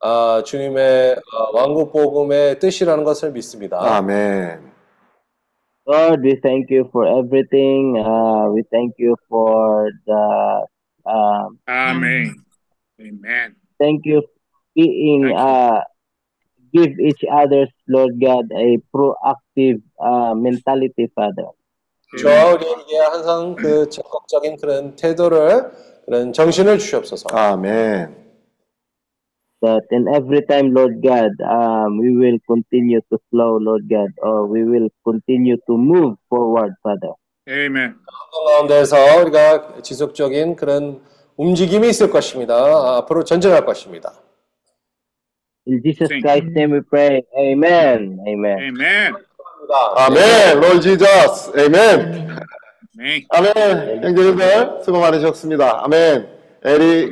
아, 주님의 어, 왕국 복음의 뜻이라는 것을 믿습니다. 아멘. Lord, we thank you for everything. Uh, we thank you for the. Um, Amen. Amen. thank you being uh, give each other, Lord God, a proactive uh, mentality, Father. 저와 우리에게 항상 그 적극적인 그런 태도를 그런 정신을 주시옵소서. 아멘. That in every time, Lord God, um, we will continue to flow, Lord God, or we will continue to move forward, Father. Amen. 가운데서 우리가 지속적인 그런 움직임이 있을 것입니다. 아, 앞으로 전진할 것입니다. In Jesus Christ's name we pray. Amen. Amen. Amen. 아멘. 롤 지저스. 아멘. Amen. 아멘. 형제님들 수고 많으셨습니다. 아멘. 에리